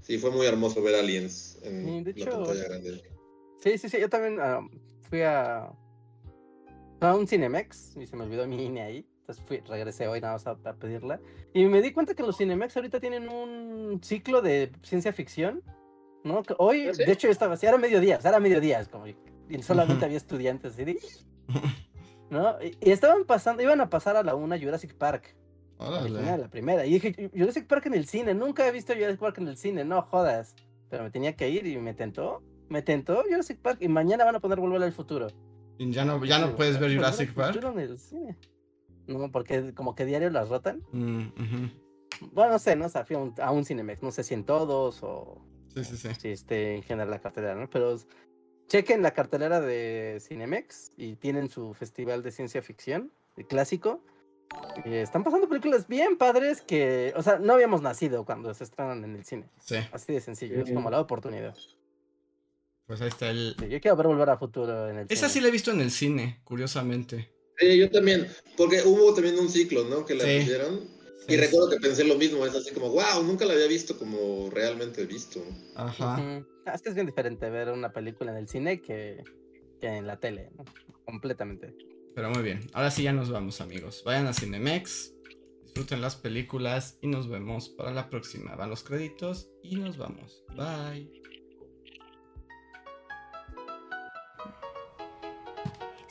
Sí, fue muy hermoso ver Aliens en de la hecho, pantalla grande. Sí, sí, sí, yo también ah, fui a, a un Cinemex y se me olvidó mi INE ahí. Entonces fui, regresé hoy nada más a, a pedirla. Y me di cuenta que los Cinemex ahorita tienen un ciclo de ciencia ficción. ¿no? Que Hoy, ¿Ah, sí? de hecho, yo estaba así, era mediodía, o sea, era mediodía, es como, y solamente había estudiantes, así de, (laughs) ¿no? Y, y estaban pasando, iban a pasar a la una Jurassic Park, la primera. Y dije, Jurassic Park en el cine, nunca he visto Jurassic Park en el cine, no jodas. Pero me tenía que ir y me tentó, me tentó Jurassic Park y mañana van a poner Volver al Futuro. Y ya no, ya no puedes ver "Volver al Jurassic Park. Futuro en el cine". No, porque como que diario las rotan. Mm. Bueno, no sé, no sé, fui a un, a un Cinemex, no sé si en todos o Sí, sí, sí. si este, en general la cartelera, ¿no? Pero chequen la cartelera de Cinemex y tienen su festival de ciencia ficción, de clásico. Y están pasando películas bien padres que, o sea, no habíamos nacido cuando se estrenan en el cine. Sí, Así de sencillo, es como la oportunidad. Pues ahí está el. Sí, yo quiero ver volver a futuro en el Esa sí la he visto en el cine, curiosamente. Sí, yo también, porque hubo también un ciclo, ¿no? Que la Sí. pusieron. Y Sí. recuerdo que pensé lo mismo, es así como, wow, nunca la había visto como realmente visto. Ajá. Ah, Es que es bien diferente ver una película en el cine que, que en la tele, ¿no? Completamente. Pero muy bien. Ahora sí ya nos vamos, amigos. Vayan a Cinemex, disfruten las películas y nos vemos para la próxima. Van los créditos y nos vamos. Bye.